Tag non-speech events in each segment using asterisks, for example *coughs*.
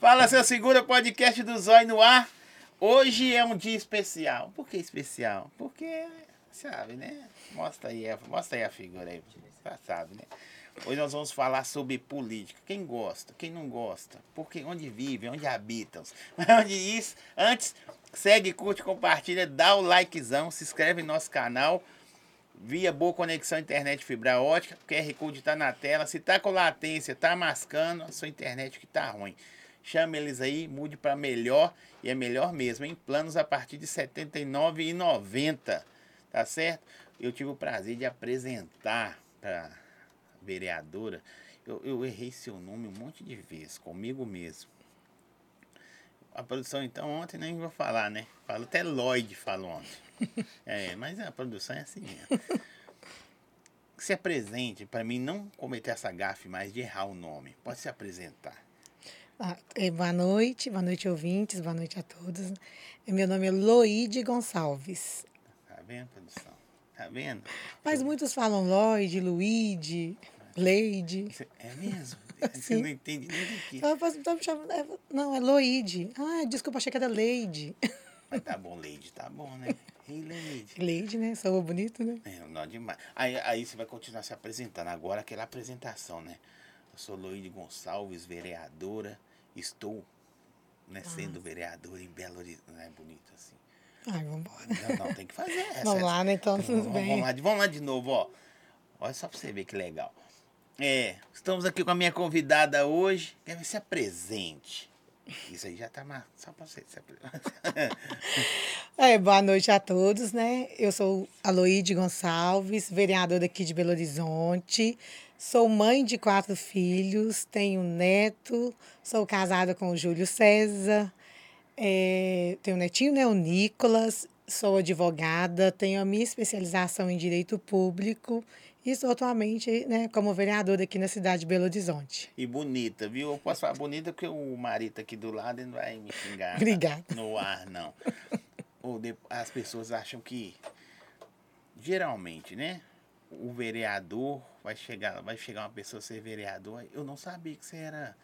Fala, seu segura podcast do Zói no ar. Hoje é um dia especial. Por que especial? Porque, sabe, né? Mostra aí, mostra aí a figura aí, sabe, né? Hoje nós vamos falar sobre política. Quem gosta, quem não gosta, porque onde vivem, onde habitam. *laughs* Onde isso, antes, segue, curte, compartilha, dá o likezão, se inscreve no nosso canal via boa conexão internet fibra ótica, o QR Code está na tela. Se está com latência, está mascando, a sua internet que está ruim. Chame eles aí, mude para melhor e é melhor mesmo, em planos a partir de R$ 79,90. Tá certo? Eu tive o prazer de apresentar para vereadora. Eu, eu errei seu nome um monte de vezes, comigo mesmo. A produção, então, ontem nem vou falar, né? Falo até Lloyd falou ontem. *laughs* É, mas a produção é assim mesmo. Se apresente, para mim não cometer essa gafe mais de errar o nome. Pode se apresentar. Ah, é, boa noite, boa noite, ouvintes, boa noite a todos. Meu nome é Loide Gonçalves. Tá vendo, produção? Tá vendo? Mas muitos falam Lloyd, Luíde, Leide. É mesmo? *laughs* Você não entende nem do que. Eu posso- é- Não, é Loide. Ah, desculpa, achei que era Leide. Mas tá bom, Leide, tá bom, né? Ei, Leide. Leide, né? Sou bonito, né? É, não demais. Aí, aí você vai continuar se apresentando. Agora aquela apresentação, né? Eu sou Loide Gonçalves, vereadora. Estou né, sendo vereadora em Belo Horizonte. Não é bonito assim. Ai, vambora. Não, não, tem que fazer *laughs* essa. Vamos lá, né? Então, tudo vamos, bem. Vamos lá, de- vamos lá de novo, ó. Olha só pra você ver que legal. É, estamos aqui com a minha convidada hoje. Quer ver se apresente. Isso aí já tá ma- só pra você se. *laughs* É, boa noite a todos, né? Eu sou Aloíde Gonçalves, vereadora aqui de Belo Horizonte. Sou mãe de quatro filhos, tenho um neto, sou casada com o Júlio César, é, tenho um netinho, né? O Nicolas, sou advogada, tenho a minha especialização em direito público e estou atualmente né, como vereadora aqui na cidade de Belo Horizonte. E bonita, viu? Eu posso falar bonita porque o marido aqui do lado não vai me xingar Obrigada. no ar, não. *laughs* Ou de- as pessoas acham que, geralmente, né? O vereador vai chegar, vai chegar uma pessoa a ser vereador. Eu não sabia que você era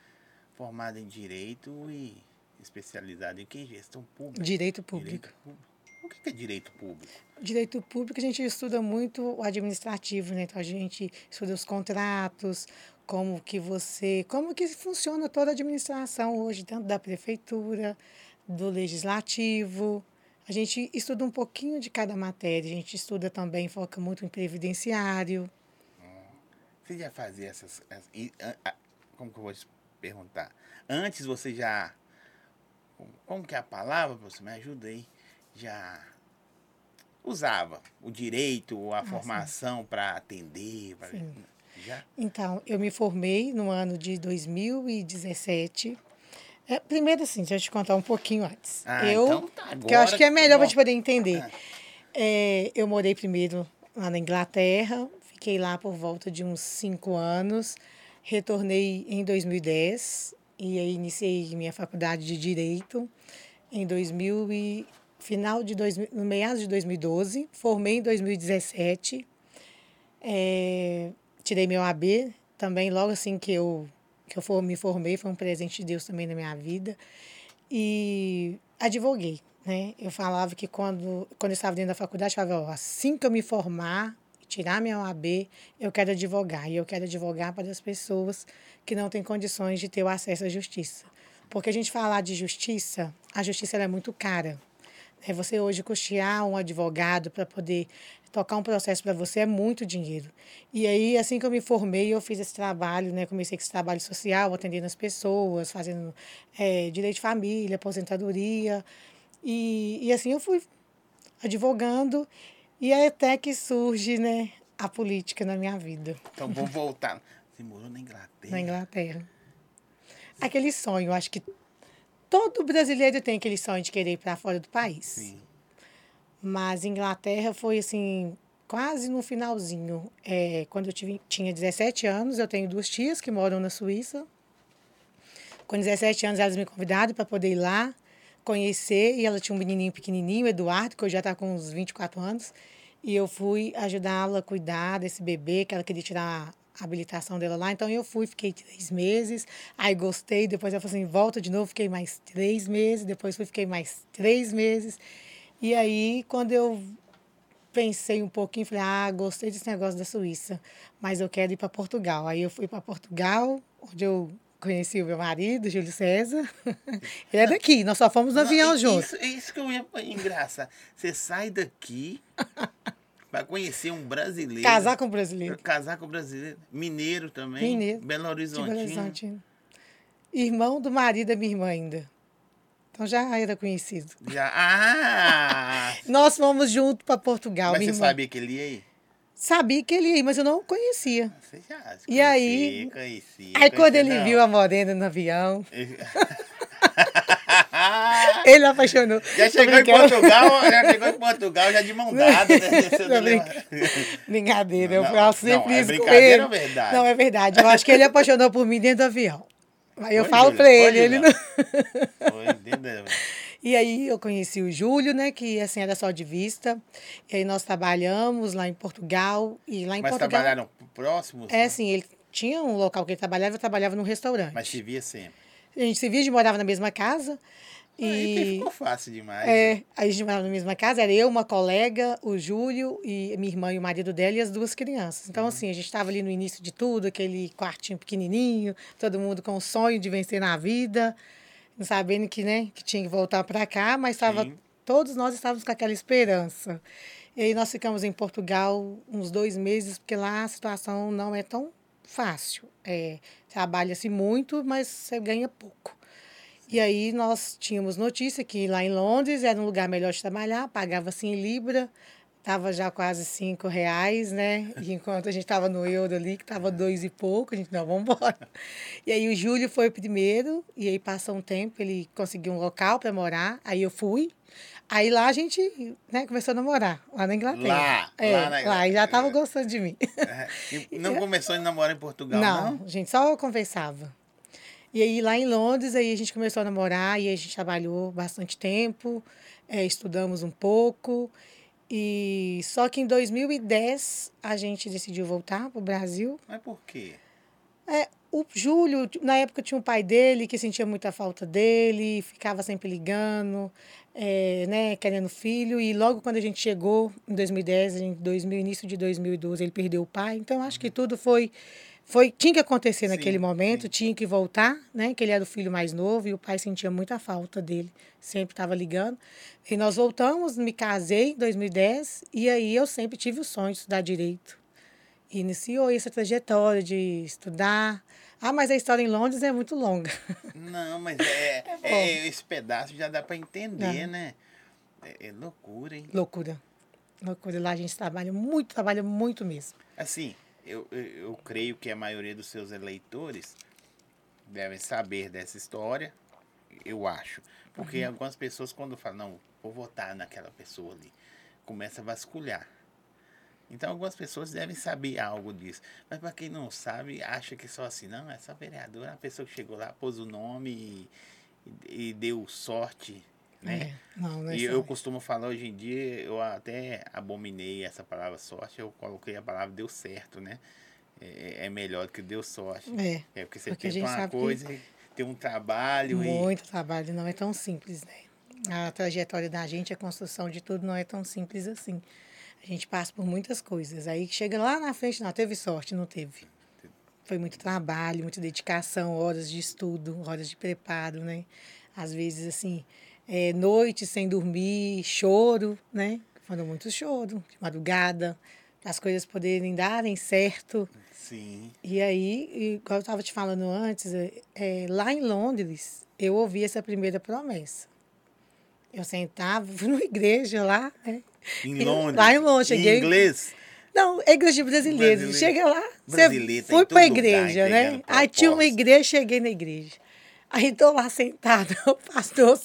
formado em direito e especializado em que? Gestão pública. Direito público. Direito público. O que que é direito público? Direito público, a gente estuda muito o administrativo, né? Então a gente estuda os contratos, como que você, como que funciona toda a administração hoje, tanto da prefeitura, do legislativo. A gente estuda um pouquinho de cada matéria, a gente estuda também, foca muito em previdenciário. Você já fazia essas. como que eu vou te perguntar? Antes você já. como- que é a palavra? Você me ajuda aí. Já usava o direito, a formação para atender. pra- já? Então, eu me formei no ano de 2017. É, primeiro, assim, deixa eu te contar um pouquinho antes. Ah, eu, então tá, que eu acho que é melhor para te poder entender. Ah. É, eu morei primeiro lá na Inglaterra, fiquei lá por volta de uns cinco anos, retornei em 2010 e aí iniciei minha faculdade de Direito em 2000 e final de 2000, no meados de 2012, formei em 2017, é, tirei meu AB também logo assim que eu que eu for, me formei, foi um presente de Deus também na minha vida e advoguei, né? Eu falava que quando, quando eu estava dentro da faculdade, eu falava, ó, assim que eu me formar, tirar minha OAB, eu quero advogar. E eu quero advogar para as pessoas que não têm condições de ter o acesso à justiça. Porque a gente falar de justiça, a justiça é muito cara. É você hoje custear um advogado para poder tocar um processo para você é muito dinheiro. E aí, assim que eu me formei, eu fiz esse trabalho, né? Comecei com esse trabalho social, atendendo as pessoas, fazendo eh, direito de família, aposentadoria. E, e assim eu fui advogando. E aí até que surge, né, a política na minha vida, Então vamos voltar. Você morou na Inglaterra. na Inglaterra. Aquele sonho, acho que todo brasileiro tem aquele sonho de querer ir para fora do país. Sim. Mas Inglaterra foi assim, quase no finalzinho. É, quando eu tive, tinha 17 anos, eu tenho duas tias que moram na Suíça. Com 17 anos, elas me convidaram para poder ir lá conhecer. E ela tinha um menininho pequenininho, Eduardo, que hoje já está com uns 24 anos. E eu fui ajudá-la a cuidar desse bebê, que ela queria tirar habilitação dela lá. Então eu fui, fiquei três meses, aí gostei, depois ela falou assim, volta de novo, fiquei mais três meses, depois fui, fiquei mais três meses. E aí, quando eu pensei um pouquinho, falei, ah, gostei desse negócio da Suíça, mas eu quero ir para Portugal. Aí eu fui para Portugal, onde eu conheci o meu marido, Júlio César. *laughs* Ele é daqui, nós só fomos no Não, avião isso, juntos. Isso que eu ia engraçar. Você sai daqui *laughs* para conhecer um brasileiro. Casar com um brasileiro. Casar com um brasileiro. Mineiro também. Mineiro. Belo De Horizonte. Belo Horizonte. Irmão do marido da minha irmã ainda. Então já era conhecido. Já. Ah! *laughs* Nós fomos juntos para Portugal. Mas você irmã. sabia que ele ia aí? Sabia que ele ia, mas eu não conhecia. Você já se E aí- Conhecia, conhecia, Aí quando conhecia, ele não. viu a morena no avião, *laughs* *laughs* Ele- apaixonou. Já chegou em. Portugal, já chegou em Portugal, já de mão *laughs* dada, né? Elevador. Brincadeira, eu falo sempre não, é isso brincadeira ou verdade? Não, é verdade. Eu acho que ele apaixonou por mim dentro do avião. Aí eu Foi, falo Foi, ele, ele não... Foi, entendeu? *laughs* E aí eu conheci o Júlio, né, que assim era só de vista. E aí nós trabalhamos lá em Portugal e lá em Mas Portugal. trabalharam próximos? É né? assim, ele tinha um local que ele trabalhava, eu trabalhava num restaurante. Mas te via sempre. A gente se via, a gente morava na mesma casa. Aí E ficou fácil demais. é, né? aí a gente morava na mesma casa, era eu, uma colega, o Júlio e minha irmã e o marido dela e as duas crianças. Então, assim, a gente estava ali no início de tudo, aquele quartinho pequenininho, todo mundo com o sonho de vencer na vida, não sabendo que, né, que tinha que voltar para cá, mas estava, todos nós estávamos com aquela esperança. E aí nós ficamos em Portugal uns dois meses, porque lá a situação não é tão fácil. É, Trabalha-se muito, mas você ganha pouco. E aí nós tínhamos notícia que lá em Londres era um lugar melhor de trabalhar, pagava-se em Libra, estava já quase cinco reais, né? E enquanto a gente estava no euro ali, que estava dois e pouco, a gente, não, vamos embora. E aí o Júlio foi o primeiro, e aí passou um tempo, ele conseguiu um local para morar, aí eu fui. Aí lá a gente né, começou a namorar, lá na Inglaterra. Lá, é, lá lá, na- e já estava gostando de mim. É, e não *laughs* começou a namorar em Portugal, não? Não, a gente só conversava. E aí lá em Londres, aí a gente começou a namorar e a gente trabalhou bastante tempo, eh, estudamos um pouco. E só que em 2010 a gente decidiu voltar para o Brasil. Mas por quê? É, o Júlio, na época tinha um pai dele que sentia muita falta dele, ficava sempre ligando, é, né, querendo filho. E logo quando a gente chegou, em 2010, em 2000, início de 2012, ele perdeu o pai. Então, acho que tudo foi, foi tinha que acontecer Sim, naquele momento, sim. tinha que voltar, né, que ele era o filho mais novo e o pai sentia muita falta dele, sempre estava ligando. E nós voltamos, me casei em 2010, e aí eu sempre tive o sonho de estudar direito e iniciou essa trajetória de estudar. Ah, mas a história em Londres é muito longa. *laughs* Não, mas é, bom. é- esse pedaço já dá para entender, Dá. né? É, é loucura, hein? Loucura. Loucura. Lá a gente trabalha muito, trabalha muito mesmo. Assim, eu, eu, eu creio que a maioria dos seus eleitores devem saber dessa história, eu acho. Porque Uhum. algumas pessoas, quando falam, não, vou votar naquela pessoa ali, começa a vasculhar. Então, algumas pessoas devem saber algo disso. Mas, para quem não sabe, acha que só assim, não, essa vereadora é a pessoa que chegou lá, pôs o nome e- e deu sorte, né? É, não, não é E só- eu costumo falar hoje em dia, eu até abominei essa palavra sorte, eu coloquei a palavra deu certo, né? É, é melhor do que deu sorte. É, É porque você porque a tenta uma que coisa, e tem um trabalho e. muito trabalho. Não é tão simples, né? A trajetória da gente, a construção de tudo não é tão simples assim. A gente passa por muitas coisas. Aí chega lá na frente, não, teve sorte, não teve. Foi muito trabalho, muita dedicação, horas de estudo, horas de preparo, né? Às vezes, assim, é, noite sem dormir, choro, né? Foram muito choro, de madrugada, as coisas poderem darem certo. Sim. E aí, igual eu estava te falando antes, é, é, lá em Londres, eu ouvi essa primeira promessa. Eu sentava, fui numa igreja lá, né? Em Londres. lá em Londres, em cheguei- inglês. Não, é igreja de brasileiros. Brasileiro. Chega lá, você Brasileiro tá em fui todo para a igreja, né? Aí tinha uma igreja, cheguei na igreja. Aí tô lá sentada, *laughs* o pastor,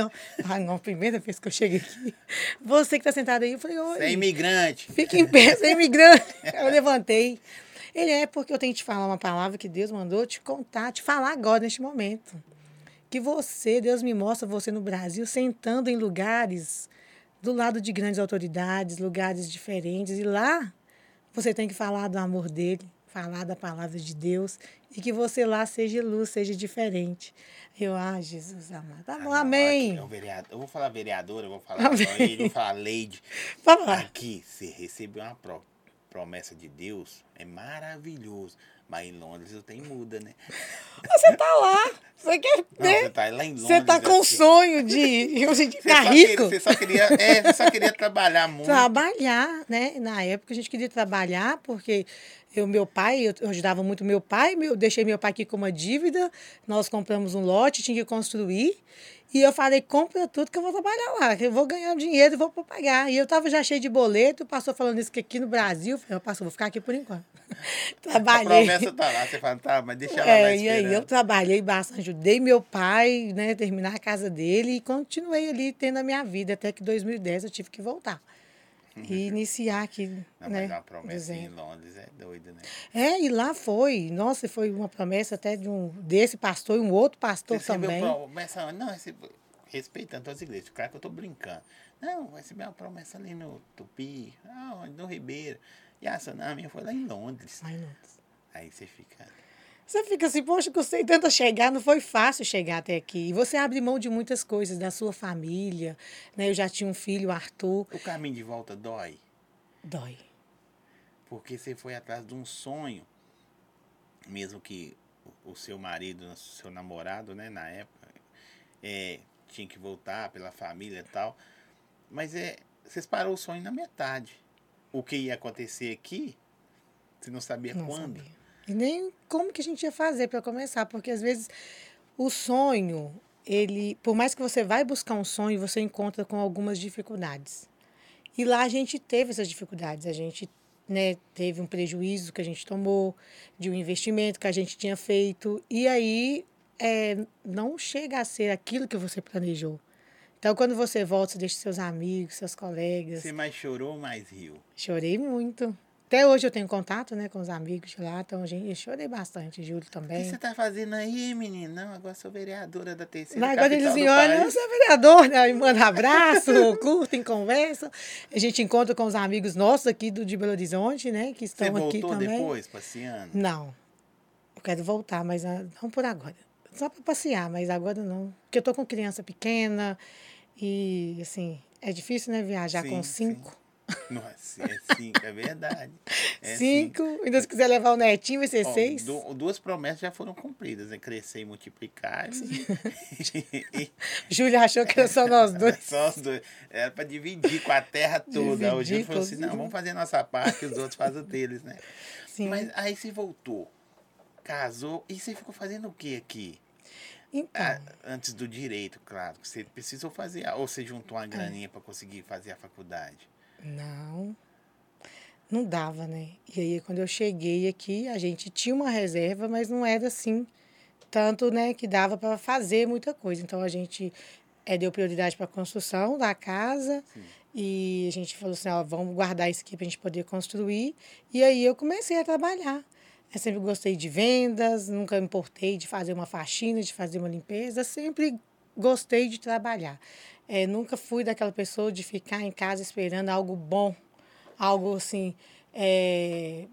ó. Ah, não, primeira vez que eu cheguei aqui. Você que tá sentado aí, eu falei, oi. Você é imigrante. Fica em pé, você é imigrante. Eu levantei. Ele é porque eu tenho que te falar uma palavra que Deus mandou te contar, te falar agora, neste momento. Que você, Deus me mostra você no Brasil, sentando em lugares do lado de grandes autoridades, lugares diferentes. E lá você tem que falar do amor dele, falar da palavra de Deus e que você lá seja luz, seja diferente. Eu, ah, Jesus amado. Tá bom, Ah, não, amém. aqui é o vereador, eu vou falar vereadora, eu vou falar ele, vou falar Leide. Fala. *laughs* Aqui, você recebeu uma pro- promessa de Deus, é maravilhoso. Mas em Londres eu tenho muda, né? *laughs* Você tá lá. Você quer Não, você tá lá em Londres. Você tá com assim, sonho de, *laughs* de ficar rico. queria- Você só queria, é, você só queria trabalhar muito. trabalhar, né? Na época a gente queria trabalhar porque eu, meu pai, eu, eu ajudava muito meu pai, meu, deixei meu pai aqui com uma dívida, nós compramos um lote, tinha que construir. E eu falei, compra tudo que eu vou trabalhar lá, que eu vou ganhar dinheiro e vou pagar. E eu tava já cheio de boleto, passou falando isso que aqui no Brasil, eu falei, passou, vou ficar aqui por enquanto. *laughs* A Trabalhei. promessa tá lá, você fala, tá, mas deixa ela lá É, e aí eu trabalhei bastante, ajudei meu pai, né, terminar a casa dele e continuei ali tendo a minha vida, até que em 2010 eu tive que voltar. E iniciar aqui, Não, né? mas uma promessa em. Londres é doido, né? É, e lá foi. Nossa, foi uma promessa até de um desse pastor e um outro pastor Você também. promessa, não, recebeu, respeitando todas as igrejas, claro que eu tô brincando. Não, recebeu uma promessa ali no Tupi, ah, no Ribeiro. E a minha foi lá em Londres. Ai, não. Aí você fica. Você fica assim, poxa, custei tanto a chegar, não foi fácil chegar até aqui. E você abre mão de muitas coisas, da sua família, né? Eu já tinha um filho, o Arthur. O caminho de volta dói, Dói. porque você foi atrás de um sonho, mesmo que o- seu marido, o seu namorado, né, na época, é, tinha que voltar pela família e tal. Mas é, vocês parou o sonho na metade. O que ia acontecer aqui, você não sabia Não quando. sabia. E nem como que a gente ia fazer para começar, porque às vezes o sonho, ele, por mais que você vai buscar um sonho, você encontra com algumas dificuldades. E lá a gente teve essas dificuldades, a gente né, teve um prejuízo que a gente tomou de um investimento que a gente tinha feito e aí é, não chega a ser aquilo que você planejou. Então, quando você volta, você deixa seus amigos, seus colegas. Você mais chorou ou mais riu? Chorei muito. Até hoje eu tenho contato, né, com os amigos de lá, então a gente, eu chorei bastante, Júlio O que também. você tá fazendo aí, menino? Não, agora sou vereadora da terceira Mas agora eles capital dizem, do olha, país. você é vereador, né? Me manda abraço, *laughs* curtem, conversa. A gente encontra com os amigos nossos aqui do, de Belo Horizonte, né? Que Você estão aqui voltou também. depois, passeando? Não. Eu quero voltar, mas ah, não por agora. Só para passear, mas agora não. Porque eu tô com criança pequena e, assim, é difícil, né, viajar Sim, com sim. Cinco. Nossa, é cinco, é verdade. É cinco. Ainda se quiser levar o netinho, vai ser Ó, seis. du- duas promessas já foram cumpridas, né? Crescer e multiplicar. E, *laughs* Júlia achou que era só nós *laughs* dois. Só os dois. Era pra dividir com a terra toda. O Júlio falou assim: não, vamos fazer a nossa parte e os outros fazem o deles, né? Sim. Mas aí você voltou, casou e você ficou fazendo o que aqui? Então, Ah, antes do direito, claro. que Você precisou fazer. Ou você juntou É. uma graninha pra conseguir fazer a faculdade? Não. Não dava, né? E aí, quando eu cheguei aqui, a gente tinha uma reserva, mas não era assim, tanto, né, que dava para fazer muita coisa. Então, a gente eh, deu prioridade para a construção da casa e a gente falou assim, ó, vamos guardar isso aqui para a gente poder construir. E aí, eu comecei a trabalhar. Eu sempre gostei de vendas, nunca me importei de fazer uma faxina, de fazer uma limpeza, sempre gostei de trabalhar. Eh, nunca fui daquela pessoa de ficar em casa esperando algo bom, algo assim, eh,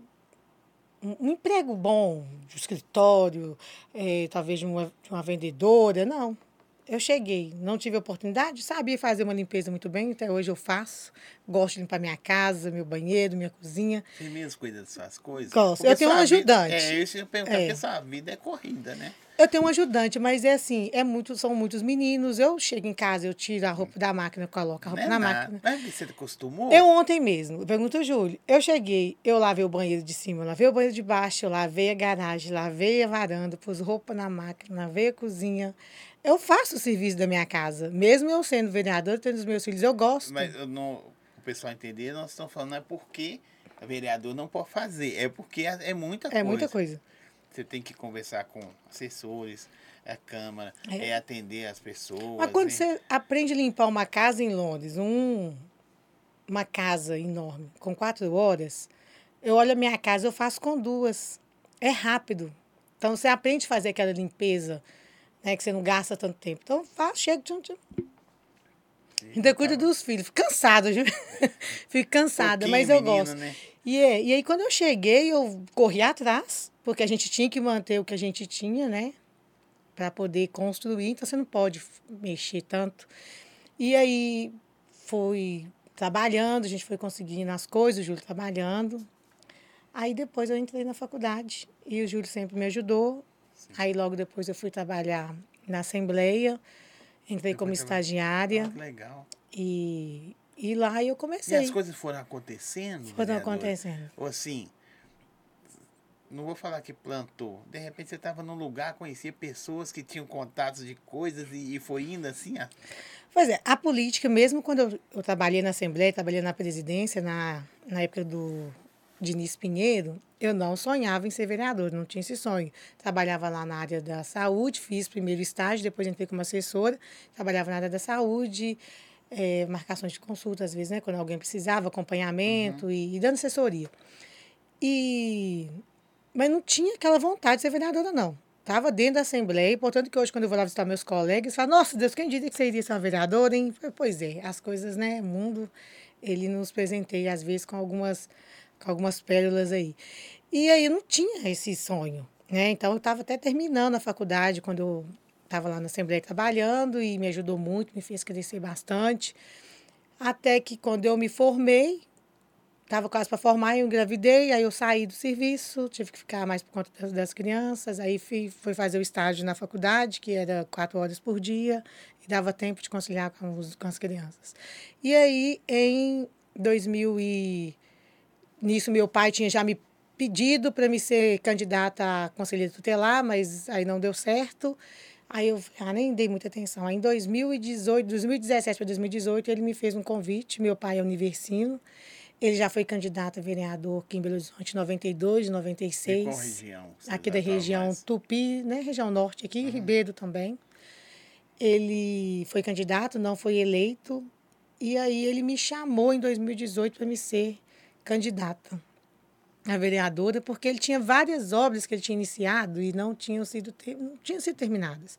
um emprego bom, de escritório, eh, talvez de uma, de uma vendedora, não. Eu cheguei, não tive oportunidade, sabia fazer uma limpeza muito bem, até hoje eu faço. Gosto de limpar minha casa, meu banheiro, minha cozinha. Você mesmo cuida das suas coisas? Gosto. Porque Eu tenho um sua vida- ajudante. É, isso eu ia perguntar, É. porque sua vida é corrida, né? Eu tenho um ajudante, mas é assim, é muito, são muitos meninos. Eu chego em casa, eu tiro a roupa da máquina, coloco a roupa Não é na nada. máquina. Mas você acostumou? Eu ontem mesmo, pergunta o Júlio. Eu cheguei, eu lavei o banheiro de cima, eu lavei o banheiro de baixo, eu lavei a garagem, lavei a varanda, pus roupa na máquina, lavei a cozinha. Eu faço o serviço da minha casa. Mesmo eu sendo vereadora, tendo os meus filhos, eu gosto. Mas eu não, o pessoal entender, nós estamos falando não é porque o vereador não pode fazer, é porque é é muita coisa. é muita coisa. Você tem que conversar com assessores, a Câmara, É. é, atender as pessoas. Mas quando é- você aprende a limpar uma casa em Londres, um, uma casa enorme, com quatro horas, eu olho a minha casa, eu faço com duas. É rápido. Então você aprende a fazer aquela limpeza, né? Que você não gasta tanto tempo. Então faz, chega, tchum, tchum. Ainda cuida dos filhos. Fico cansada, viu? *laughs* Fico cansada, mas eu menino, gosto. né? E, é, e aí, quando eu cheguei, eu corri atrás, porque a gente tinha que manter o que a gente tinha, né? Para poder construir, então você não pode mexer tanto. E aí, fui trabalhando, a gente foi conseguindo as coisas, o Júlio trabalhando. Aí depois eu entrei na faculdade e o Júlio sempre me ajudou. Aí logo depois eu fui trabalhar na Assembleia, entrei como estagiária. Ah, legal. E, e lá eu comecei. E as coisas foram acontecendo? Foram vereador? acontecendo. Ou assim, não vou falar que plantou. De repente você estava num lugar, conhecia pessoas que tinham contatos de coisas e, e foi indo assim? Ó. Pois é, a política, mesmo quando eu, eu trabalhei na Assembleia, trabalhei na presidência, na, na época do Diniz Pinheiro, eu não sonhava em ser vereador, não tinha esse sonho. Trabalhava lá na área da saúde, fiz primeiro estágio, depois entrei como assessora, trabalhava na área da saúde, é, marcações de consulta, às vezes, né, quando alguém precisava, acompanhamento uhum. e, e, dando assessoria. E, mas não tinha aquela vontade de ser vereadora, não. Estava dentro da Assembleia, portanto que hoje, quando eu vou lá visitar meus colegas, falam, nossa, Deus, quem diria que você iria ser uma vereadora, hein? Pois é, as coisas, né, o mundo, ele nos presenteia, às vezes, com algumas, com algumas pérolas aí. E aí eu não tinha esse sonho, né? Então, eu estava até terminando a faculdade, quando eu estava lá na Assembleia trabalhando, e me ajudou muito, me fez crescer bastante. Até que, quando eu me formei, Estava quase para formar, eu engravidei, aí eu saí do serviço, tive que ficar mais por conta das, crianças, aí fui, fui fazer o estágio na faculdade, que era quatro horas por dia, e dava tempo de conciliar com, os, com as crianças. E aí, em 2000 e... Nisso, meu pai tinha já me pedido para me ser candidata a conselheira tutelar, mas aí não deu certo. Aí eu ah, nem dei muita atenção. Aí em 2018, 2017 para 2018, ele me fez um convite, meu pai é universino, ele já foi candidato a vereador aqui em Belo Horizonte em 92, 96. E qual região? Aqui da região mais? Tupi, né? Região norte aqui, uhum. Ribeiro também. Ele foi candidato, não foi eleito. E aí ele me chamou em 2018 para me ser candidata a vereadora, porque ele tinha várias obras que ele tinha iniciado e não tinham sido, não tinham sido terminadas.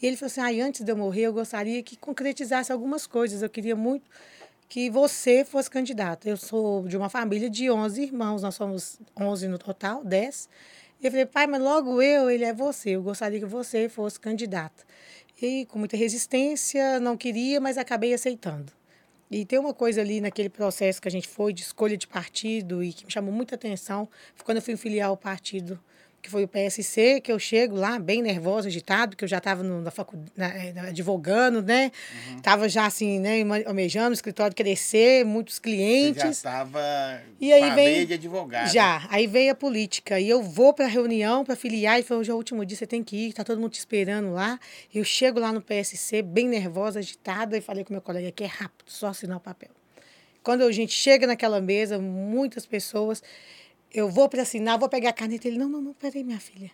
E ele falou assim, ah, antes de eu morrer, eu gostaria que concretizasse algumas coisas. Eu queria muito que você fosse candidato. Eu sou de uma família de 11 irmãos, nós somos 11 no total, 10. E eu falei, pai, mas logo eu, ele é você, eu gostaria que você fosse candidato. E com muita resistência, não queria, mas acabei aceitando. E tem uma coisa ali naquele processo que a gente foi de escolha de partido e que me chamou muita atenção, foi quando eu fui filiar o partido que foi o PSC, que eu chego lá bem nervosa, agitado, que eu já estava na faculdade, eh, advogando, né? Estava uhum. já assim, né, almejando o escritório crescer, muitos clientes. Você já estava e aí vem de advogado. Já, aí veio a política. E eu vou para a reunião para filiar e falou, hoje é o último dia, você tem que ir, tá todo mundo te esperando lá. Eu chego lá no PSC, bem nervosa, agitada, e falei com meu colega que é rápido, só assinar o papel. Quando a gente chega naquela mesa, muitas pessoas, eu vou para assinar, vou pegar a caneta. Ele, não, não, não, peraí, minha filha.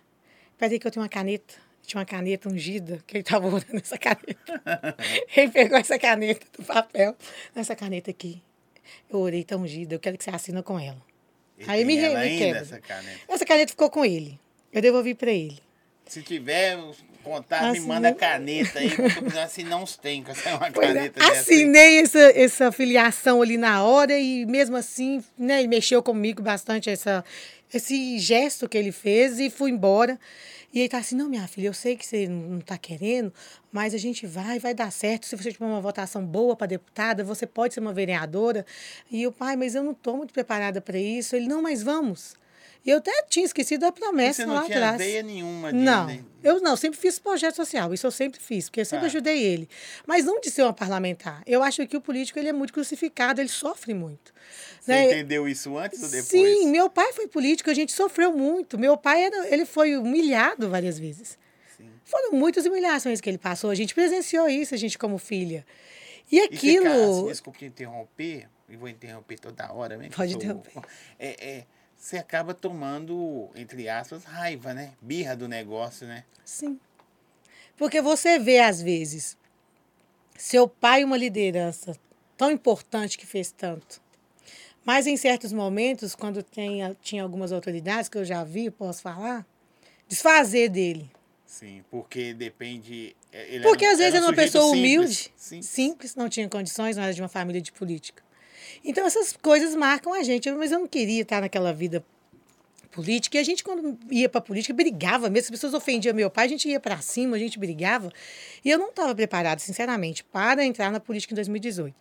Peraí que eu tenho uma caneta. Tinha uma caneta ungida, que ele estava usando *laughs* essa caneta. ele pegou essa caneta do papel, essa caneta aqui. Eu orei, tá ungida, eu quero que você assina com ela. E Aí me, me quebra. Essa caneta? essa caneta ficou com ele. Eu devolvi para ele. Se tiver contato, me manda caneta aí, porque eu preciso assinar uns tempos, uma pois é, caneta é, Assinei essa, essa filiação ali na hora e mesmo assim, né, ele mexeu comigo bastante essa, esse gesto que ele fez e fui embora. E ele tá assim, não, minha filha, eu sei que você não tá querendo, mas a gente vai, vai dar certo. Se você tiver uma votação boa para deputada, você pode ser uma vereadora. E o pai, mas eu não tô muito preparada para isso. Ele, não, mas vamos. Eu até tinha esquecido a promessa você não lá tinha atrás. ideia nenhuma dele, Não, eu não, sempre fiz projeto social, isso eu sempre fiz, porque eu sempre ah. ajudei ele. Mas não de ser uma parlamentar. Eu acho que o político ele é muito crucificado, ele sofre muito. Você né? entendeu isso antes ou depois? Sim, meu pai foi político, a gente sofreu muito. Meu pai era, ele foi humilhado várias vezes. Sim. Foram muitas humilhações que ele passou, a gente presenciou isso, a gente como filha. E aquilo. E você, desculpe interromper, e vou interromper toda hora, né? Pode interromper. É, é você acaba tomando, entre aspas, raiva, né? Birra do negócio, né? Sim. Porque você vê, às vezes, seu pai uma liderança tão importante que fez tanto. Mas em certos momentos, quando tem, tinha algumas autoridades que eu já vi, posso falar, desfazer dele. Sim, porque depende. É, ele porque era, às vezes era uma pessoa humilde, simples. simples, não tinha condições, não era de uma família de política. Então essas coisas marcam a gente, mas eu não queria estar naquela vida política. E a gente, quando ia para política, brigava mesmo. As pessoas ofendiam meu pai, a gente ia para cima, a gente brigava. E eu não estava preparada, sinceramente, para entrar na política em 2018.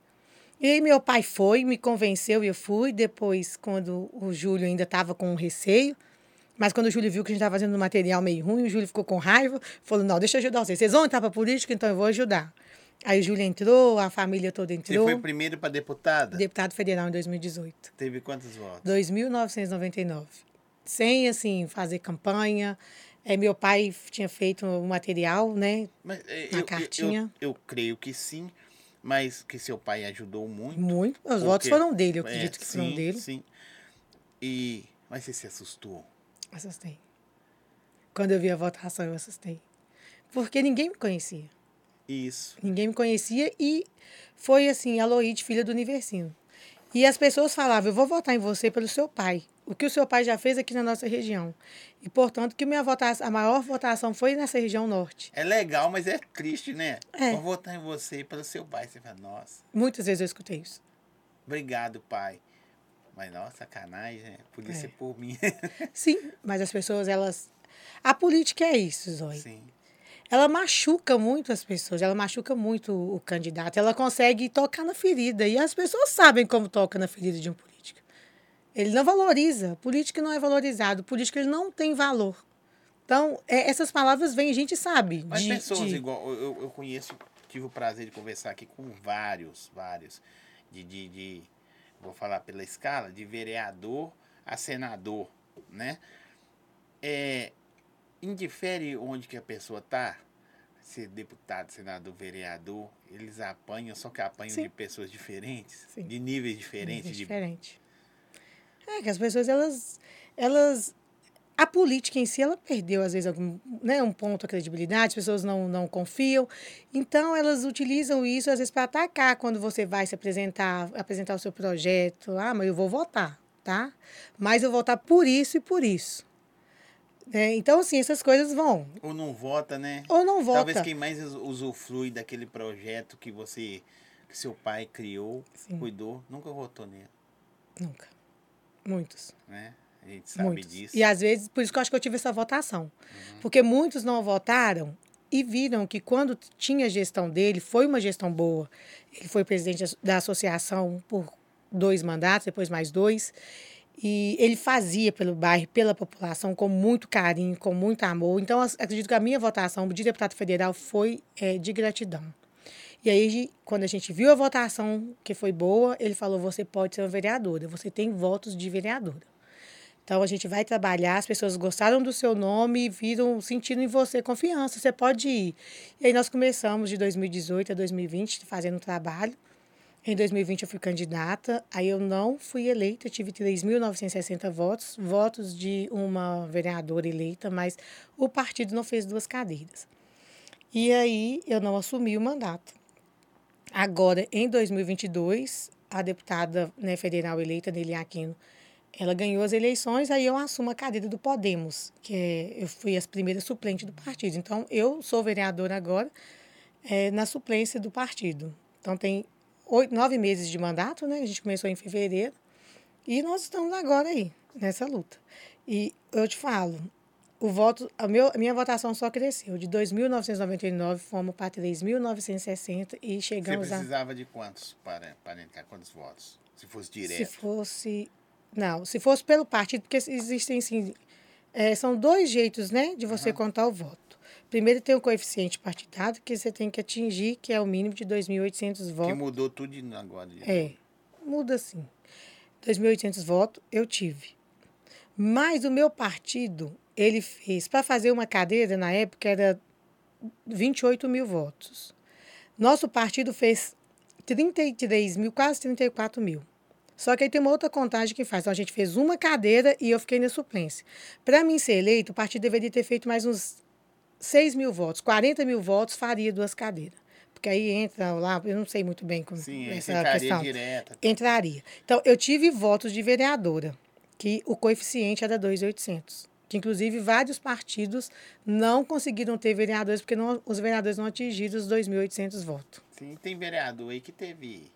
E aí meu pai foi, me convenceu e eu fui. Depois, quando o Júlio ainda estava com receio, mas quando o Júlio viu que a gente estava fazendo um material meio ruim, o Júlio ficou com raiva, falou: não, deixa eu ajudar vocês. Vocês vão entrar para política, então eu vou ajudar. Aí o Júlio entrou, a família toda entrou. Você foi primeiro para deputada? Deputado federal em 2018. Teve quantos votos? 2.999 sem assim fazer campanha. É, meu pai tinha feito um material, né? Mas, é, eu, cartinha. Eu, eu, eu, creio que sim, mas que seu pai ajudou muito. Muito. Os porque, votos foram dele, eu acredito é, que sim, foram dele. Sim. E mas você se assustou? Assustei. Quando eu vi a votação, eu assustei. Porque ninguém me conhecia. Isso. Ninguém me conhecia e foi assim, a Loide, filha do Universino. E as pessoas falavam, eu vou votar em você pelo seu pai o que o seu pai já fez aqui na nossa região. E, portanto, que minha votação, a maior votação foi nessa região norte. É legal, mas é triste, né? É. Vou votar em você pelo seu pai. Você fala, nossa. Muitas vezes eu escutei isso. Obrigado, pai. Mas, nossa, sacanagem, né? Podia é. ser por mim. Sim, mas as pessoas, elas... A política é isso, Zói. Sim. Ela machuca muito as pessoas, ela machuca muito o candidato. Ela consegue tocar na ferida. E as pessoas sabem como toca na ferida de um político. Ele não valoriza. Político não é valorizado. Político ele não tem valor. Então, é, essas palavras vêm, a gente sabe. Mas de, pessoas de... igual, eu, eu conheço, tive o prazer de conversar aqui com vários, vários, de, de, de, vou falar pela escala, de vereador a senador, né? É, indifere onde que a pessoa tá, ser deputado, senador, vereador, eles apanham, só que apanham Sim. de pessoas diferentes, Sim. de níveis diferentes. Níveis de, diferente. É, que as pessoas, elas, elas a política em si, ela perdeu, às vezes, algum, né, um ponto a credibilidade, as pessoas não, não confiam. Então, elas utilizam isso, às vezes, para atacar quando você vai se apresentar, apresentar o seu projeto. Ah, mas eu vou votar, tá? Mas eu vou votar por isso e por isso. É, então, assim, essas coisas vão. Ou não vota, né? Ou não vota. Talvez quem mais usufrui daquele projeto que você, que seu pai criou, Sim. cuidou, nunca votou nele. Nunca. Muitos. Né? A gente sabe muitos. disso. E às vezes, por isso que eu acho que eu tive essa votação. Uhum. Porque muitos não votaram e viram que quando tinha gestão dele, foi uma gestão boa. Ele foi presidente da associação por dois mandatos, depois mais dois. E ele fazia pelo bairro, pela população, com muito carinho, com muito amor. Então, acredito que a minha votação de deputado federal foi é, de gratidão. E aí, quando a gente viu a votação que foi boa, ele falou: você pode ser uma vereadora, você tem votos de vereadora. Então a gente vai trabalhar, as pessoas gostaram do seu nome e viram, sentindo em você confiança, você pode ir. E aí nós começamos de 2018 a 2020 fazendo um trabalho. Em 2020 eu fui candidata, aí eu não fui eleita, tive 3.960 votos, votos de uma vereadora eleita, mas o partido não fez duas cadeiras. E aí eu não assumi o mandato. Agora, em 2022, a deputada né, federal eleita, Nelly Aquino, ela ganhou as eleições, aí eu assumo a cadeira do Podemos, que é, eu fui as primeiras suplentes do partido. Então, eu sou vereadora agora é, na suplência do partido. Então, tem oito, nove meses de mandato, né? A gente começou em fevereiro. E nós estamos agora aí, nessa luta. E eu te falo, o voto, a, meu, a minha votação só cresceu. De 2.999 fomos para 3.960 e chegamos Você precisava a... de quantos para, para entrar? Quantos votos? Se fosse direto? Se fosse... Não, se fosse pelo partido, porque existem, sim... É, são dois jeitos, né, de você uhum. contar o voto. Primeiro tem o coeficiente partidário, que você tem que atingir, que é o mínimo de 2.800 votos. Que mudou tudo agora. É, muda sim. 2.800 votos eu tive. Mas o meu partido, ele fez, para fazer uma cadeira, na época, era 28 mil votos. Nosso partido fez 33 mil, quase 34 mil. Só que aí tem uma outra contagem que faz. Então, a gente fez uma cadeira e eu fiquei na suplência. Para mim ser eleito, o partido deveria ter feito mais uns 6 mil votos. 40 mil votos faria duas cadeiras. Porque aí entra lá, eu não sei muito bem como Sim, essa questão. Direta. Entraria. Então, eu tive votos de vereadora, que o coeficiente era 2.800 que inclusive vários partidos não conseguiram ter vereadores porque não, os vereadores não atingiram os 2.800 votos. Sim, tem vereador aí que teve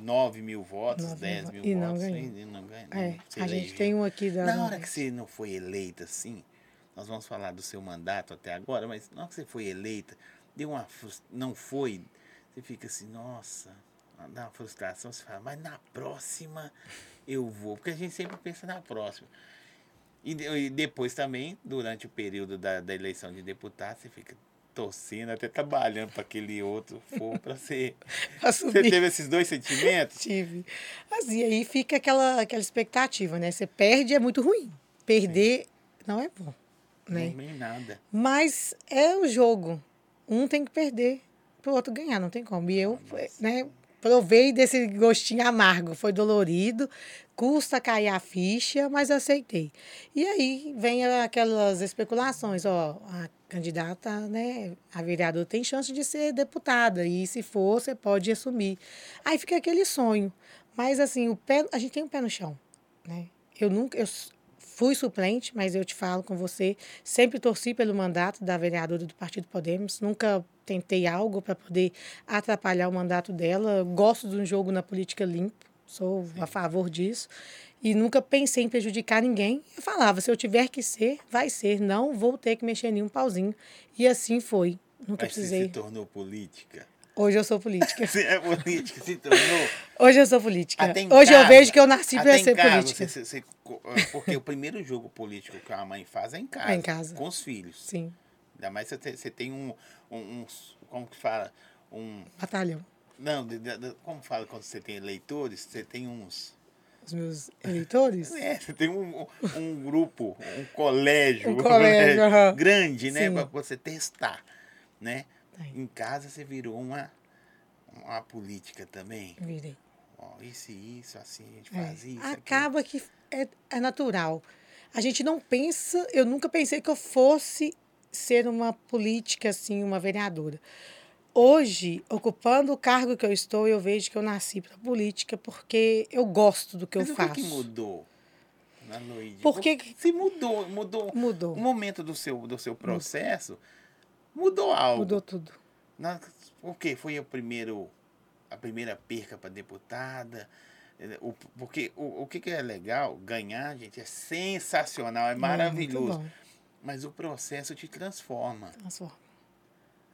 9 mil votos, Nove 10 mil mil e não votos. ganhou. E não ganha. É, a gente tem um aqui da. Na hora que você não foi eleita assim, nós vamos falar do seu mandato até agora, mas na hora que você foi eleita, deu uma não foi, você fica assim, nossa, dá uma frustração, você fala, mas na próxima eu vou, porque a gente sempre pensa na próxima. E, e depois também, durante o período da, da eleição de deputado, você fica torcendo, até trabalhando para aquele outro for para ser. Você *laughs* teve esses dois sentimentos? Tive. Mas e aí fica aquela, aquela expectativa, né? Você perde é muito ruim. Perder não é bom, né? Nem nada. Mas é o jogo. Um tem que perder pro outro ganhar, não tem como. E eu, né, provei desse gostinho amargo. Foi dolorido, custa cair a ficha, mas aceitei. E aí vem aquelas especulações, ó, a candidata, né, a vereadora tem chance de ser deputada, e se for, você pode assumir. Aí fica aquele sonho. Mas assim, o pé, a gente tem um pé no chão, né? Eu nunca, eu fui suplente, mas eu te falo com você, sempre torci pelo mandato da vereadora do Partido Podemos, nunca tentei algo para poder atrapalhar o mandato dela. Gosto de um jogo na política limpo, sou a favor disso. E nunca pensei em prejudicar ninguém. Eu falava, se eu tiver que ser, vai ser. Não vou ter que mexer em um pauzinho. E assim foi. Nunca Mas você precisei. se tornou política. Hoje eu sou política. Você é política, se tornou. Hoje eu sou política. Hoje eu casa- vejo que eu nasci para ser casa, política. você- você- você- porque o primeiro jogo político que a mãe faz é em casa. É em casa. Com os filhos. Sim, Ainda mais você tem, você tem um, um, um- Como que fala? Um. batalhão. Não, de- de- de- como fala quando você tem eleitores? Você tem uns. Os meus eleitores. *laughs* É, você tem um, um grupo, um colégio, Um colégio, *laughs* aham. grande, né? Para você testar. Né? Em casa você virou uma, uma política também. Virei. Ó, isso e isso, assim, a gente É. faz isso. aquilo. Acaba que é, é natural. A gente não pensa, eu nunca pensei que eu fosse ser uma política, assim, uma vereadora. Hoje, ocupando o cargo que eu estou, eu vejo que eu nasci para política porque eu gosto do que Mas eu que faço. que mudou na Luíde? Por que que- Se mudou, mudou. Mudou. O momento do seu, do seu processo mudou algo. Mudou tudo. Na, o que? Foi o primeiro, a primeira perca para deputada? Eh, O, porque o, o que, que é legal? Ganhar, gente, é sensacional, é maravilhoso. Muito bom. Mas o processo te transforma, Transforma.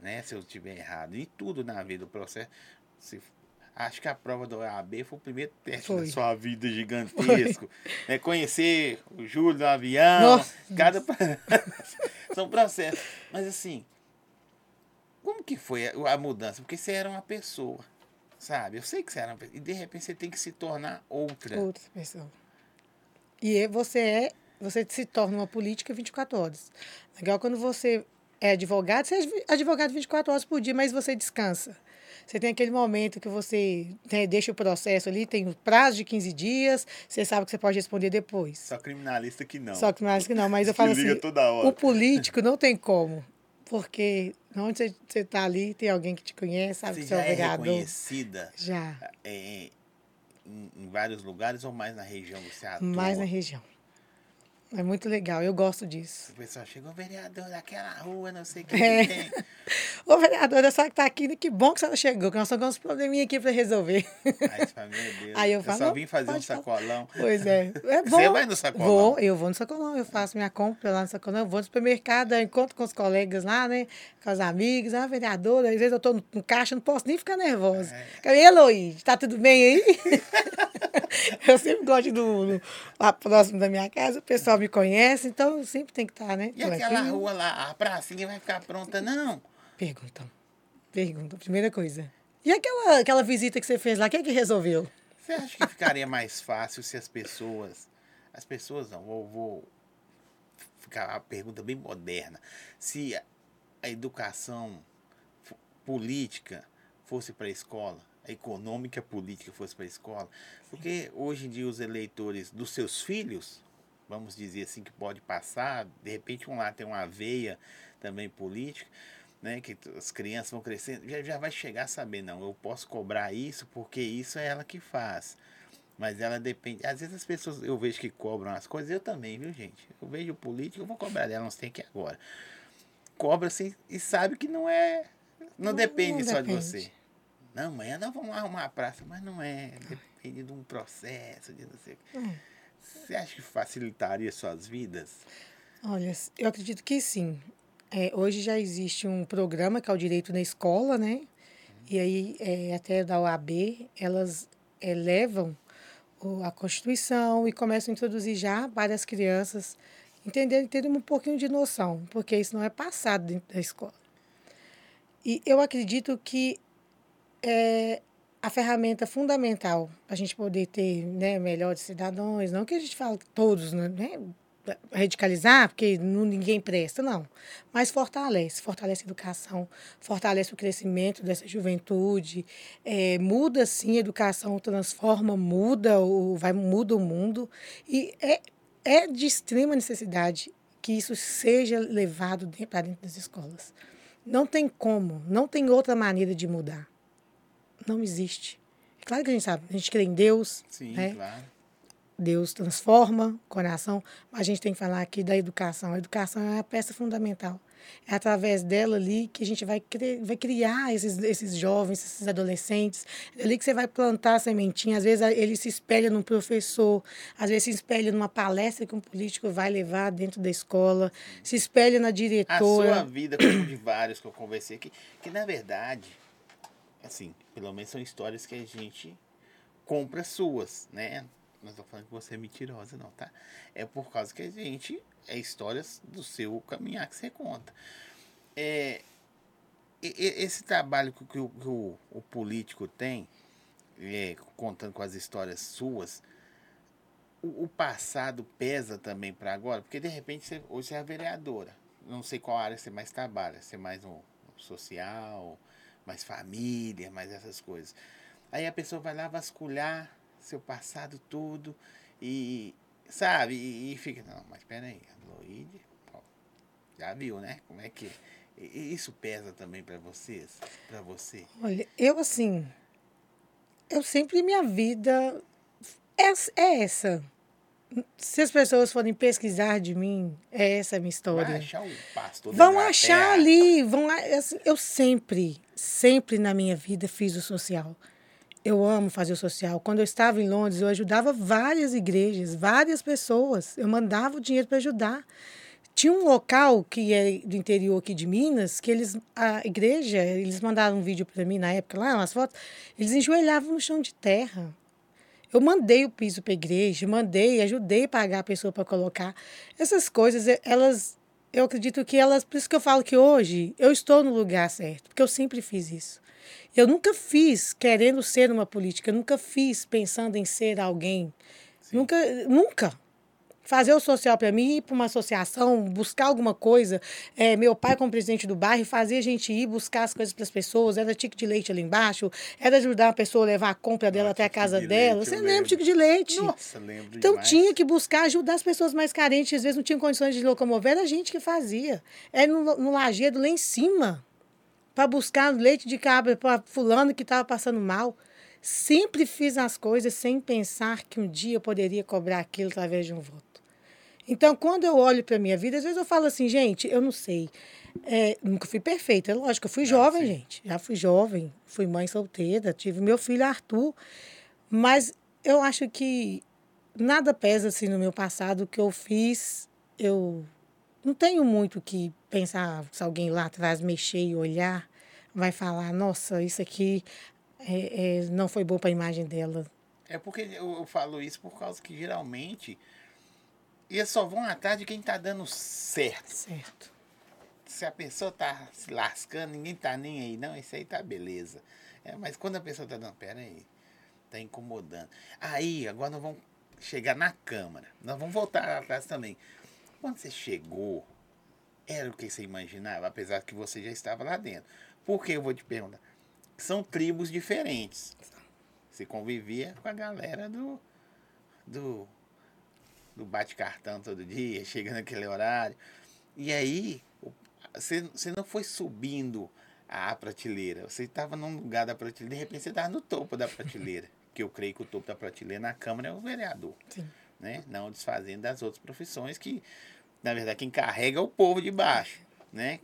né? Se eu estiver errado. E tudo na vida, o processo. se- acho que a prova do OAB foi o primeiro teste Foi. da sua vida gigantesco. Né? Conhecer o Júlio no avião. Nossa, cada... *laughs* São processos. Mas assim, como que foi a, a mudança? Porque você era uma pessoa, sabe? Eu sei que você era uma pessoa. E de repente você tem que se tornar outra. Outra pessoa. E é- você é, você se torna uma política 24 horas. Legal quando você é advogado, você é advogado 24 horas por dia, mas você descansa. Você tem aquele momento que você né, deixa o processo ali, tem o prazo de 15 dias, você sabe que você pode responder depois. Só criminalista que não. Só mais que não, mas eu *laughs* falo assim, toda hora. o político não tem como. Porque onde você- está ali, tem alguém que te conhece, sabe Você que você é já o é reconhecida Já, é, em, em vários lugares ou mais na região que você atua? mais na região. É muito legal, eu gosto disso. O pessoal chegou, vereador daquela rua, não sei o que, É. que tem. *laughs* Ô, vereadora, só que tá aqui, que bom que a senhora chegou, que nós estamos com uns probleminha aqui para resolver. Aí você fala, meu Deus, Aí eu eu, falo, só vim fazer um pode falar. sacolão. Pois é. *laughs* é bom. Você vai no sacolão? Vou, eu vou no sacolão, eu faço minha compra lá no sacolão, eu vou no supermercado, eu encontro com os colegas lá, né? Com os amigos, ah, vereadora, às vezes eu tô no, no caixa, não posso nem ficar nervosa. É. Eloí? Tá tudo bem aí? *laughs* eu sempre gosto no, no- lá próximo da minha casa, o pessoal me conhece, então eu sempre tem que estar, né? E aquela tranquilo. rua lá, a pracinha vai ficar pronta? Não. Perguntam. Perguntam, primeira coisa. E aquela, aquela visita que você fez lá, quem é que resolveu? Você acha que ficaria mais fácil se as pessoas. As pessoas não, vou, vou ficar uma pergunta bem moderna. Se a, a educação política fosse para a escola, a econômica política fosse para a escola, porque hoje em dia os eleitores dos seus filhos, vamos dizer assim, que pode passar, de repente um lá tem uma veia também política, né, que as crianças vão crescendo, já, já vai chegar a saber, não, eu posso cobrar isso porque isso é ela que faz. Mas ela depende. Às vezes as pessoas, eu vejo que cobram as coisas, eu também, viu, gente? Eu vejo político, eu vou cobrar dela, não sei que agora. Cobra assim e sabe que não é. Não, Não- depende não só de você. Não, amanhã nós vamos arrumar a praça, mas não é. Depende de um processo, de não sei o quê. Hum. Você acha que facilitaria suas vidas? Olha, eu acredito que sim. É, hoje já existe um programa que é o Direito na Escola, né? E aí, é, até da OAB, elas é, levam o- a Constituição e começam a introduzir já para as crianças entenderem, terem um pouquinho de noção, porque isso não é passado dentro da escola. E eu acredito que é a ferramenta fundamental para a gente poder ter né, melhores cidadãos, não que a gente fale todos, né, né, radicalizar, porque não, ninguém presta, não. Mas fortalece, fortalece a educação, fortalece o crescimento dessa juventude, é, muda sim a educação, transforma, muda o, vai, muda o mundo. E é, é de extrema necessidade que isso seja levado para dentro das escolas. Não tem como, não tem outra maneira de mudar. Não existe. É claro que a gente sabe, a gente crê em Deus, Sim, né? claro. Deus transforma o coração, mas a gente tem que falar aqui da educação. A educação é a peça fundamental. É através dela ali que a gente vai, cri- vai criar esses, esses jovens, esses adolescentes. É ali que você vai plantar a sementinha. Às vezes a- ele se espelha num professor, às vezes se espelha numa palestra que um político vai levar dentro da escola, se espelha na A diretora. sua vida, como de vários que eu conversei aqui, que na verdade, assim, pelo menos são histórias que a gente compra suas, né? Não estou falando que você é mentirosa, não, tá? É por causa que a gente. É histórias do seu caminhar que você conta. É, esse trabalho que, que o, que o- o político tem, é, contando com as histórias suas, o, o passado pesa também para agora? Porque de repente você, hoje você é a vereadora. Não sei qual área você mais trabalha. Você é mais no social, mais família, mais essas coisas. Aí a pessoa vai lá vasculhar seu passado tudo e, sabe, e, e fica, não, mas peraí, Loide, já viu, né? Como é que. e Isso pesa também para vocês? Para você? Olha, eu assim, eu sempre minha vida é, é essa. Se as pessoas forem pesquisar de mim, é essa a minha história. Vai achar o pastor Vão achar ali, vão, assim, eu sempre, sempre na minha vida fiz o social. Eu amo fazer o social. Quando eu estava em Londres, eu ajudava várias igrejas, várias pessoas. Eu mandava o dinheiro para ajudar. Tinha um local que é do interior aqui de Minas, que eles, a igreja, eles mandaram um vídeo para mim na época, lá, umas fotos, eles enjoelhavam no chão de terra. Eu mandei o piso para a igreja, mandei, ajudei a pagar a pessoa para colocar. Essas coisas, eh, elas, eu acredito que elas, por isso que eu falo que hoje eu estou no lugar certo, porque eu sempre fiz isso. Eu nunca fiz querendo ser uma política, eu nunca fiz pensando em ser alguém. Nunca, nunca. Fazer o social para mim, ir para uma associação, buscar alguma coisa. É, meu pai, como presidente do bairro, fazia a gente ir buscar as coisas para as pessoas. Era tique de leite ali embaixo, era ajudar a pessoa a levar a compra dela Ah, até a casa de dela. leite, Você lembra tique de leite? Nossa, lembro Então demais. tinha que buscar ajudar as pessoas mais carentes, às vezes não tinham condições de locomover, era a gente que fazia. Era no, no lajedo lá em cima, para buscar leite de cabra para fulano que estava passando mal. Sempre fiz as coisas sem pensar que um dia eu poderia cobrar aquilo através de um voto. Então, quando eu olho para a minha vida, às vezes eu falo assim, gente, eu não sei. É, nunca fui perfeita, é lógico, eu fui jovem, sim. gente. Já fui jovem, fui mãe solteira, tive meu filho Arthur. Mas eu acho que nada pesa assim no meu passado o que eu fiz. Eu não tenho muito que pensar se alguém lá atrás mexer e olhar, vai falar, nossa, isso aqui é, é, não foi bom para a imagem dela. É porque eu, eu falo isso por causa que geralmente eles só vão atrás de quem tá dando certo. Certo. Se a pessoa tá se lascando, ninguém tá nem aí, não, isso aí tá beleza. É, mas quando a pessoa tá dando, pera aí, tá incomodando. Aí, agora nós vamos chegar na Câmara. Nós vamos voltar atrás também. Quando você chegou, era o que você imaginava, apesar que você já estava lá dentro. Por que eu vou te perguntar? São tribos diferentes. Você convivia com a galera do, do, do bate-cartão todo dia, *laughs* chega naquele horário. E aí, você, você não foi subindo a prateleira. Você estava num lugar da prateleira, de repente você estava no topo da prateleira. *laughs* Que eu creio que o topo da prateleira na Câmara é o vereador. Sim. Né? Não desfazendo das outras profissões que, na verdade, quem carrega é o povo de baixo. Né?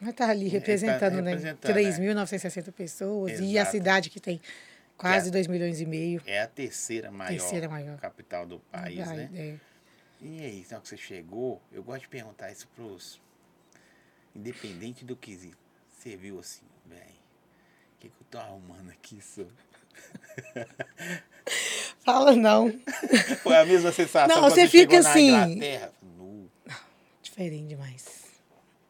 Mas está ali tá representando, representando, né? é. 3.960 pessoas. E a Exato. cidade que tem quase é- 2 milhões e meio. É a terceira maior, Terceira maior. capital do país, Vai, né? é. E aí, na hora que você chegou, eu gosto de perguntar isso pros. Independente do que você viu assim, bem, o que, que eu tô arrumando aqui, só? *laughs* Fala não. *laughs* Foi a mesma sensação Não, você fica assim. na Inglaterra? Nu. Diferente demais.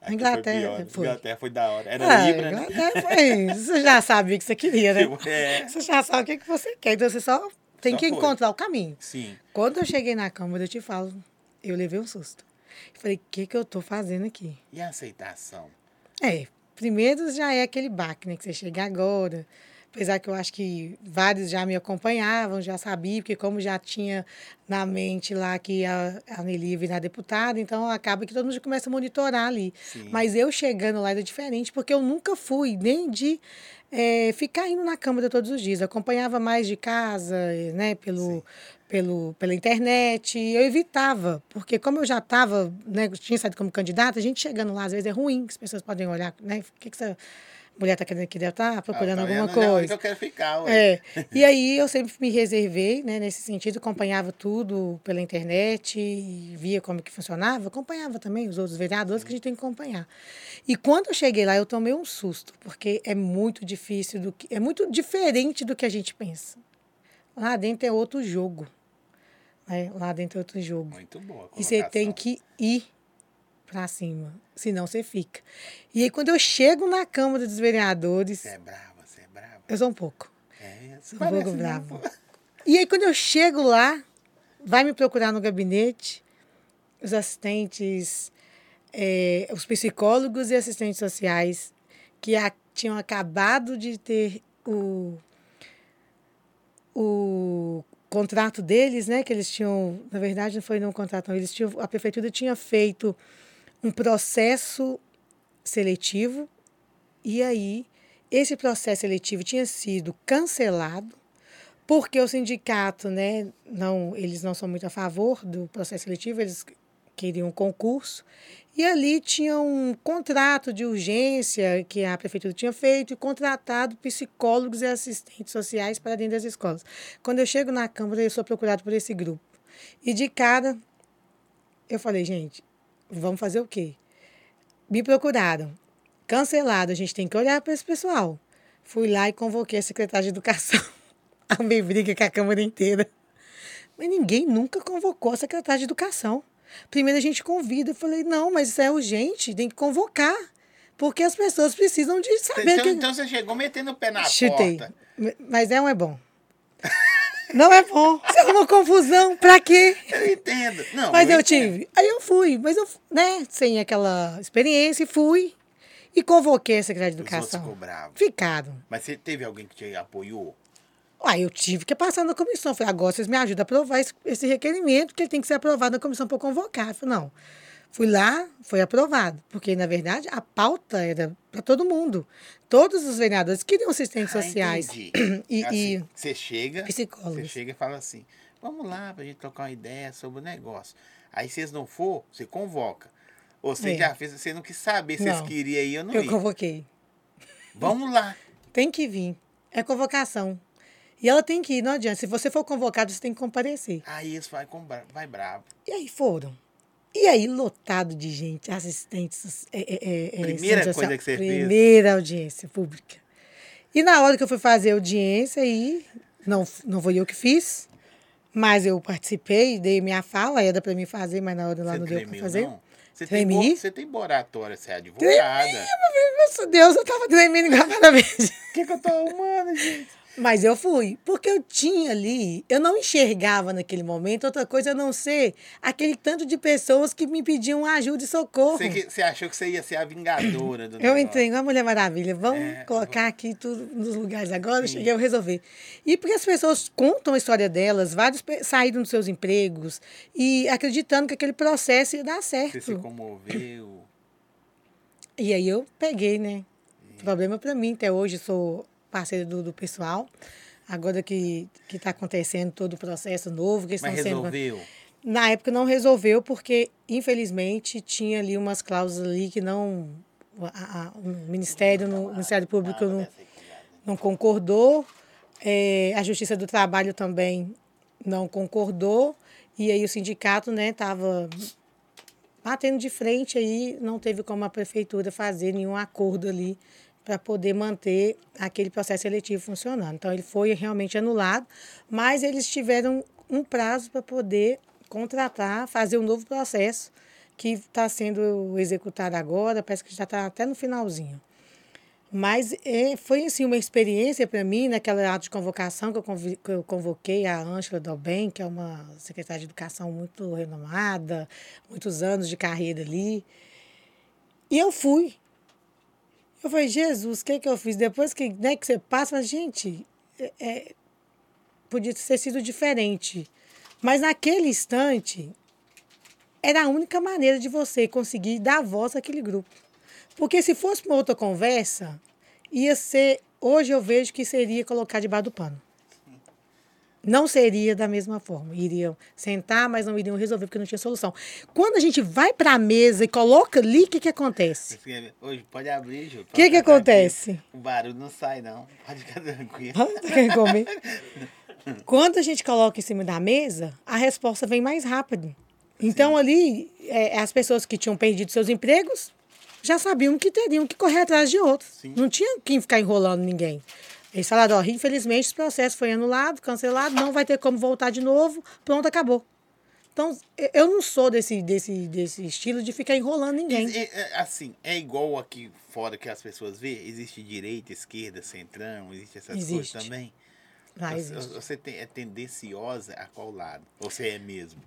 Aqui Inglaterra, Foi foi. Inglaterra foi da hora. Era Ah, Libra, né? Inglaterra foi. Você já sabia o que você queria, né? *laughs* É, Você já sabe o que você quer. Então você só tem Só que foi. encontrar o caminho. sim. Quando eu cheguei na Câmara, eu te falo, eu levei um susto. Eu falei, o que, que eu tô fazendo aqui? E a aceitação? É, primeiro já é aquele baque, né? Que você chega agora. Apesar que eu acho que vários já me acompanhavam, já sabiam, porque como já tinha na mente lá que a, a Nelly virar deputada, então acaba que todo mundo começa a monitorar ali. Sim. Mas eu chegando lá era diferente, porque eu nunca fui nem de eh, ficar indo na Câmara todos os dias. Eu acompanhava mais de casa, eh, né, pelo, pelo, pela internet. Eu evitava, porque como eu já estava, né, tinha saído como candidata, a gente chegando lá, às vezes é ruim, que as pessoas podem olhar, né, o que, que essa mulher está querendo aqui? Deve estar procurando Ah, tá alguma coisa. que eu quero ficar, ué. É. *laughs* E aí eu sempre me reservei, né, nesse sentido, acompanhava tudo pela internet, via como que funcionava, acompanhava também os outros vereadores que a gente tem que acompanhar. E quando eu cheguei lá, eu tomei um susto, porque é muito difícil do que é muito diferente do que a gente pensa. Lá dentro é outro jogo. Né? Lá dentro é outro jogo. Muito boa. E você tem que ir para cima, senão você fica. E aí quando eu chego na Câmara dos Vereadores, Você é brava, você é brava. eu sou um pouco. É, você Um pouco brava. E aí, quando eu chego lá, vai me procurar no gabinete, os assistentes, eh, os psicólogos e assistentes sociais que a- tinham acabado de ter o, o contrato deles, né? Que eles tinham, na verdade, não foi não um contrato, não, eles tinham, a prefeitura tinha feito um processo seletivo e aí esse processo seletivo tinha sido cancelado porque o sindicato, né, não, eles não são muito a favor do processo seletivo, eles queriam um concurso. E ali tinha um contrato de urgência que a prefeitura tinha feito e contratado psicólogos e assistentes sociais para dentro das escolas. Quando eu chego na Câmara, eu sou procurado por esse grupo. E de cara, eu falei, gente, vamos fazer o quê? Me procuraram. Cancelado, a gente tem que olhar para esse pessoal. Fui lá e convoquei a secretária de Educação. *laughs* Arrumei briga com a Câmara inteira. Mas ninguém nunca convocou a secretária de Educação. Primeiro a gente convida. Eu falei, não, mas isso é urgente, tem que convocar. Porque as pessoas precisam de saber Então, que... então você chegou metendo o pé na Chutei. porta. Mas é um é bom. Não é bom. Você arrumou confusão. Pra quê? Eu entendo. Não, Mas eu entendo. tive. Aí eu fui, mas eu, né, sem aquela experiência, fui e convoquei a secretária de Os Educação. ficou bravo. Ficaram. Mas você teve alguém que te apoiou? Aí eu tive que passar na comissão. Falei, agora vocês me ajudam a aprovar esse, esse requerimento, que ele tem que ser aprovado na comissão para convocar. Eu falei, não. Fui lá, foi aprovado. Porque, na verdade, a pauta era para todo mundo. Todos os vereadores queriam assistentes Ah, sociais. entendi. *clears throat* E, Assim, e você chega, psicólogos. você chega e fala assim, vamos lá pra gente trocar uma ideia sobre o negócio. Aí se eles não for, você convoca. Ou você É. já fez, você não quis saber se Não. eles queriam ir ou não eu ir. convoquei. Vamos lá. Tem que vir. É convocação. E ela tem que ir, não adianta. Se você for convocado, você tem que comparecer. Aí eles vai, com vai bravo. E aí foram. E aí, lotado de gente, assistentes. É, é, é, é, Primeira centro coisa que você fez. Primeira audiência pública. E na hora que eu fui fazer a audiência, aí, não, não foi eu que fiz, mas eu participei, dei minha fala, era para mim fazer, mas na hora lá Você não deu para fazer. não? Você tem, Tremi. você tem boratória, você é advogada. Nossa Deus, eu tava tremendo igual a parabéns. *laughs* O que, que eu tô arrumando, gente? Mas eu fui, porque eu tinha ali, eu não enxergava naquele momento outra coisa a não ser aquele tanto de pessoas que me pediam ajuda e socorro. Você, que- você achou que você ia ser a vingadora do Eu negócio. entrei igual a Mulher Maravilha. Vamos É, colocar aqui tudo nos lugares agora. Eu cheguei a resolver. E porque as pessoas contam a história delas, vários saíram dos seus empregos e acreditando que aquele processo ia dar Você se certo. comoveu. E aí eu peguei, né? Problema para mim, até hoje sou parceira do, do pessoal. Agora que que está acontecendo todo o processo novo, que Mas estão sendo resolveu. Na época não resolveu porque, infelizmente, tinha ali umas cláusulas ali que não a, a, o Ministério, no, o Ministério Público não, não concordou, é, a Justiça do Trabalho também não concordou, e aí o sindicato estava né, batendo de frente aí, não teve como a prefeitura fazer nenhum acordo ali para poder manter aquele processo seletivo funcionando. Então ele foi realmente anulado, mas eles tiveram um prazo para poder contratar, fazer um novo processo que está sendo executado agora, parece que já está até no finalzinho. Mas é, foi assim, uma experiência para mim, naquela ato de convocação que eu, convi, que eu convoquei a Ângela Dalben, que é uma secretária de educação muito renomada, muitos anos de carreira ali. E eu fui. Eu falei, Jesus, o que, que eu fiz? Depois que, né, que você passa, gente, é, é, podia ter sido diferente. Mas naquele instante, era a única maneira de você conseguir dar voz àquele grupo. Porque se fosse uma outra conversa, ia ser. Hoje eu vejo que seria colocar debaixo do pano. Não seria da mesma forma. Iriam sentar, mas não iriam resolver porque não tinha solução. Quando a gente vai para a mesa e coloca ali, o que, que acontece? Hoje pode abrir, Ju. O que, que acontece? O barulho não sai, não. Pode ficar tranquilo. comer? Quando a gente coloca em cima da mesa, a resposta vem mais rápido. Então, Sim. ali, é, as pessoas que tinham perdido seus empregos já sabiam que teriam que correr atrás de outros. Sim. Não tinha quem ficar enrolando ninguém. Eles falaram, ó, infelizmente esse processo foi anulado, cancelado, não vai ter como voltar de novo, pronto, acabou. Então, eu não sou desse, desse, desse estilo de ficar enrolando ninguém. É, assim, é igual aqui fora que as pessoas vê? Existe direita, esquerda, centrão, existe essas existe. coisas também? Você, existe. você é tendenciosa a qual lado? Você é mesmo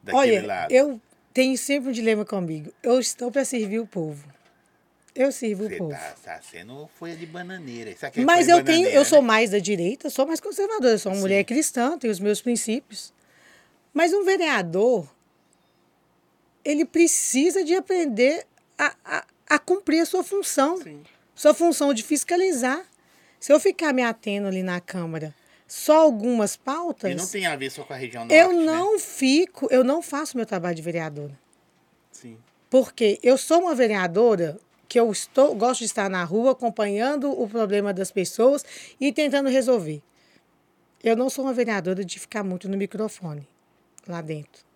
daquele Olha, lado? eu tenho sempre um dilema comigo. Eu estou para servir o povo. Eu sirvo Você o povo. Tá, tá sendo folha de bananeira. Mas eu tenho, eu sou né? mais da direita, sou mais conservadora, eu sou uma Sim. mulher cristã, tenho os meus princípios. Mas um vereador, ele precisa de aprender a, a, a cumprir a sua função. Sim. Sua função de fiscalizar. Se eu ficar me atendo ali na Câmara só algumas pautas. E não tem a ver só com a região norte, Eu né? não né? fico, eu não faço meu trabalho de vereadora. Sim. Porque eu sou uma vereadora que eu estou, gosto de estar na rua acompanhando o problema das pessoas e tentando resolver. Eu não sou uma vereadora de ficar muito no microfone lá dentro.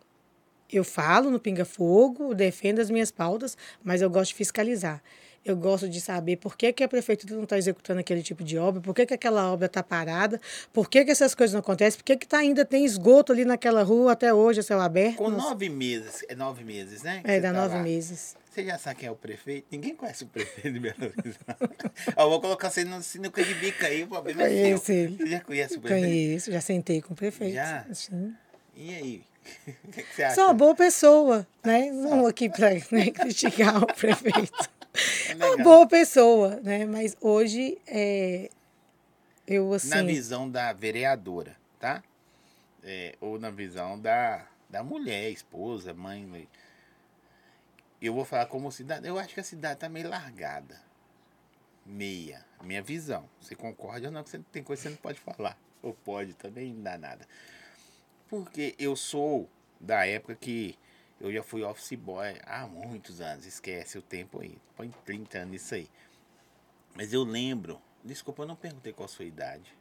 Eu falo no Pinga Fogo, defendo as minhas pautas, mas eu gosto de fiscalizar. Eu gosto de saber por que, que a prefeitura não está executando aquele tipo de obra, por que, que aquela obra está parada, por que, que essas coisas não acontecem, por que, que tá, ainda tem esgoto ali naquela rua até hoje, a céu aberto. Com nove meses, é nove meses, né? É, dá tá nove lá. meses. Você já sabe quem é o prefeito? Ninguém conhece o prefeito de Belo Horizonte. *laughs* eu vou colocar você no sinuca de bica aí, o Conheço ele. Você já conhece o prefeito? Conheço, já sentei com o prefeito. Já? Sim. E aí? *laughs* O que, que você acha? Sou uma boa pessoa, né? Não aqui para né, *laughs* criticar o prefeito. É, uma boa pessoa, né? Mas hoje, é, eu assim... Na visão da vereadora, tá? É, ou na visão da, da mulher, esposa, mãe eu vou falar como cidade. Eu acho que a cidade está meio largada. Meia. Minha visão. Você concorda ou não? Você, tem coisa que você não pode falar. Ou pode também, não dá nada. Porque eu sou da época que eu já fui office boy há muitos anos. Esquece o tempo aí. Põe 30 anos isso aí. Mas eu lembro. Desculpa, eu não perguntei qual a sua idade.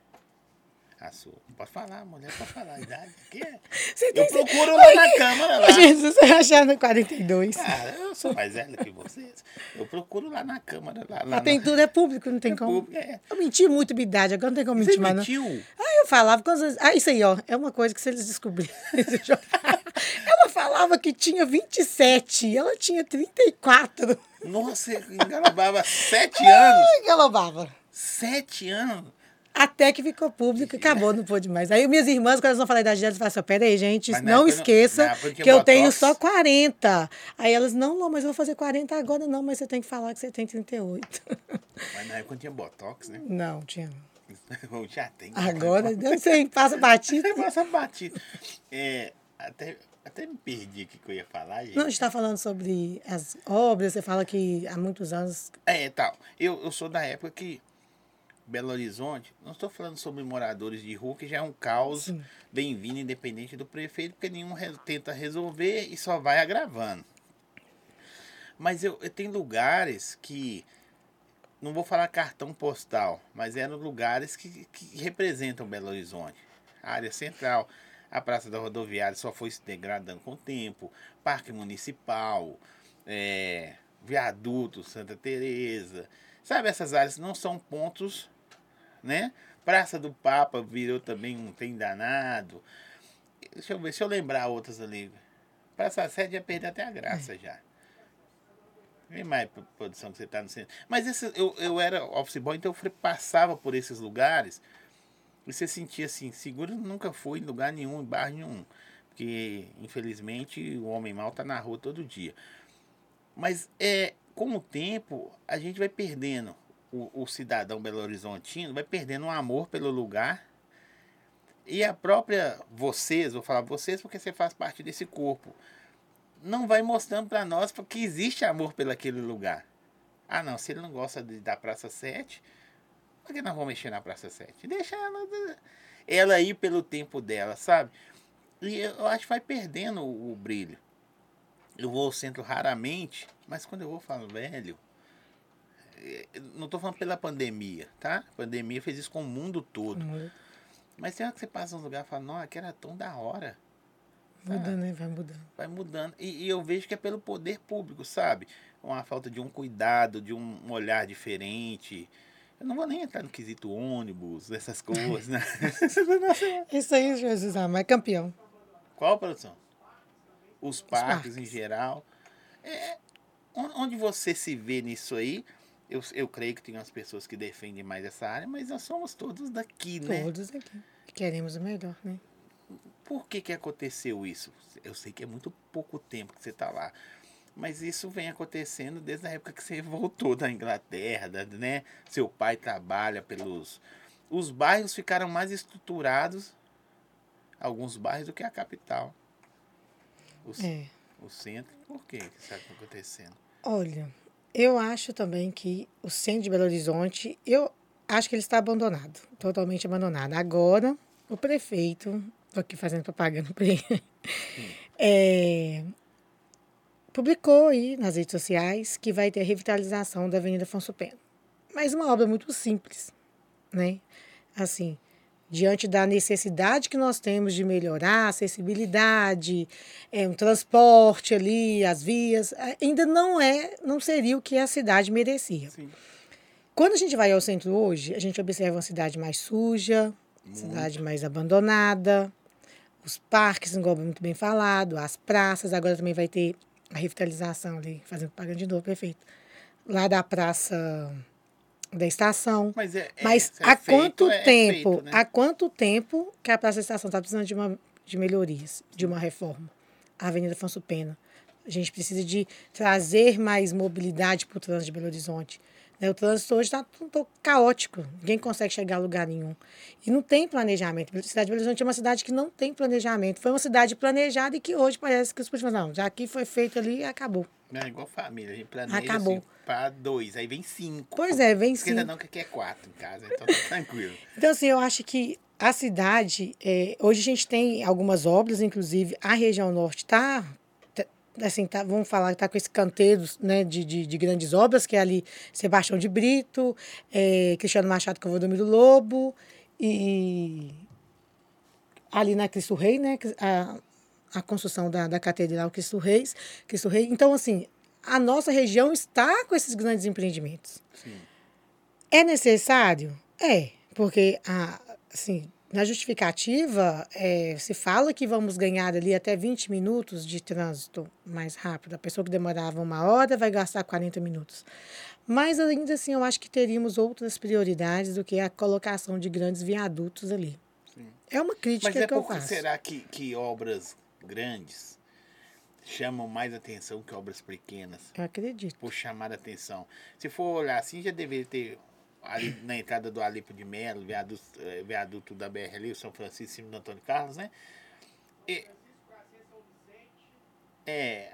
A sua. Pode falar, mulher, pode falar a idade. Que é? *laughs* eu procuro lá na Câmara. Lá. Jesus, você achando 42. Cara, eu sou mais velha que vocês. Eu procuro lá na Câmara. Lá, lá tem tudo, é público, não tem é como. Público, é. Eu menti muito minha idade, agora não tem como mentir você mais. mentiu? Não. Ah, eu falava. Quando... Ah, isso aí, ó. É uma coisa que se eles descobrirem. *laughs* *laughs* falava que tinha 27, ela tinha 34. Nossa, engalobava 7 *laughs* anos. Engalobava. 7 anos. Até que ficou público, acabou, não pôde mais. Aí minhas irmãs, quando elas vão falar a idade delas, falam assim, peraí, gente, mas não esqueça não, que eu tenho só 40. Aí elas, não, não, mas eu vou fazer 40 agora não, mas você tem que falar que você tem 38. *laughs* Mas na época tinha Botox, né? Não, tinha. *laughs* Já tem. Agora, não sei, passa batido. passa batido. É, até, até me perdi o que eu ia falar, gente. Não, a gente está falando sobre as obras, você fala que há muitos anos... É, tal. Eu, eu sou da época que Belo Horizonte, não estou falando sobre moradores de rua, que já é um caos bem-vindo, independente do prefeito, porque nenhum re tenta resolver e só vai agravando. Mas eu, eu tenho lugares que. Não vou falar cartão postal, mas eram lugares que, que representam Belo Horizonte. A área central, a Praça da Rodoviária só foi se degradando com o tempo, Parque Municipal, é, Viaduto Santa Teresa. Sabe, essas áreas não são pontos, né? Praça do Papa virou também um tem danado. Deixa eu ver, se eu lembrar outras ali. Praça 7 já perdeu até a graça já. Vem mais produção que você tá no centro. Mas esse, eu, eu era office boy, então eu passava por esses lugares você sentia assim, seguro nunca foi em lugar nenhum, em bar nenhum. Porque, infelizmente, o homem mal tá na rua todo dia. Mas é, com o tempo, a gente vai perdendo. O, o cidadão Belo Horizontino vai perdendo um amor pelo lugar. E a própria vocês, vou falar vocês porque você faz parte desse corpo, não vai mostrando para nós que existe amor pelo aquele lugar. Ah, não, se ele não gosta de, da Praça 7, por que nós vamos mexer na Praça 7? Deixa ela, ela ir pelo tempo dela, sabe? E eu acho que vai perdendo o, o brilho. Eu vou ao centro raramente, mas quando eu vou, falo, velho. É, não estou falando pela pandemia, tá? A pandemia fez isso com o mundo todo. Uhum. Mas tem hora que você passa num lugar e fala, não, aqui era tão da hora. Muda, né? Vai mudando. Vai mudando. E, e, eu vejo que é pelo poder público, sabe? Uma falta de um cuidado, de um olhar diferente. Eu não vou nem entrar no quesito ônibus, essas coisas, né? *laughs* Isso aí, Jesus, mas é campeão. Qual produção? Os parques, Os parques. em geral. É, onde você se vê nisso aí? Eu, eu creio que tem umas pessoas que defendem mais essa área, mas nós somos todos daqui, né? Todos aqui. Queremos o melhor, né? Por que, que aconteceu isso? Eu sei que é muito pouco tempo que você está lá. Mas isso vem acontecendo desde a época que você voltou da Inglaterra, né? Seu pai trabalha pelos. Os bairros ficaram mais estruturados, alguns bairros, do que a capital. Os, é. O centro. Por que isso está acontecendo? Olha, eu acho também que o centro de Belo Horizonte, eu acho que ele está abandonado, totalmente abandonado. Agora, o prefeito, estou aqui fazendo propaganda para ele, *laughs* é, publicou aí nas redes sociais que vai ter a revitalização da Avenida Afonso Pena. Mas uma obra muito simples, né? Assim, diante da necessidade que nós temos de melhorar a acessibilidade, é, um transporte ali, as vias, ainda não é, não seria o que a cidade merecia. Sim. Quando a gente vai ao centro hoje, a gente observa uma cidade mais suja, muito. cidade mais abandonada, os parques, igual muito bem falado, as praças, agora também vai ter a revitalização ali, fazendo propaganda de novo, perfeito. Lá da praça da estação. Mas, é, é Mas é há quanto é tempo, feito, né? há quanto tempo que a praça da estação está precisando de uma de melhorias, de uma reforma? A Avenida Afonso Pena. A gente precisa de trazer mais mobilidade para o trânsito de Belo Horizonte. Né? O trânsito hoje está caótico, ninguém consegue chegar a lugar nenhum. E não tem planejamento. A cidade de Belo Horizonte é uma cidade que não tem planejamento. Foi uma cidade planejada e que hoje parece que os políticos não, já aqui foi feito ali e acabou. É igual família, a gente planeja acabou. Assim, para dois, aí vem cinco. Pois é, vem cinco. ainda não que é quatro em casa, então tá tranquilo. *laughs* então, assim, eu acho que a cidade, é, hoje a gente tem algumas obras, inclusive a região norte está assim, tá, vamos falar que está com esse canteiro né, de, de, de, grandes obras, que é ali Sebastião de Brito, é, Cristiano Machado com Valdomiro Lobo, e ali na Cristo Rei, né, a, a construção da, da Catedral Cristo Reis, Cristo Rei. Então, assim, a nossa região está com esses grandes empreendimentos. Sim. É necessário? É, porque a, assim, na justificativa, é, se fala que vamos ganhar ali até 20 minutos de trânsito mais rápido. A pessoa que demorava uma hora vai gastar 40 minutos. Mas ainda assim, eu acho que teríamos outras prioridades do que a colocação de grandes viadutos ali. Sim. É uma crítica Mas é que eu faço. será que, que obras grandes chamam mais atenção que obras pequenas? Eu acredito. Por chamar atenção. Se for olhar assim, já deveria ter ali na entrada do Alipo de Melo, viaduto, eh, viaduto da BR ali, o São Francisco, cima do Antônio Carlos, né? E, é,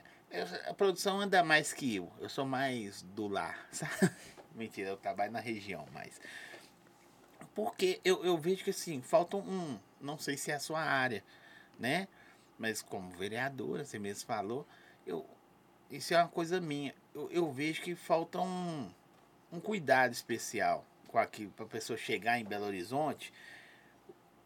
a produção anda mais que eu. Eu sou mais do lar, *laughs* sabe? Mentira, eu trabalho na região, mas. Porque eu, eu vejo que assim, falta um. Não sei se é a sua área, né? Mas como vereadora, você mesmo falou, eu, isso é uma coisa minha eu, eu vejo que falta um, um cuidado especial com aquilo, para a pessoa chegar em Belo Horizonte.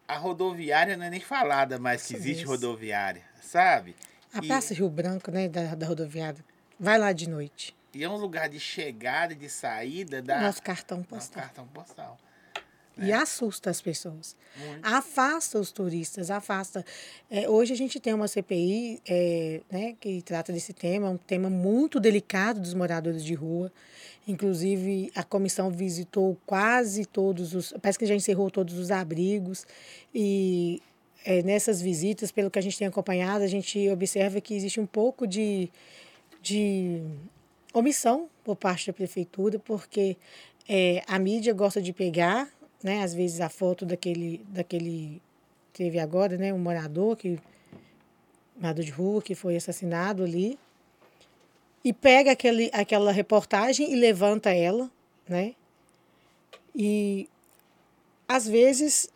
A rodoviária não é nem falada mais que existe rodoviária, sabe? A E- Praça Rio Branco, né, da, da rodoviária. Vai lá de noite. E é um lugar de chegada e de saída da Nosso cartão nosso postal. cartão postal. E assusta as pessoas. Muito. Afasta os turistas, afasta. É, hoje a gente tem uma CPI é, né, que trata desse tema, um tema muito delicado dos moradores de rua. Inclusive, a comissão visitou quase todos os. Parece que já encerrou todos os abrigos. E é, nessas visitas, pelo que a gente tem acompanhado, a gente observa que existe um pouco de, de omissão por parte da prefeitura, porque é, a mídia gosta de pegar, né, às vezes, a foto daquele, daquele teve agora, né, um morador que morador de rua que foi assassinado ali e pega aquele, aquela reportagem e levanta ela, né? E às vezes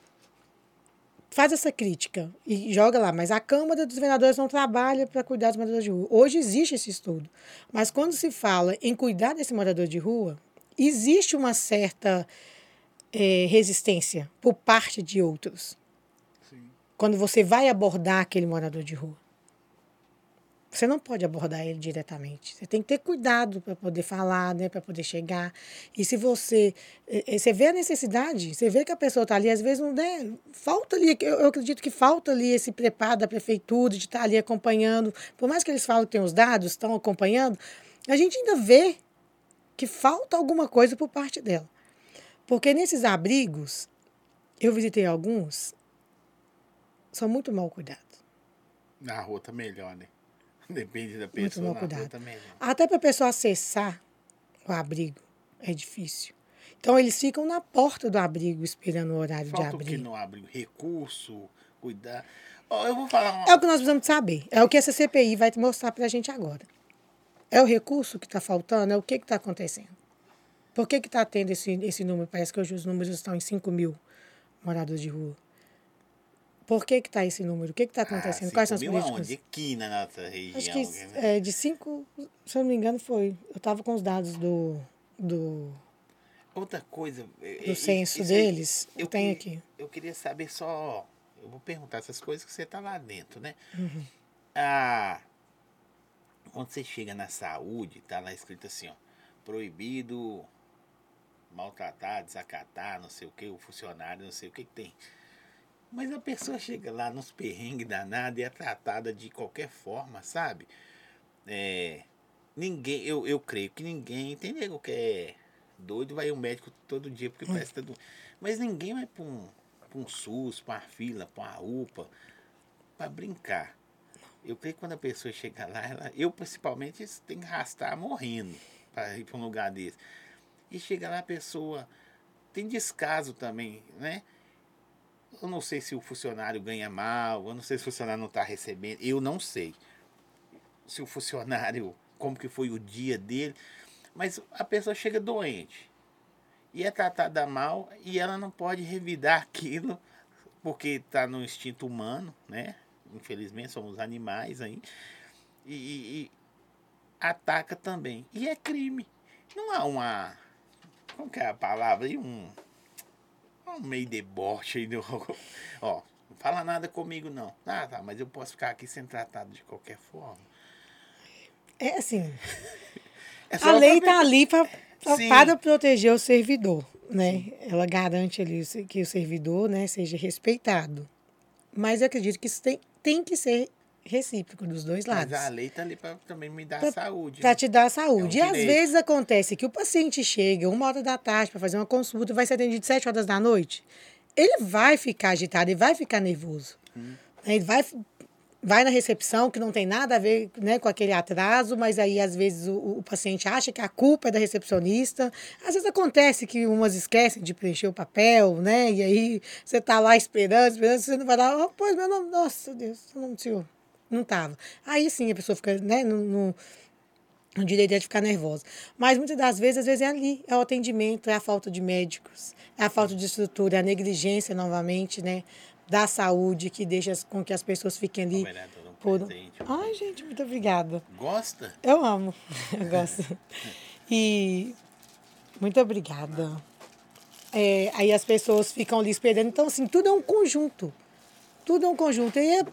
faz essa crítica e joga lá, mas a Câmara dos Vereadores não trabalha para cuidar dos moradores de rua. Hoje existe esse estudo, mas quando se fala em cuidar desse morador de rua, existe uma certa eh, resistência por parte de outros. Sim. Quando você vai abordar aquele morador de rua. Você não pode abordar ele diretamente. Você tem que ter cuidado para poder falar, né, para poder chegar. E se você eh, eh, você vê a necessidade, você vê que a pessoa está ali, às vezes não né, falta ali, eu, eu acredito que falta ali esse preparo da prefeitura de estar ali acompanhando. Por mais que eles falam que tem os dados, estão acompanhando, a gente ainda vê que falta alguma coisa por parte dela. Porque nesses abrigos, eu visitei alguns, são muito mal cuidados. Na rua tá melhor, né? *laughs* Depende da Muito pessoa, rua cuidado. melhor. Até para a pessoa acessar o abrigo é difícil. Então eles ficam na porta do abrigo esperando o horário Falta de o que abrigo. no abrigo? Recurso, cuidar. Ó, eu vou falar uma... É o que nós precisamos saber. É o que essa CPI vai mostrar para a gente agora. É o recurso que está faltando? É o que está acontecendo? Por que está tendo esse, esse número? Parece que hoje os números estão em 5 mil moradores de rua. Por que está esse número? O que está acontecendo? Ah, Quais são as políticas? aonde? Aqui na nossa região. Acho que é, de cinco, se eu não me engano, foi. Eu estava com os dados do, do, Outra coisa. é- é- do censo isso deles. Eu tenho queria- aqui. Eu queria saber só. Eu vou perguntar essas coisas que você tá lá dentro, né? Uhum. Ah, quando você chega na saúde, tá lá escrito assim, ó. Proibido maltratar, desacatar, não sei o que, o funcionário, não sei o que que tem. Mas a pessoa chega lá nos perrengues danados e é tratada de qualquer forma, sabe? É, ninguém, eu, eu creio que ninguém, tem nego que é doido, vai ao médico todo dia porque parece que tá doente. Mas ninguém vai para um, pra um SUS, para uma fila, para uma UPA, para brincar. Eu creio que quando a pessoa chega lá, ela, eu principalmente tenho que arrastar morrendo para ir para um lugar desse. E chega lá a pessoa tem descaso também, né? Eu não sei se o funcionário ganha mal, eu não sei se o funcionário não está recebendo, eu não sei. Se o funcionário, como que foi o dia dele, mas a pessoa chega doente e é tratada mal e ela não pode revidar aquilo porque está no instinto humano, né? Infelizmente somos animais aí. E, e- e ataca também. E é crime. Não há uma. Como que é a palavra? aí? Um. Um meio deboche aí. Do, ó, não fala nada comigo não. Ah, tá, mas eu posso ficar aqui sendo tratado de qualquer forma. É assim, *laughs* É a lei está ali pra, pra- Sim. para proteger o servidor, né? Ela garante ali que o servidor né, seja respeitado. Mas eu acredito que isso tem, tem que ser recíproco dos dois Mas lados. a lei tá ali para também me dar Pra- saúde. Para te dar saúde. É um e às vezes acontece que o paciente chega uma hora da tarde para fazer uma consulta e vai ser atendido sete horas da noite. Ele vai ficar agitado, ele vai ficar nervoso. Hum. Ele vai, vai na recepção, que não tem nada a ver né, com aquele atraso, mas aí às vezes o, o paciente acha que a culpa é da recepcionista. Às vezes acontece que umas esquecem de preencher o papel, né? E aí você tá lá esperando, esperando, você não vai lá, oh, pois meu nome, nossa Deus, seu nome do senhor. Não tava. Aí sim a pessoa fica, né, no, no, no direito é de ficar nervosa. Mas muitas das vezes, às vezes é ali, é o atendimento, é a falta de médicos, é a falta de estrutura, é a negligência novamente, né, da saúde que deixa com que as pessoas fiquem ali um Por... presente. Ai, gente, muito obrigada. Gosta? Eu amo. *laughs* Eu gosto. E muito obrigada. É, aí as pessoas ficam ali esperando. Então, assim, tudo é um conjunto. Tudo é um conjunto. E é-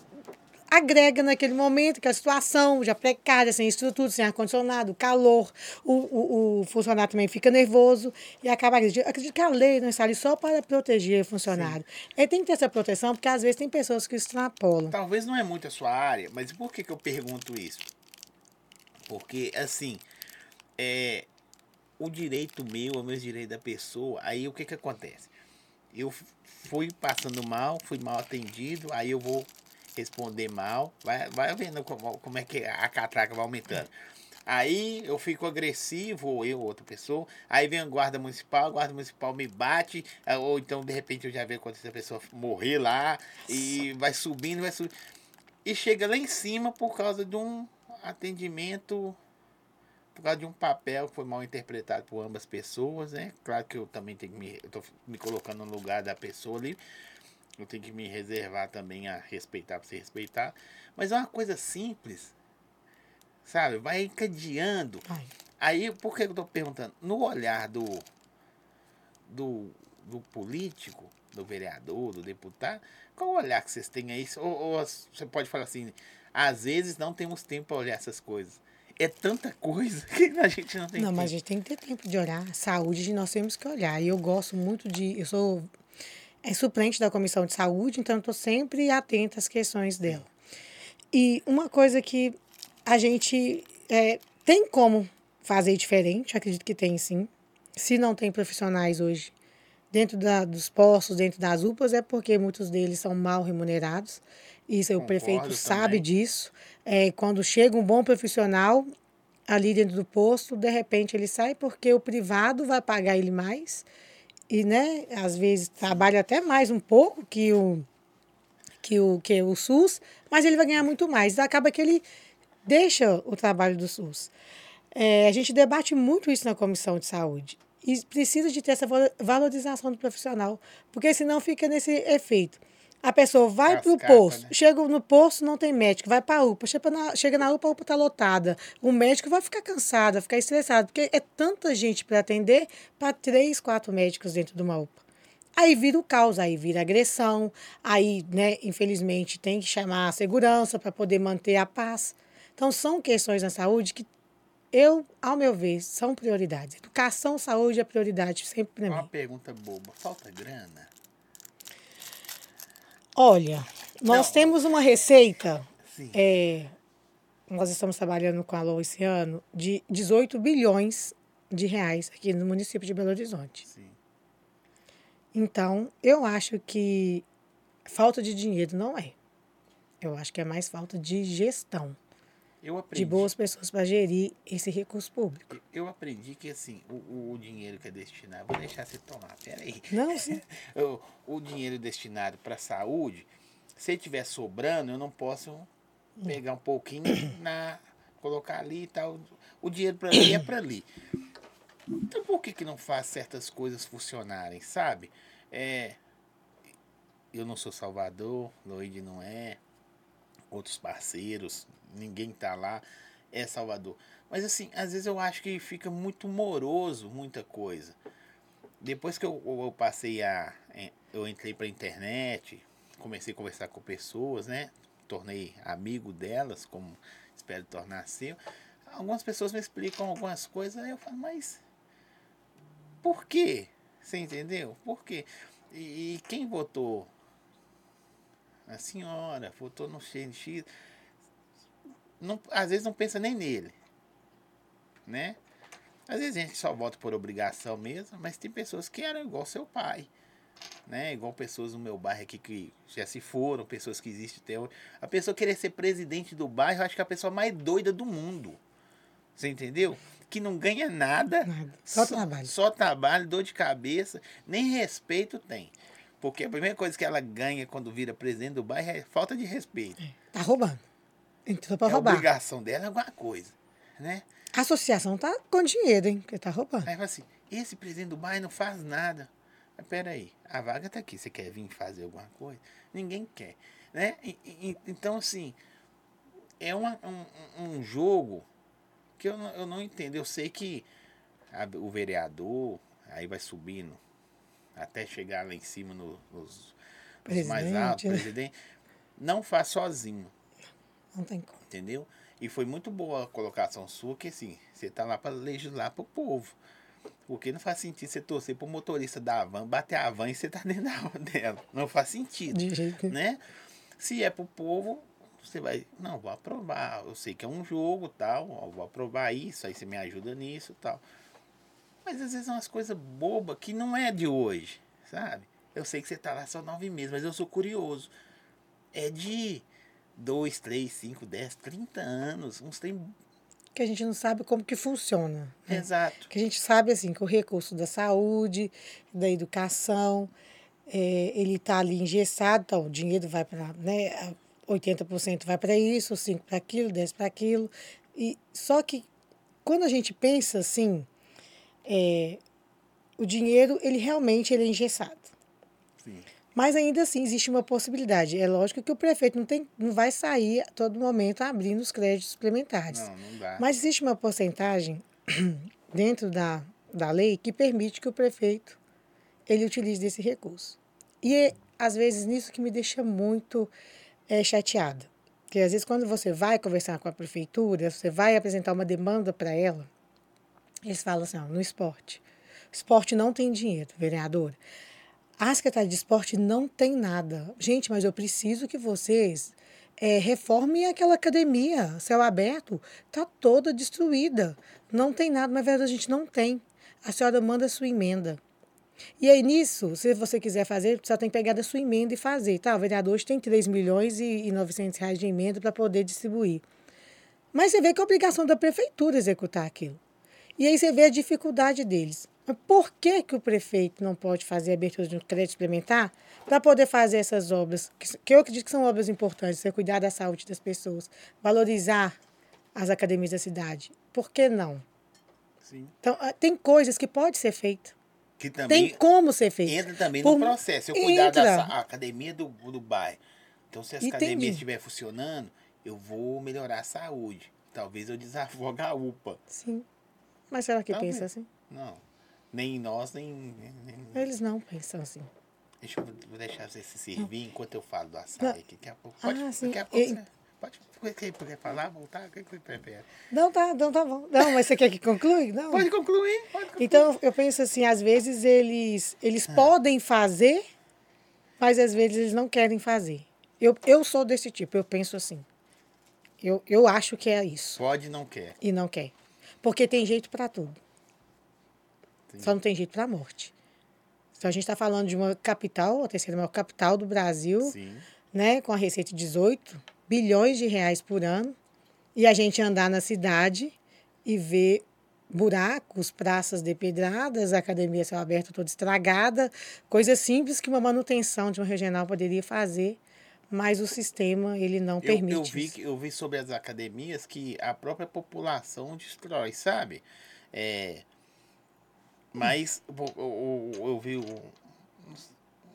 agrega naquele momento que a situação já precária, sem estrutura, sem ar-condicionado, calor, o, o, o funcionário também fica nervoso e acaba agredindo. Acredito que a lei não está ali só para proteger o funcionário. Ele tem que ter essa proteção, porque às vezes tem pessoas que extrapolam. Talvez não é muito a sua área, mas por que, que eu pergunto isso? Porque, assim, é, o direito meu, o meu direito da pessoa, aí o que que acontece? Eu fui passando mal, fui mal atendido, aí eu vou responder mal, vai, vai vendo como, como é que a catraca vai aumentando. Aí eu fico agressivo, ou eu, ou outra pessoa, aí vem a guarda municipal, a guarda municipal me bate, ah, ou então de repente eu já vejo quando essa pessoa morrer lá, e vai subindo, vai subindo e chega lá em cima por causa de um atendimento, por causa de um papel que foi mal interpretado por ambas pessoas, né? Claro que eu também tenho que me, eu tô me colocando no lugar da pessoa ali, eu tenho que me reservar também a respeitar para ser respeitar, mas é uma coisa simples, sabe? Vai encadeando. Ai, Aí, por que eu tô perguntando? No olhar do, do, do político, do vereador, do deputado, qual o olhar que vocês têm aí? Ou, ou você pode falar assim, às vezes não temos tempo para olhar essas coisas. É tanta coisa *laughs* que a gente não tem Não, tempo. mas a gente tem que ter tempo de olhar. Saúde nós temos que olhar. E eu gosto muito de. Eu sou é, suplente da comissão de saúde, então estou sempre atenta às questões dela. E uma coisa que a gente é, tem como fazer diferente, acredito que tem sim. Se não tem profissionais hoje dentro da, dos postos, dentro das UPAs, é porque muitos deles são mal remunerados. Isso o Concordo prefeito sabe também. disso. É, quando chega um bom profissional ali dentro do posto, de repente ele sai porque o privado vai pagar ele mais e, né, às vezes trabalha até mais um pouco que o que o que o SUS, mas ele vai ganhar muito mais. Acaba que ele deixa o trabalho do SUS. É, a gente debate muito isso na comissão de saúde e precisa de ter essa val- valorização do profissional, porque senão fica nesse efeito. A pessoa vai para o Cascata, posto, né? chega no posto, não tem médico, vai para a UPA, chega na, chega na UPA, a UPA está lotada. O médico vai ficar cansado, vai ficar estressado, porque é tanta gente para atender para três, quatro médicos dentro de uma UPA. Aí vira o caos, aí vira agressão, aí, né, infelizmente, tem que chamar a segurança para poder manter a paz. Então, são questões na saúde que eu, ao meu ver, são prioridades. Educação, saúde é prioridade sempre para Uma mim. pergunta boba. Falta grana? Olha, nós Não. temos uma receita, é, nós estamos trabalhando com a LOA esse ano, de 18 bilhões de reais aqui no município de Belo Horizonte. Sim. Então, eu acho que falta de dinheiro não é. Eu acho que é mais falta de gestão, Eu de aprendi. boas pessoas para gerir esse recurso público. Eu aprendi que assim, o, o, o dinheiro que é destinado. Vou deixar você tomar, peraí. Não, sim. *laughs* O, o dinheiro destinado para saúde, se tiver sobrando, eu não posso pegar um pouquinho *coughs* na colocar ali e tal. O dinheiro para ali é para ali. Então por que que não faz certas coisas funcionarem, sabe? É, eu não sou Salvador, Loide não é, outros parceiros, ninguém tá lá, é Salvador. Mas assim, às vezes eu acho que fica muito moroso muita coisa. Depois que eu, eu- passei a. eh, Eu entrei pra internet, comecei a conversar com pessoas, né? Tornei amigo delas, como espero tornar seu. Algumas pessoas me explicam algumas coisas, aí eu falo, mas. Por quê? Você entendeu? Por quê? E, e quem votou? A senhora votou no X. Não, às vezes não pensa nem nele. Né? Às vezes a gente só vota por obrigação mesmo, mas tem pessoas que eram igual seu pai. Né? Igual pessoas no meu bairro aqui que já se foram, pessoas que existem até hoje. A pessoa querer ser presidente do bairro, eu acho que é a pessoa mais doida do mundo. Você entendeu? Que não ganha nada. Nada. Só trabalho. Só trabalho, dor de cabeça, nem respeito tem. Porque a primeira coisa que ela ganha quando vira presidente do bairro é falta de respeito. Tá roubando. Entrou para a roubar. obrigação dela é alguma coisa, né? A associação tá com dinheiro, hein? Porque tá roubando. Aí fala assim, esse presidente do bairro não faz nada. Mas peraí, a vaga tá aqui, você quer vir fazer alguma coisa? Ninguém quer, né? E- e- então, assim, é uma, um, um jogo que eu não, eu não entendo. Eu sei que a, o vereador aí vai subindo até chegar lá em cima no, nos, nos mais altos, né? presidente, não faz sozinho, Não tem como. entendeu? E foi muito boa a colocação sua, que assim, você tá lá para legislar pro povo. Porque não faz sentido você torcer pro motorista da van, bater a van e você tá *laughs* dentro da dela. Não faz sentido De jeito né? Se é pro povo, você vai, não, vou aprovar. Eu sei que é um jogo, tal, ó, vou aprovar isso, aí você me ajuda nisso, tal. Mas às vezes é umas coisas bobas que não é de hoje, sabe? Eu sei que você tá lá só nove meses, mas eu sou curioso. É de dois, três, cinco, dez, trinta anos, uns tem Que a gente não sabe como que funciona. né? exato. Que a gente sabe assim que o recurso da saúde, da educação, é, ele está ali engessado, então o dinheiro vai para, né, a- 80% vai para isso, 5% para aquilo, 10% para aquilo. E só que quando a gente pensa assim, é, o dinheiro ele realmente ele é engessado. Sim. Mas ainda assim existe uma possibilidade. É lógico que o prefeito não, tem, não vai sair a todo momento abrindo os créditos suplementares. Não, não dá. Mas existe uma porcentagem *clears throat* dentro da, da lei que permite que o prefeito ele utilize desse recurso. E é, às vezes nisso que me deixa muito é, chateada. Porque às vezes quando você vai conversar com a prefeitura, você vai apresentar uma demanda para ela, eles falam assim, ó, no esporte. Esporte não tem dinheiro, vereadora. A Secretaria de Esporte não tem nada. Gente, mas eu preciso que vocês é, reformem aquela academia, céu aberto, está toda destruída. Não tem nada, mas verdade a gente não tem. A senhora manda a sua emenda. E aí, nisso, se você quiser fazer, só tem que pegar da sua emenda e fazer. Tá, o vereador hoje tem 3 milhões e 900 reais de emenda para poder distribuir. Mas você vê que é obrigação da prefeitura executar aquilo. E aí você vê a dificuldade deles. Mas por que, que o prefeito não pode fazer abertura de um crédito suplementar para poder fazer essas obras, que, que eu acredito que são obras importantes, você cuidar da saúde das pessoas, valorizar as academias da cidade? Por que não? Sim. Então, ah, tem coisas que pode ser feito. Que também Tem como ser feito. entra também Por- no processo. Eu cuidar da academia do, do bairro. Então, se a academia estiver funcionando, eu vou melhorar a saúde. Talvez eu *laughs* desafogue a UPA. Sim. Mas será que Tá pensa assim? Não. Nem nós, nem. nem- Eles não pensam assim. Deixa eu vou deixar você se servir enquanto eu falo do açaí aqui. Daqui a pouco. Pode, Ah, sim. Daqui a pouco você. Pode. Quer falar? Voltar? O que você prefere? Não, tá, não, tá bom. Não, mas você quer que conclui? Não. Pode concluir. Pode concluir. Então, eu penso assim, às vezes eles, eles Ah. podem fazer, mas às vezes eles não querem fazer. Eu, eu sou desse tipo, eu penso assim. Eu, eu acho que é isso. Pode e não quer. E não quer. Porque tem jeito para tudo. Só não tem jeito para a morte. Então, a gente está falando de uma capital, a terceira maior capital do Brasil, Sim. né, com a receita de 18 bilhões de reais por ano, e a gente andar na cidade e ver buracos, praças depedradas, a academia céu aberto toda estragada, coisas simples que uma manutenção de uma regional poderia fazer, mas o sistema ele não Eu, permite. eu, vi, isso. que- eu vi sobre as academias que a própria população destrói, sabe? É, mas eu, eu, eu vi, o-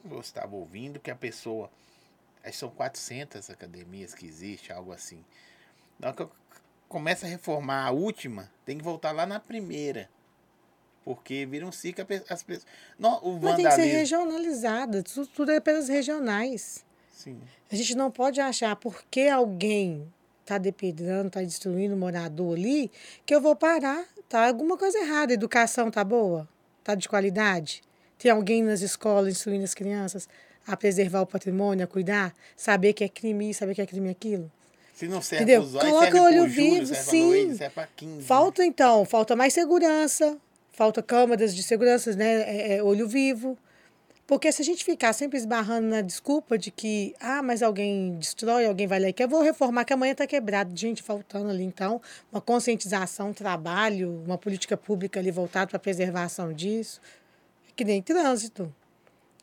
eu estava ouvindo que a pessoa, são 400 academias que existe, algo assim. Na hora que eu começo a reformar a última, tem que voltar lá na primeira. Porque vira um ciclo, as pessoas... Não, o Mas tem que ser regionalizada, tudo, tudo é pelas regionais. Sim, A gente não pode achar porque alguém está depedrando, está destruindo o morador ali, que eu vou parar. Tá alguma coisa errada. A educação tá boa? Tá de qualidade? Tem alguém nas escolas instruindo as crianças a preservar o patrimônio, a cuidar? Saber que é crime isso, saber que é crime aquilo? Se não serve Entendeu? olhos, Coloca o olho vivo, sim. 15. Falta, então, falta mais segurança, falta câmeras de segurança, né? É, é, olho vivo. Porque se a gente ficar sempre esbarrando na desculpa de que, ah, mas alguém destrói, alguém vai lá e quer, eu vou reformar que amanhã está quebrado. Gente, faltando ali, então, uma conscientização, um trabalho, uma política pública ali voltada para a preservação disso. É que nem trânsito.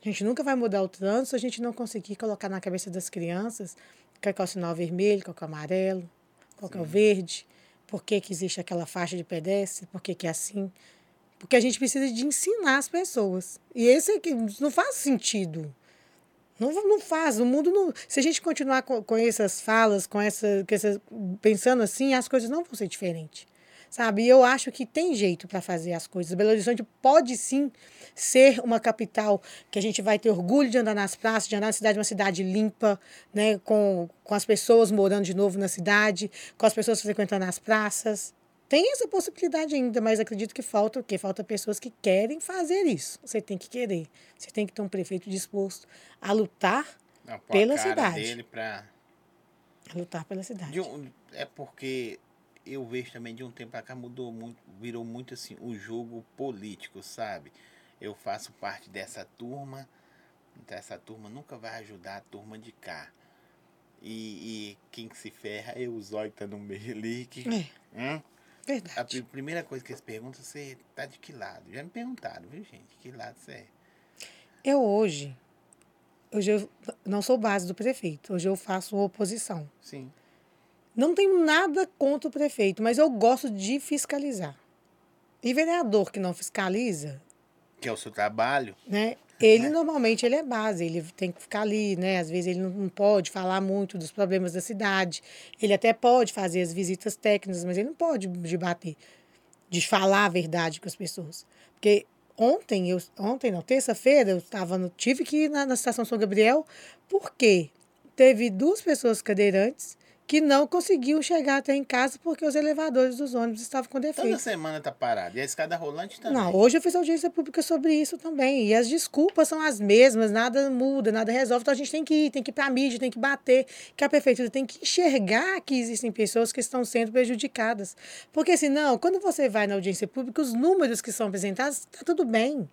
A gente nunca vai mudar o trânsito se a gente não conseguir colocar na cabeça das crianças qual que é o sinal vermelho, qual é o amarelo, qual que é o verde, por que, que existe aquela faixa de pedestre, por que, que é assim. Porque a gente precisa de ensinar as pessoas. E esse aqui não faz sentido. Não, não faz, o mundo não. Se a gente continuar com, com essas falas, com essa, com essa, pensando assim, as coisas não vão ser diferentes. Sabe? E eu acho que tem jeito para fazer as coisas. Belo Horizonte pode sim ser uma capital que a gente vai ter orgulho de andar nas praças, de andar na cidade, uma cidade limpa, né? com, com as pessoas morando de novo na cidade, com as pessoas frequentando as praças. Tem essa possibilidade ainda, mas acredito que falta o quê? Falta pessoas que querem fazer isso. Você tem que querer. Você tem que ter um prefeito disposto a lutar Não, a pela cara cidade. dele pra- A lutar pela cidade. de um- é porque eu vejo também de um tempo pra cá mudou muito, virou muito assim o jogo político, sabe? Eu faço parte dessa turma, então essa turma nunca vai ajudar a turma de cá. E, e quem que se ferra é o Zóio que tá no meio ali. Que, É, Hum? A verdade. pri- primeira coisa que eles perguntam, você tá de que lado? Já me perguntaram, viu, gente? Que lado você é? Eu hoje, hoje eu não sou base do prefeito, hoje eu faço oposição. Sim. Não tenho nada contra o prefeito, mas eu gosto de fiscalizar. E vereador que não fiscaliza, Que é o seu trabalho. né? Ele normalmente ele é base, ele tem que ficar ali, né? Às vezes ele não- pode falar muito dos problemas da cidade. Ele até pode fazer as visitas técnicas, mas ele não pode debater, de falar a verdade com as pessoas. Porque ontem, eu, ontem não, terça-feira, eu estava no, tive que ir na, na estação São Gabriel, porque teve duas pessoas cadeirantes que não conseguiam chegar até em casa porque os elevadores dos ônibus estavam com defeito. Toda semana tá parado. E a escada rolante também. Não, hoje eu fiz audiência pública sobre isso também. E as desculpas são as mesmas, nada muda, nada resolve. Então a gente tem que ir, tem que ir para a mídia, tem que bater, que a prefeitura tem que enxergar que existem pessoas que estão sendo prejudicadas. Porque senão, quando você vai na audiência pública, os números que são apresentados, está tudo bem.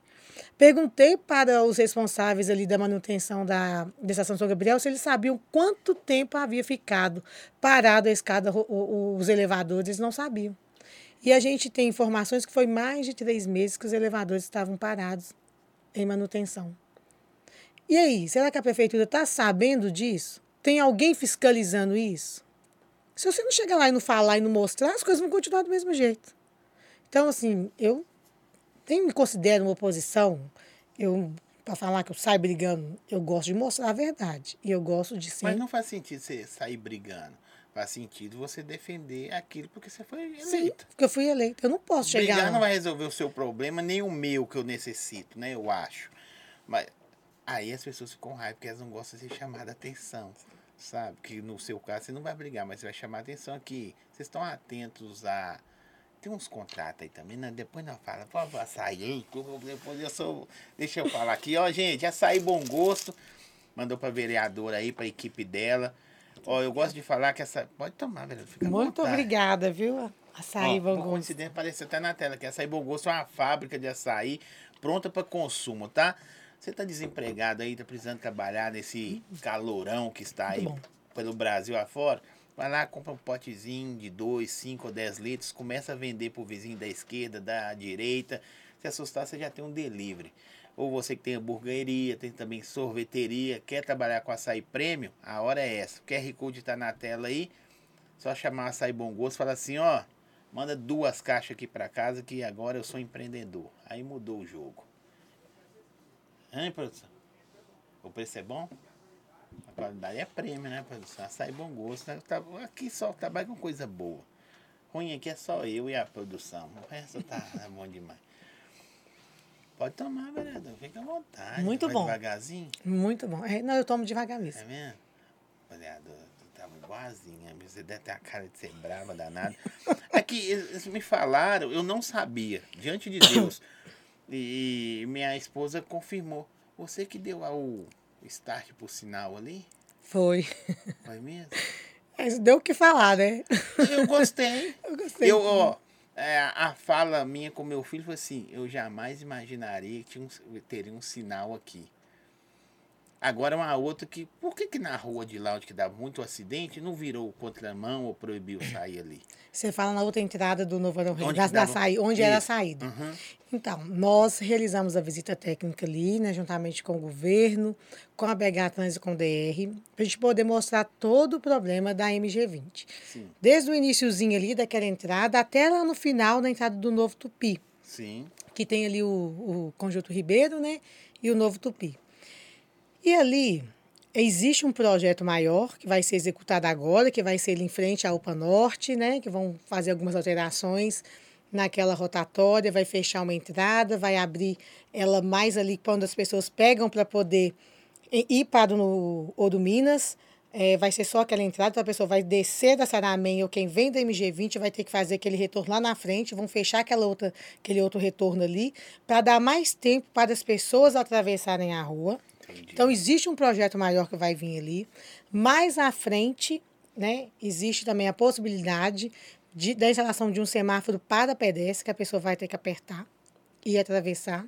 Perguntei para os responsáveis ali da manutenção da, da Estação São Gabriel se eles sabiam quanto tempo havia ficado parado a escada, os elevadores, eles não sabiam. E a gente tem informações que foi mais de três meses que os elevadores estavam parados em manutenção. E aí, será que a prefeitura está sabendo disso? Tem alguém fiscalizando isso? Se você não chegar lá e não falar e não mostrar, as coisas vão continuar do mesmo jeito. Então, assim, eu nem me considero uma oposição. Eu, para falar que eu saio brigando, eu gosto de mostrar a verdade. E eu gosto de ser. Mas não faz sentido você sair brigando. Faz sentido você defender aquilo porque você foi Sim, eleito. porque eu fui eleita. Eu não posso chegar Brigar não vai resolver o seu problema, nem o meu que eu necessito, né? Eu acho. Mas aí as pessoas ficam com raiva porque elas não gostam de ser chamadas a atenção. Sabe? Que no seu caso você não vai brigar, mas você vai chamar a atenção aqui. Vocês estão atentos a. Tem uns contratos aí também, né? Depois não fala, por favor, açaí aí. Depois eu sou. Deixa eu falar aqui, ó, gente, açaí bom gosto. Mandou pra vereadora aí, pra equipe dela. Ó, eu gosto de falar que essa. Pode tomar, vereador. Fica Muito obrigada, viu? Açaí, Ó, bom gosto. coincidência, apareceu até na tela que açaí Bom Gosto é uma fábrica de açaí pronta para consumo, tá? Você tá desempregado aí, tá precisando trabalhar nesse calorão que está aí pelo Brasil afora? Vai lá, compra um potezinho de 2, 5 ou 10 litros, começa a vender pro vizinho da esquerda, da direita. Se assustar, você já tem um delivery. Ou você que tem hamburgueria, tem também sorveteria, quer trabalhar com açaí prêmio, a hora é essa. O QR Code tá na tela aí. Só chamar açaí bom gosto falar assim, ó, manda duas caixas aqui para casa que agora eu sou empreendedor. Aí mudou o jogo. Hein, produção? O preço é bom? A qualidade é prêmio, né, produção? Açaí bom gosto. Né? Tá- Aqui só trabalha com coisa boa. Ruim aqui é só eu e a produção. O resto tá *laughs* é bom demais. Pode tomar, vereador. Fica à vontade. Muito Vai bom. devagarzinho. Muito bom. É, não, eu tomo devagar É mesmo. mesmo? Vereador, tu tava igualzinha. Você deve ter a cara de ser brava, danada. *laughs* Aqui, eles me falaram, eu não sabia, diante de Deus. *coughs* E minha esposa confirmou. Você que deu o start por sinal ali? Foi. *laughs* Foi mesmo? Mas deu o que falar, né? Eu gostei. *laughs* Eu gostei. Eu, ó, é, a fala minha com meu filho foi assim: eu jamais imaginaria que tinha um, teria um sinal aqui. Agora uma outra que. Por que, que na rua de lá onde que dá muito acidente não virou contramão ou proibiu sair ali? Você fala na outra entrada do Novo Arão Onde da, da dava- saí- onde era a saída. Uhum. Então, nós realizamos a visita técnica ali, né, juntamente com o governo, com a BH Trans e com o DR, para a gente poder mostrar todo o problema da MG20. Sim, Desde o iníciozinho ali daquela entrada até lá no final da entrada do Novo Tupi, sim. que tem ali o, o Conjunto Ribeiro, né, e o Novo Tupi. E ali existe um projeto maior que vai ser executado agora, que vai ser em frente à UPA Norte, né? Que vão fazer algumas alterações naquela rotatória, vai fechar uma entrada, vai abrir ela mais ali quando as pessoas pegam para poder ir para o Ouro Minas. É, vai ser só aquela entrada, então a pessoa vai descer da Saramém ou quem vem da MG20 vai ter que fazer aquele retorno lá na frente, vão fechar aquela outra, aquele outro retorno ali, para dar mais tempo para as pessoas atravessarem a rua. Entendi. Então, existe um projeto maior que vai vir ali. Mais à frente, né, existe também a possibilidade de, da instalação de um semáforo para pedestre, que a pessoa vai ter que apertar e atravessar.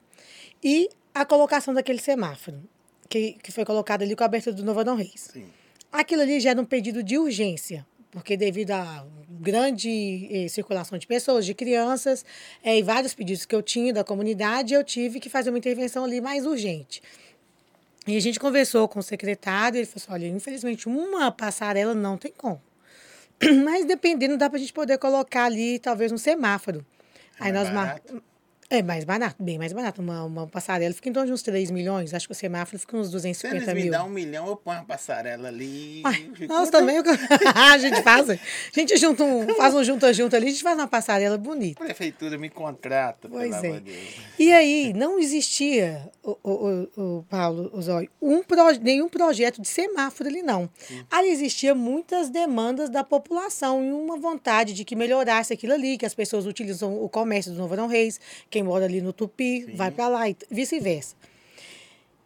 E a colocação daquele semáforo, que, que foi colocado ali com a abertura do Novo Adão Reis. Sim. Aquilo ali já era um pedido de urgência, porque devido à grande eh, circulação de pessoas, de crianças, eh, e vários pedidos que eu tinha da comunidade, eu tive que fazer uma intervenção ali mais urgente. E a gente conversou com o secretário, ele falou assim, olha, infelizmente uma passarela não tem como. *clears throat* Mas dependendo, dá para a gente poder colocar ali talvez um semáforo. É Aí nós marcamos é mais barato, bem mais barato. Uma, uma passarela fica em torno de uns 3 milhões. Acho que o semáforo fica uns 250 Se eles mil. me dão um milhão, eu ponho uma passarela ali. Ai, nós também. *laughs* a gente faz. A gente junta um, faz um junta-junta ali, a gente faz uma passarela bonita. A prefeitura me contrata, pois pelo é. E aí, não existia, o, o, o Paulo, o Zóio, um nenhum projeto de semáforo ali, não. Sim. Ali existia muitas demandas da população e uma vontade de que melhorasse aquilo ali, que as pessoas utilizam o comércio do Novo Arão Reis, quem mora ali no Tupi, Sim. vai para lá e vice-versa.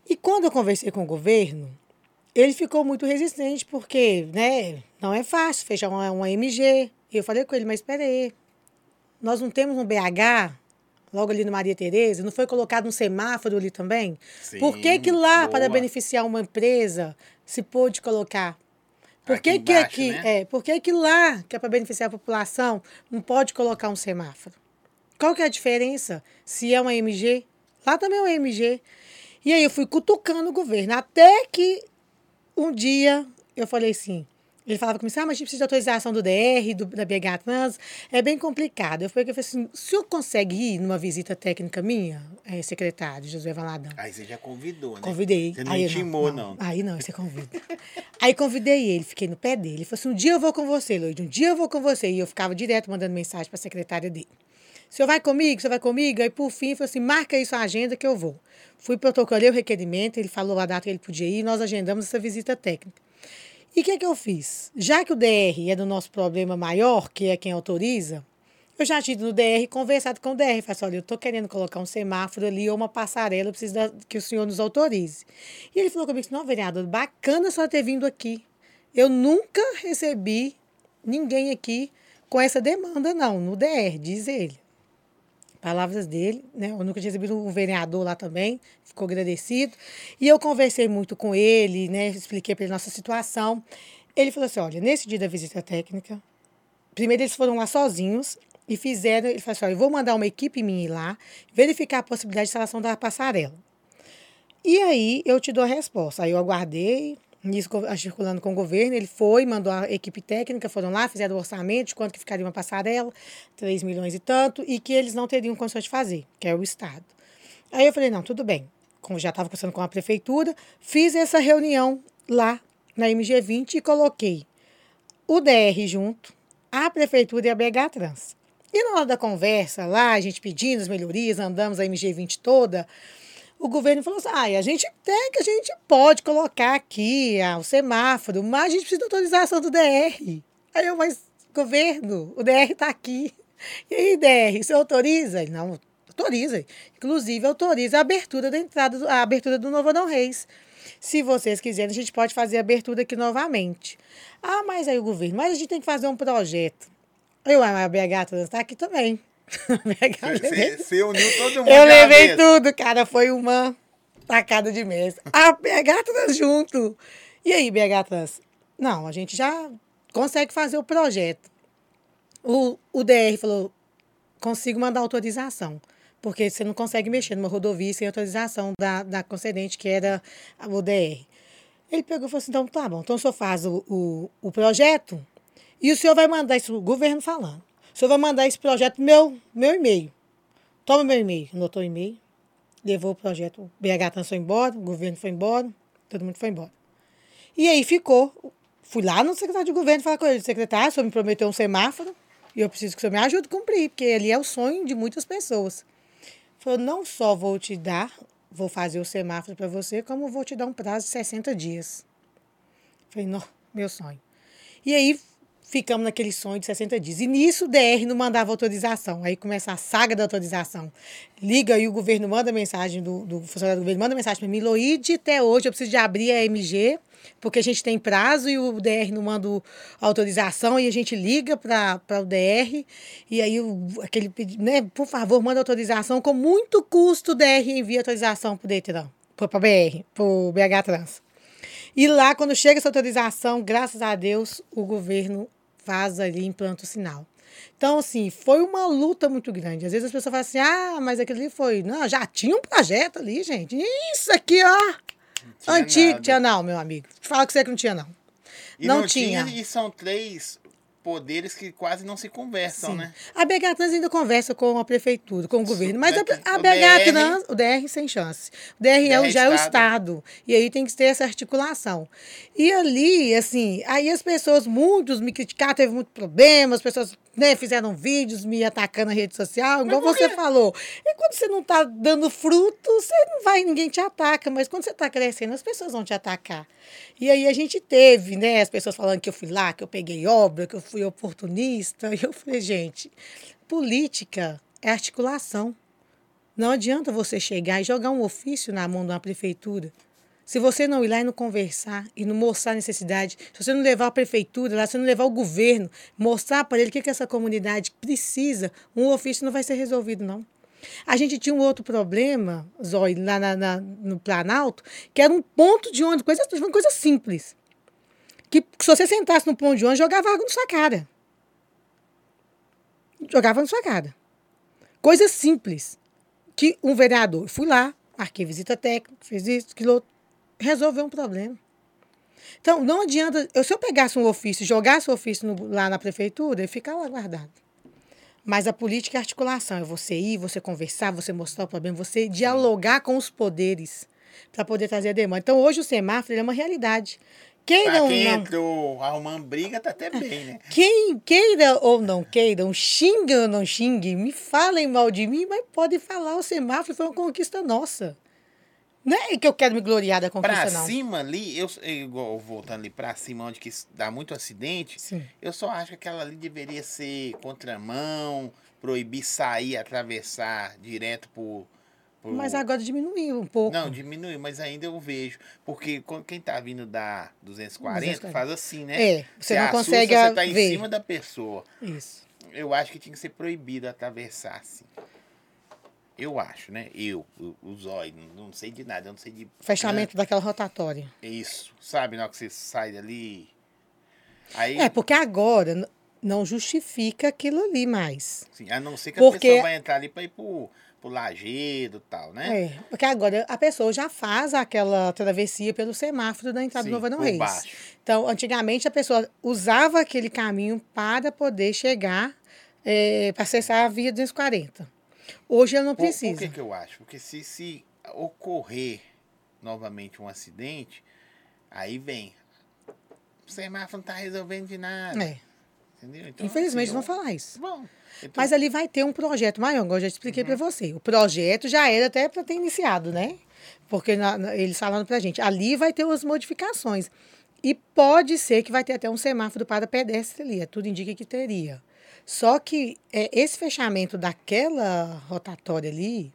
E quando eu conversei com o governo, ele ficou muito resistente, porque né, não é fácil fechar uma, uma MG. E eu falei com ele, mas espera aí, nós não temos um BH logo ali no Maria Tereza, não foi colocado um semáforo ali também? Sim, Por que que lá, boa. para beneficiar uma empresa, se pôde colocar? Por que aqui, que, embaixo, aqui né? é, por que que lá, que é para beneficiar a população, não pode colocar um semáforo? Qual que é a diferença? Se é uma MG, lá também é uma MG. E aí eu fui cutucando o governo, até que um dia eu falei assim, ele falava comigo assim, ah, mas a gente precisa de autorização do DR, do, da BH Trans, é bem complicado. Eu falei, assim, o senhor consegue ir numa visita técnica minha, é, secretário, José Valadão? Aí você já convidou, né? Convidei. Você não aí intimou, não, não. Aí não, você convida. aí convidei ele, fiquei no pé dele. Ele falou assim, um dia eu vou com você, Luiz, um dia eu vou com você. E eu ficava direto mandando mensagem para a secretária dele. O senhor vai comigo? O senhor vai comigo? Aí, por fim, falou assim: marca aí sua agenda que eu vou. Fui protocolei o requerimento, ele falou a data que ele podia ir nós agendamos essa visita técnica. E o que, é que eu fiz? Já que o DR é do nosso problema maior, que é quem autoriza, eu já tive no DR conversado com o DR. Falei assim, olha, eu estou querendo colocar um semáforo ali ou uma passarela, eu preciso da, que o senhor nos autorize. E ele falou comigo, não, vereador, bacana só ter vindo aqui. Eu nunca recebi ninguém aqui com essa demanda, não, no DR, diz ele. Palavras dele, né? Eu nunca tinha recebido um vereador lá também, ficou agradecido. E eu conversei muito com ele, né? Expliquei para ele nossa situação. Ele falou assim: olha, nesse dia da visita técnica, primeiro eles foram lá sozinhos e fizeram. Ele falou assim: olha, eu vou mandar uma equipe minha ir lá, verificar a possibilidade de instalação da passarela. E aí eu te dou a resposta. Aí eu aguardei, nisso circulando com o governo, ele foi, mandou a equipe técnica, foram lá, fizeram o orçamento de quanto que ficaria uma passarela, 3 milhões e tanto, e que eles não teriam condições de fazer, que é o Estado. Aí eu falei, não, tudo bem. Como já estava conversando com a prefeitura, fiz essa reunião lá na MG20 e coloquei o DR junto, a prefeitura e a BH Trans. E na hora da conversa lá, a gente pedindo as melhorias, andamos a MG20 toda, o governo falou assim: ah, a gente tem que a gente pode colocar aqui ah, o semáforo, mas a gente precisa de autorização do DR. Aí eu, mas governo, o DR está aqui. E aí, DR, você autoriza? Não, autoriza. Inclusive, autoriza a abertura da entrada, a abertura do Novo Adão Reis. Se vocês quiserem, a gente pode fazer a abertura aqui novamente. Ah, mas aí o governo, mas a gente tem que fazer um projeto. Eu, a BH está aqui também. Você uniu todo mundo. Eu levei tudo, cara. Foi uma tacada de mesa. A BH Trans junto. E aí, BH Trans? Não, a gente já consegue fazer o projeto. O, o DR falou: consigo mandar autorização. Porque você não consegue mexer numa rodovia sem autorização da, da concedente, que era o DR. Ele pegou e falou assim: então tá bom, então o senhor faz o, o, o projeto e o senhor vai mandar isso, o governo falando. O senhor vai mandar esse projeto pro meu, meu e-mail. Toma meu e-mail. Anotou o e-mail. Levou o projeto. O BH Trans foi embora, o governo foi embora. Todo mundo foi embora. E aí ficou. Fui lá no secretário de governo falar com ele, secretário, o senhor me prometeu um semáforo e eu preciso que o senhor me ajude a cumprir, porque ali é o sonho de muitas pessoas. Falou, não só vou te dar, vou fazer o semáforo para você, como vou te dar um prazo de 60 dias. Falei, não, meu sonho. E aí ficamos naquele sonho de 60 dias. E nisso o DR não mandava autorização. Aí começa a saga da autorização. Liga e o governo manda mensagem, do, do funcionário do governo manda mensagem para mim, Loide, até hoje eu preciso de abrir a MG, porque a gente tem prazo e o DR não manda autorização e a gente liga para o DR e aí o, aquele né, por favor, manda autorização, com muito custo o DR envia autorização para o Detran, para BR, para o BH Trans. E lá, quando chega essa autorização, graças a Deus, o governo faz ali, implanta o sinal. Então, assim, foi uma luta muito grande. Às vezes as pessoas falam assim, ah, mas aquilo ali foi. Não, já tinha um projeto ali, gente. Isso aqui, ó. Tinha Antigo. Tinha não, meu amigo. Fala que você que não tinha, não. E não, não tinha. tinha. E são três poderes que quase não se conversam, Sim. né? A BH Trans ainda conversa com a prefeitura, com o governo, mas a, a BH Trans, o DR sem chance. O DR, DR é, já é o Estado, e aí tem que ter essa articulação. E ali, assim, aí as pessoas, muitos me criticaram, teve muito problema, as pessoas né, fizeram vídeos me atacando na rede social, igual você falou. E quando você não está dando fruto, você não vai, ninguém te ataca, mas quando você está crescendo, as pessoas vão te atacar. E aí a gente teve, né, as pessoas falando que eu fui lá, que eu peguei obra, que eu fui oportunista. *laughs* E eu falei, gente, política é articulação. Não adianta você chegar e jogar um ofício na mão de uma prefeitura. Se você não ir lá e não conversar e não mostrar a necessidade, se você não levar a prefeitura lá, se você não levar o governo, mostrar para ele o que, que essa comunidade precisa, um ofício não vai ser resolvido, não. A gente tinha um outro problema, Zói, lá na, na, no Planalto, que era um ponto de ônibus, coisa, coisa simples. Que se você sentasse no ponto de ônibus, jogava água na sua cara. Jogava na sua cara. Coisa simples. Que um vereador, fui lá, marquei visita técnica, fez isso, aquilo, resolveu um problema. Então, não adianta. Eu, se eu pegasse um ofício, jogasse o ofício no, lá na prefeitura, ele fica lá guardado. Mas a política é articulação, é você ir, você conversar, você mostrar o problema, você dialogar com os poderes para poder trazer a demanda. Então, hoje o semáforo é uma realidade. Queira ou quem não. entrou arrumando briga, tá até bem, né? Quem queira ou não queiram, xingue ou não xingue, me falem mal de mim, mas pode falar, o semáforo foi uma conquista nossa. Não é que eu quero me gloriar da conquista, pra não. Pra cima ali, eu, igual voltando ali pra cima, onde que dá muito acidente, Sim. eu só acho que aquela ali deveria ser contramão, proibir sair, atravessar direto por, por... Mas agora diminuiu um pouco. Não, diminuiu, mas ainda eu vejo. Porque quem tá vindo da 240, 240. faz assim, né? É, você, você não consegue Você tá ver. em cima da pessoa. Isso. Eu acho que tinha que ser proibido atravessar assim. Eu acho, né? Eu, o, o zóio, não sei de nada, eu não sei de. Fechamento né? daquela rotatória. Isso, sabe, na hora que você sai dali. Aí... É, porque agora não justifica aquilo ali mais. Sim, a não ser que porque... a pessoa vai entrar ali para ir pro, pro lajedo e tal, né? É, porque agora a pessoa já faz aquela travessia pelo semáforo da entrada Sim, do Nova Não Reis. Baixo. Então, antigamente a pessoa usava aquele caminho para poder chegar, é, para acessar a via 240. Hoje eu não preciso. Por, por que, que eu acho? Porque se, se ocorrer novamente um acidente, aí vem. O semáforo não está resolvendo de nada. É. Entendeu? Então, Infelizmente, assim, vão falar isso. Bom, então... Mas ali vai ter um projeto maior, igual eu já expliquei uhum. para você. O projeto já era até para ter iniciado, né? Porque na, na, eles falando para a gente, ali vai ter umas modificações. E pode ser que vai ter até um semáforo para pedestre ali. É, tudo indica que teria. Só que é, esse fechamento daquela rotatória ali,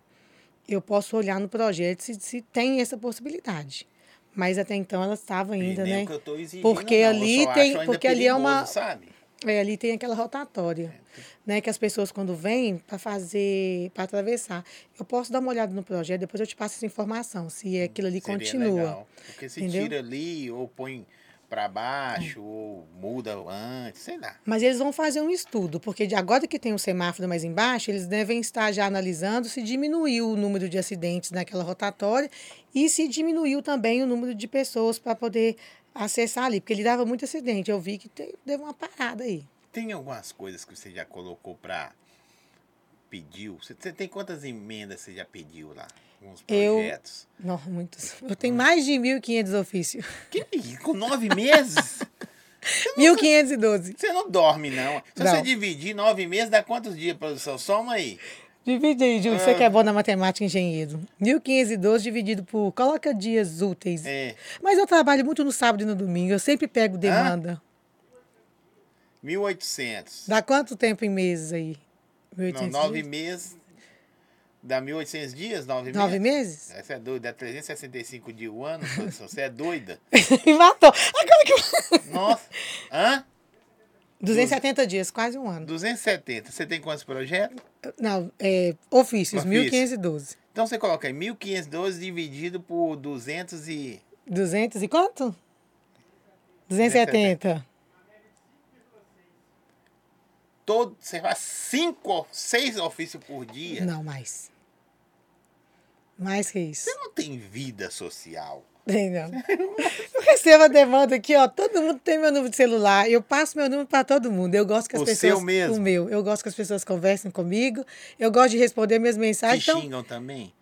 eu posso olhar no projeto se, se tem essa possibilidade. Mas até então ela estava ainda, né? Exigindo, porque não, ali tem, porque ali é uma sabe? É, ali tem aquela rotatória, é. né, que as pessoas quando vêm para fazer, para atravessar, eu posso dar uma olhada no projeto, depois eu te passo essa informação, se aquilo ali Seria continua. Legal. Porque se entendeu? tira ali ou põe para baixo, ou muda antes, sei lá. Mas eles vão fazer um estudo, porque de agora que tem um semáforo mais embaixo, eles devem estar já analisando se diminuiu o número de acidentes naquela rotatória e se diminuiu também o número de pessoas para poder acessar ali, porque ele dava muito acidente. Eu vi que teve, deu uma parada aí. Tem algumas coisas que você já colocou para pediu? Você tem quantas emendas você já pediu lá? Alguns Eu- projetos. Não, muitos. Eu tenho mais de 1.500 ofícios. Que? Com nove meses? 1.512. Você não dorme, não. Se Não. você dividir nove meses, dá quantos dias, produção? Soma aí. Divide aí, Ju. Ah. Você que é bom na matemática, engenheiro. 1.512 dividido por. Coloca dias úteis. É. Mas eu trabalho muito no sábado e no domingo. Eu sempre pego demanda. 1.800. Dá quanto tempo em meses aí? 1.800 Não, nove meses. Dá 1.800 dias? Nove, meses? meses? Essa é doida. Dá 365 dias o ano. Você é doida? Me *laughs* matou. Agora que. *laughs* Nossa. Hã? 270 dias, quase um ano. 270. Você tem quantos projetos? Não, é, ofícios, Ofício. 1.512. Então você coloca aí 1.512 dividido por 200 e... 200 e quanto? 270. Todo, você faz cinco, seis ofícios por dia. Não, mais. Mais que isso. Você não tem vida social. Tem, não. Eu recebo a demanda aqui, ó. Todo mundo tem meu número de celular. Eu passo meu número para todo mundo. Eu gosto que as O pessoas. seu mesmo? O meu. Eu gosto que as pessoas conversem comigo. Eu gosto de responder minhas Te mensagens. Então, xingam também?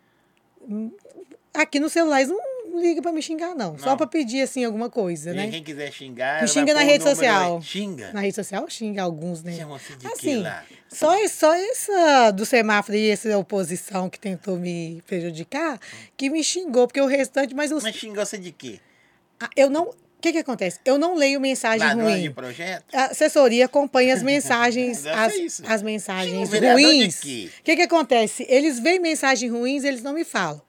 aqui no celular, eles não ligam para me xingar, não. Só Não. para pedir, assim, alguma coisa, E né? Quem quiser xingar... Me xinga na rede social. aí. Xinga? Na rede social xinga alguns, né? Chama você de Assim, lá? só, só essa do semáforo e essa oposição que tentou me prejudicar, que me xingou, porque o restante, mas os, Mas xingou você de quê? Ah, eu não. O que que acontece? Eu não leio mensagem Ladrões de ruim. projeto? A assessoria acompanha as mensagens, *laughs* as, isso. as mensagens de ruins. O que que acontece? Eles veem mensagens ruins, eles não me falam.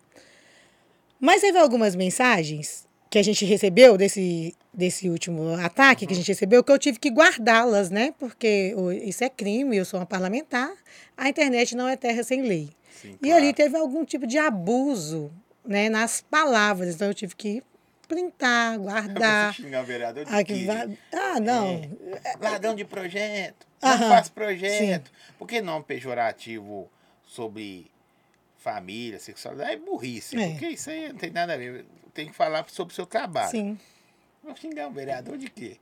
Mas teve algumas mensagens que a gente recebeu desse, desse último ataque que a gente recebeu, que eu tive que guardá-las, né? Porque isso é crime, eu sou uma parlamentar, a internet não é terra sem lei. Sim, E claro. ali teve algum tipo de abuso né, nas palavras, então eu tive que printar, guardar. Você xingar o vereador de Ah, ah, não. Ladrão de projeto. Não Aham, faz projeto. Por que não pejorativo sobre família, sexualidade? É burrice. É. Porque isso aí não tem nada a ver. Tem que falar sobre o seu trabalho. Sim. Vou xingar um vereador de quê?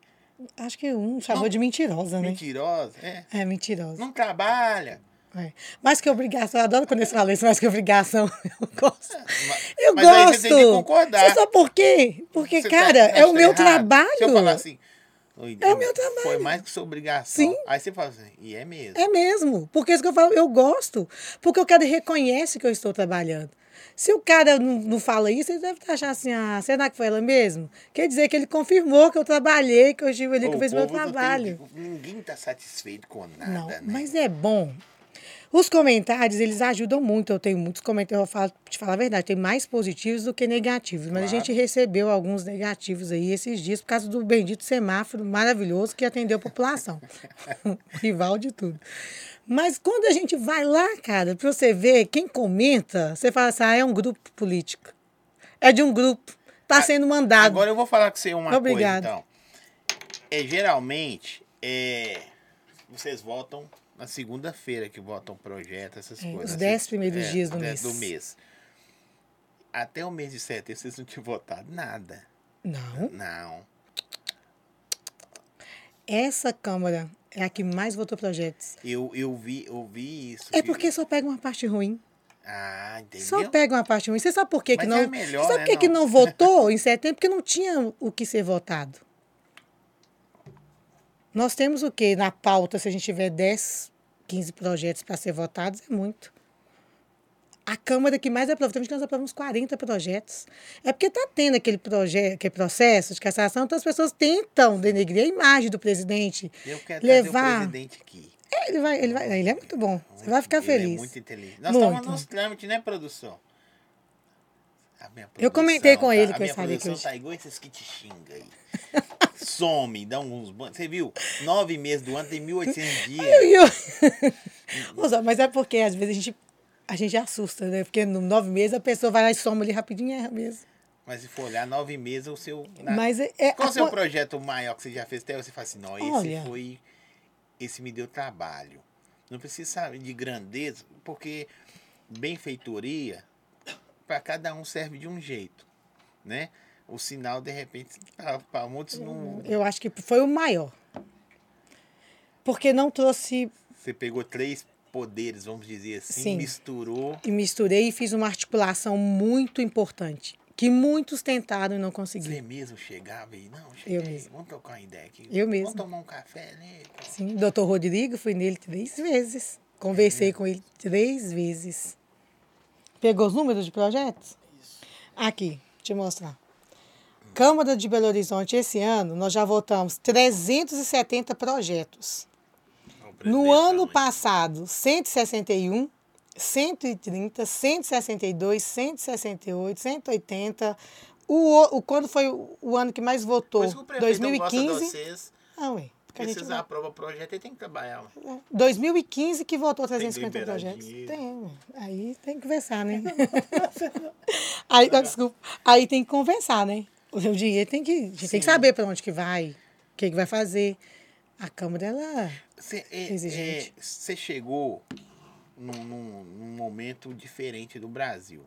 Acho que um chamou Não. de mentirosa, né? Mentirosa. É. É, mentirosa. Não trabalha. É. Mais que obrigação, eu adoro quando eles falam isso, mais que obrigação. *laughs* Eu gosto. Mas- Eu mas aí gosto. você tem que concordar. Você sabe por quê? Porque, Você cara, tá- é o tá meu errado. trabalho. Se eu falar assim, "Oi, É o meu trabalho. Foi mais que sua obrigação. Sim. Aí você fala assim, e é mesmo. É mesmo. Porque isso que eu falo, eu gosto. Porque o cara reconhece que eu estou trabalhando. Se o cara não, não fala isso, ele deve achar assim, ah, será que foi ela mesmo? Quer dizer que ele confirmou que eu trabalhei, que eu estive ali, que eu O fiz meu não tem- trabalho. ninguém está satisfeito com nada, Não, né? mas é bom. Os comentários, eles ajudam muito. Eu tenho muitos comentários, eu falo, te falar a verdade, tem mais positivos do que negativos. Mas a Claro. gente recebeu alguns negativos aí esses dias por causa do bendito semáforo maravilhoso que atendeu a população. *laughs* *laughs* Rival de tudo. Mas quando a gente vai lá, cara, pra você ver quem comenta, você fala assim, ah, é um grupo político. É de um grupo. Tá sendo mandado. Agora eu vou falar com você uma Obrigada. coisa, então. É, geralmente, é, vocês votam na segunda-feira que votam projeto, essas É, coisas. os dez assim. primeiros dias do mês. do mês. Até o mês de setembro vocês não tinham votado nada. Não. Não. Essa Câmara é a que mais votou projetos. Eu, eu, vi, eu vi isso. É que- porque só pega uma parte ruim. Ah, entendeu? Só pega uma parte ruim. Você sabe por quê que Mas não. é melhor, sabe né, por que, que não? não votou em setembro? Porque não tinha o que ser votado. Nós temos o quê na pauta, se a gente tiver 10, 15 projetos para ser votados, é muito. A Câmara que mais aprovou, temos que nós aprovamos 40 projetos. É porque está tendo aquele, projeto, aquele processo de cassação, então as pessoas tentam denegrir a imagem do presidente. Eu quero levar. o presidente aqui. É, Ele, vai, ele, vai, ele é muito bom. Você vai ficar Ele feliz. É muito inteligente. Nós Muito. estamos nos trâmites, né, produção? Eu comentei com ele tá- que eu A minha sabia que eu- tá igual esses que te xingam aí. *laughs* Some, dá uns... ban- Você viu? Nove meses do ano tem 1.800 dias. Eu- *laughs* Zé, Mas é porque às vezes a gente, a gente assusta, né? Porque no nove meses a pessoa vai lá e soma ali rapidinho e erra mesmo. Mas se for olhar, nove meses o seu... na- Mas é. é Qual o seu projeto maior que você já fez? Até você fala assim, não, esse Olha. foi... Esse me deu trabalho. Não precisa saber de grandeza, porque benfeitoria, para cada um serve de um jeito, né? O sinal, de repente, para muitos não... Eu acho que foi o maior. Porque não trouxe. Você pegou três poderes, vamos dizer assim, Sim. misturou. E misturei e fiz uma articulação muito importante, que muitos tentaram e não Você conseguiram. mesmo chegava e, não, cheguei, mesmo. vamos trocar uma ideia aqui. Eu mesmo. Vamos tomar um café, né? Sim, doutor Rodrigo, fui nele três vezes. Conversei com ele três vezes. Pegou os números de projetos? Aqui, deixa eu mostrar. Câmara de Belo Horizonte, esse ano, nós já votamos 370 projetos. No ano também. passado, 161, 130, 162, 168, 180. O, o, quando foi o, ano que mais votou? Por isso que o prefeito não gosta de 2015. vocês. Ah, ué, porque a gente Vocês vai- aprovam o projeto e tem que trabalhar. ué. 2015 que votou que 350 liberar projetos. Tem, aí tem que conversar, né? *laughs* *laughs* aí, ah, desculpa, aí tem que conversar, né? O seu dinheiro tem que, a gente tem que saber para onde que vai, o que, que vai fazer. A Câmara, ela... Você é, Exigente. é, você chegou num, num- num momento diferente do Brasil.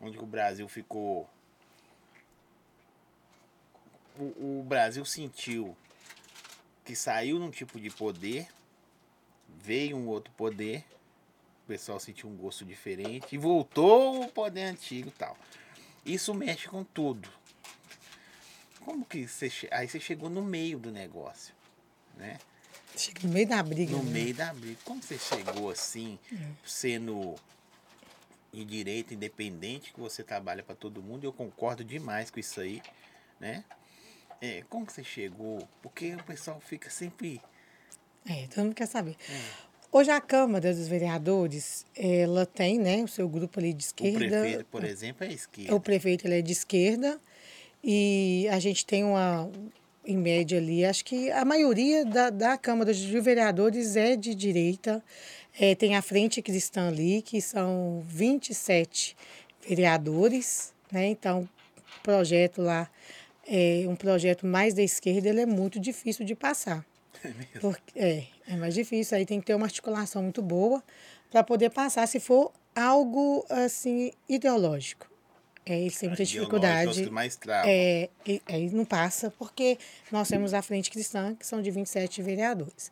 Onde o Brasil ficou. O, o Brasil sentiu que saiu num tipo de poder, veio um outro poder, o pessoal sentiu um gosto diferente e voltou o poder antigo e tal. Isso mexe com tudo. Como que você. Aí você chegou no meio do negócio, né? Chega no meio da briga. No né? meio da briga. Como você chegou assim, sendo em direito independente, que você trabalha para todo mundo, eu concordo demais com isso aí, né? É, como que você chegou? Porque o pessoal fica sempre. É, todo mundo quer saber. É. Hoje a Câmara dos Vereadores, ela tem, né, o seu grupo ali de O esquerda. prefeito, por exemplo, é esquerda. O prefeito ele é de esquerda e a gente tem uma, em média ali, acho que a maioria da, da Câmara de Vereadores é de direita. É, tem a Frente Cristã ali, que são 27 vereadores, né? Então, o projeto lá, é um projeto mais da esquerda, ele é muito difícil de passar. Porque, é, é mais difícil. Aí tem que ter uma articulação muito boa para poder passar, se for algo assim ideológico. É, eles têm muita é dificuldade. É, e- aí não passa, porque nós temos a Frente Cristã, que são de 27 vereadores.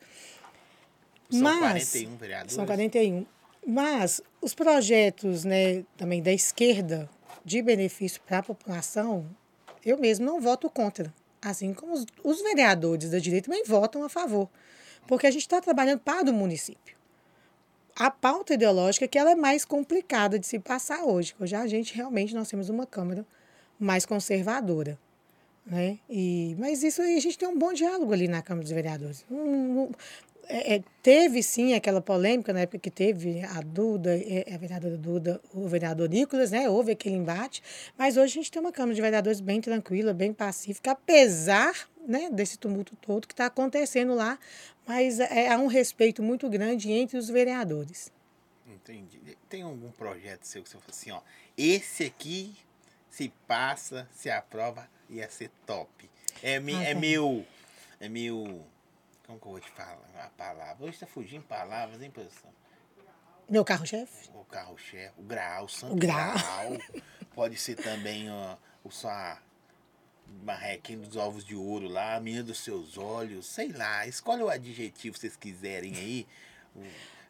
São Mas- 41 vereadores. São 41. Mas os projetos né, também da esquerda de benefício para a população, eu mesmo não voto contra. Assim como os, os vereadores da direita também votam a favor. Porque a gente está trabalhando para o município. A pauta ideológica é que ela é mais complicada de se passar hoje. Hoje a gente realmente nós temos uma Câmara mais conservadora. Né? E, mas isso aí, a gente tem um bom diálogo ali na Câmara dos Vereadores. Não- é, é, teve sim aquela polêmica na época que teve a Duda, é, a vereadora Duda, o vereador Nicolas, né? Houve aquele embate, mas hoje a gente tem uma Câmara de Vereadores bem tranquila, bem pacífica, apesar né, desse tumulto todo que está acontecendo lá, mas é, há um respeito muito grande entre os vereadores. Entendi. Tem algum projeto seu que você fala assim, ó, esse aqui se passa, se aprova, ia ser top. É, me, Ah, é tem. meu, é meu, como que eu vou te falar a palavra? Hoje tá fugindo palavras, hein, professor? Meu carro-chefe? O carro-chefe, o graal, o santo O graal. Pode ser também ó, o sua marrequinha dos ovos de ouro lá, a menina dos seus olhos, sei lá. Escolhe o adjetivo que vocês quiserem aí.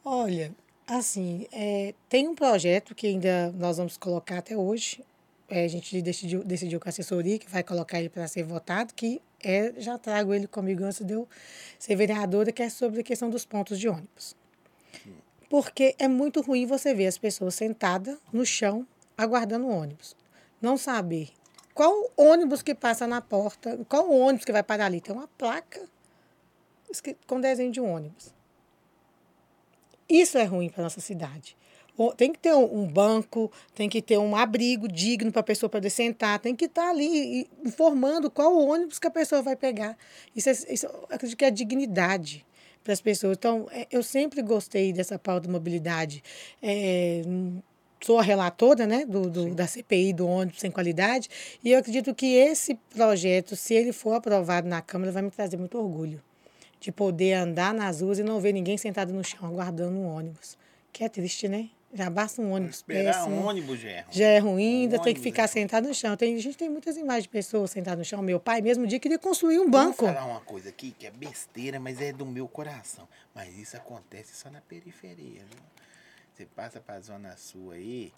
Olha, assim, é, tem um projeto que ainda nós vamos colocar até hoje. É, a gente decidiu, decidiu com a assessoria que vai colocar ele para ser votado, que é, já trago ele comigo antes de eu ser vereadora, que é sobre a questão dos pontos de ônibus. Porque é muito ruim você ver as pessoas sentadas no chão aguardando o ônibus. Não saber qual ônibus que passa na porta, qual ônibus que vai parar ali. Tem uma placa com desenho de um ônibus. Isso é ruim para nossa cidade. Tem que ter um, banco, tem que ter um abrigo digno para a pessoa poder sentar, tem que estar ali e- informando qual o ônibus que a pessoa vai pegar. Isso, é, isso eu acredito que é dignidade para as pessoas. Então, é, eu sempre gostei dessa pauta de mobilidade. É, sou a relatora né, do, do- da CPI do ônibus sem qualidade, e eu acredito que esse projeto, se ele for aprovado na Câmara, vai me trazer muito orgulho de poder andar nas ruas e não ver ninguém sentado no chão aguardando um ônibus. Que é triste, né? Já basta um ônibus Esperar péssimo. um ônibus já é ruim. Já é ruim, ainda tem que ficar é sentado no chão. Tem, a gente tem muitas imagens de pessoas sentadas no chão. Meu pai, mesmo dia, queria construir um banco. Vou falar uma coisa aqui que é besteira, mas é do meu coração. Mas isso acontece só na periferia, viu? Você passa pra zona sul aí,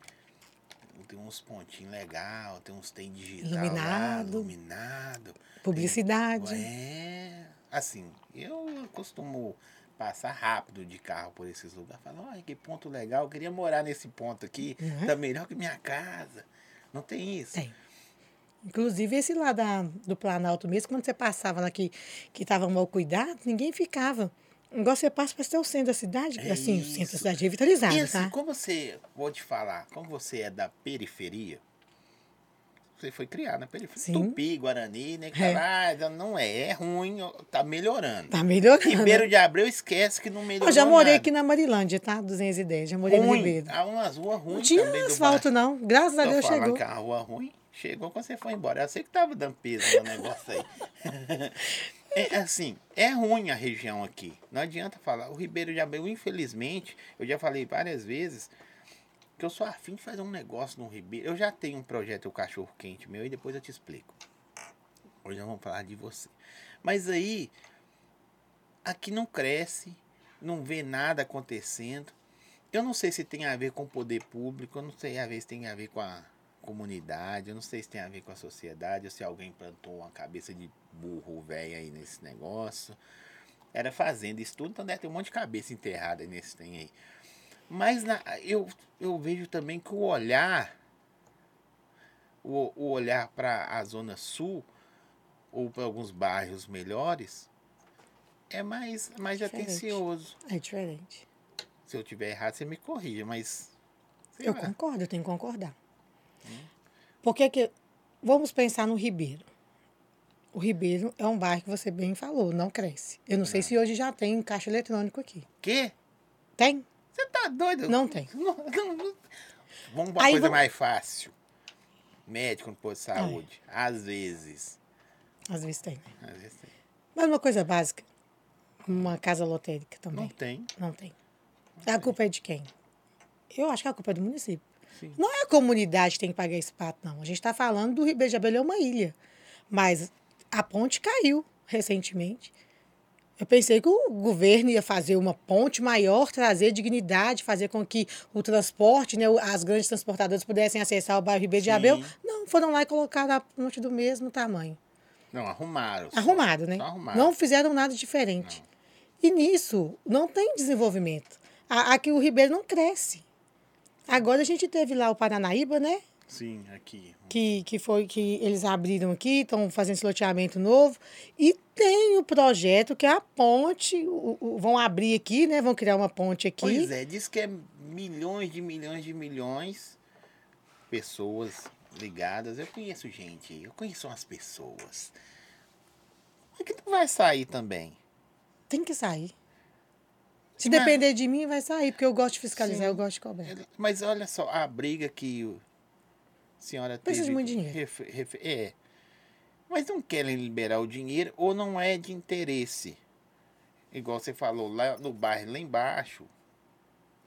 tem uns pontinhos legal, tem uns tem digital lá, Iluminado. iluminado. Publicidade. É, assim, eu costumo passar rápido de carro por esses lugares. Falo, olha que ponto legal, eu queria morar nesse ponto aqui, Uhum. tá melhor que minha casa. Não tem isso? Tem. Inclusive, esse lá da, do Planalto mesmo, quando você passava lá que estava mal cuidado, ninguém ficava. Igual você passa para ser o centro da cidade, É assim, o isso. centro da cidade revitalizado, E assim, tá? como você, vou te falar, como você é da periferia, você foi criado na periferia. Sim. Tupi, Guarani, né? É. Não é, é ruim, tá melhorando. Tá melhorando. Ribeiro de Abreu esquece que não melhorou Eu já morei nada. aqui na Marilândia, tá? 210, já morei no ruim. Ribeiro. Há umas ruas ruins Não tinha asfalto, não. Graças a Tô Deus falando chegou. que uma rua ruim, chegou quando você foi embora. Eu sei que tava dando peso no negócio aí. *laughs* É assim, é ruim a região aqui. Não adianta falar. O Ribeiro de Abreu, infelizmente, eu já falei várias vezes que eu sou afim de fazer um negócio no Ribeiro. Eu já tenho um projeto, o cachorro quente meu, e depois eu te explico. Hoje nós vamos falar de você. Mas aí, aqui não cresce, não vê nada acontecendo. Eu não sei se tem a ver com o poder público, eu não sei a ver se tem a ver com a comunidade, eu não sei se tem a ver com a sociedade, ou se alguém plantou uma cabeça de burro velho aí nesse negócio. Era fazenda, isso tudo, então deve ter um monte de cabeça enterrada nesse tem aí. Mas na- eu, eu vejo também que o olhar, o, o olhar para a Zona Sul, ou para alguns bairros melhores, é mais, mais Diferente. atencioso. É diferente. Se eu tiver errado, você me corrija, mas. Eu lá. concordo, eu tenho que concordar. Hum. Porque que. Vamos pensar no Ribeiro. O Ribeiro é um bairro que você bem falou, não cresce. Eu não sei se hoje já tem um caixa eletrônico aqui. Quê? Tem? Você tá doido? Não tem. Não, não, não. Vamos pra Aí coisa vamos- mais fácil. Médico no posto de saúde. Às vezes. Às vezes tem. né? Às vezes tem. Mas uma coisa básica. Uma casa lotérica Não também. tem. Não tem. A culpa é de quem? Eu acho que a culpa é do município. Sim. Não é a comunidade que tem que pagar esse pato, não. A gente está falando do Ribeiro de Abelha é uma ilha. Mas a ponte caiu recentemente. Eu pensei que o governo ia fazer uma ponte maior, trazer dignidade, fazer com que o transporte, né, as grandes transportadoras pudessem acessar o bairro Ribeiro de. Abel. Não, foram lá e colocaram a ponte do mesmo tamanho. Não, arrumaram. só. Arrumado, né? Arrumaram. Não fizeram nada diferente. E nisso não tem desenvolvimento. Aqui o Ribeiro não cresce. Agora a gente teve lá o Paranaíba, né? Sim, aqui. Que, que foi que eles abriram aqui, estão fazendo esse loteamento novo. E tem o projeto que é a ponte. o- o- vão abrir aqui, né? Vão criar uma ponte aqui. Pois é, diz que é milhões de milhões de milhões pessoas ligadas. Eu conheço gente, eu conheço umas pessoas. Mas que não vai sair também. Tem que sair. Se Mas- depender de mim, vai sair, porque eu gosto de fiscalizar, Sim. eu gosto de cobrar. Mas olha só, a briga que senhora Precisa de muito dinheiro. ref- ref- é. Mas não querem liberar o dinheiro ou não é de interesse. Igual você falou, lá no bairro, lá embaixo.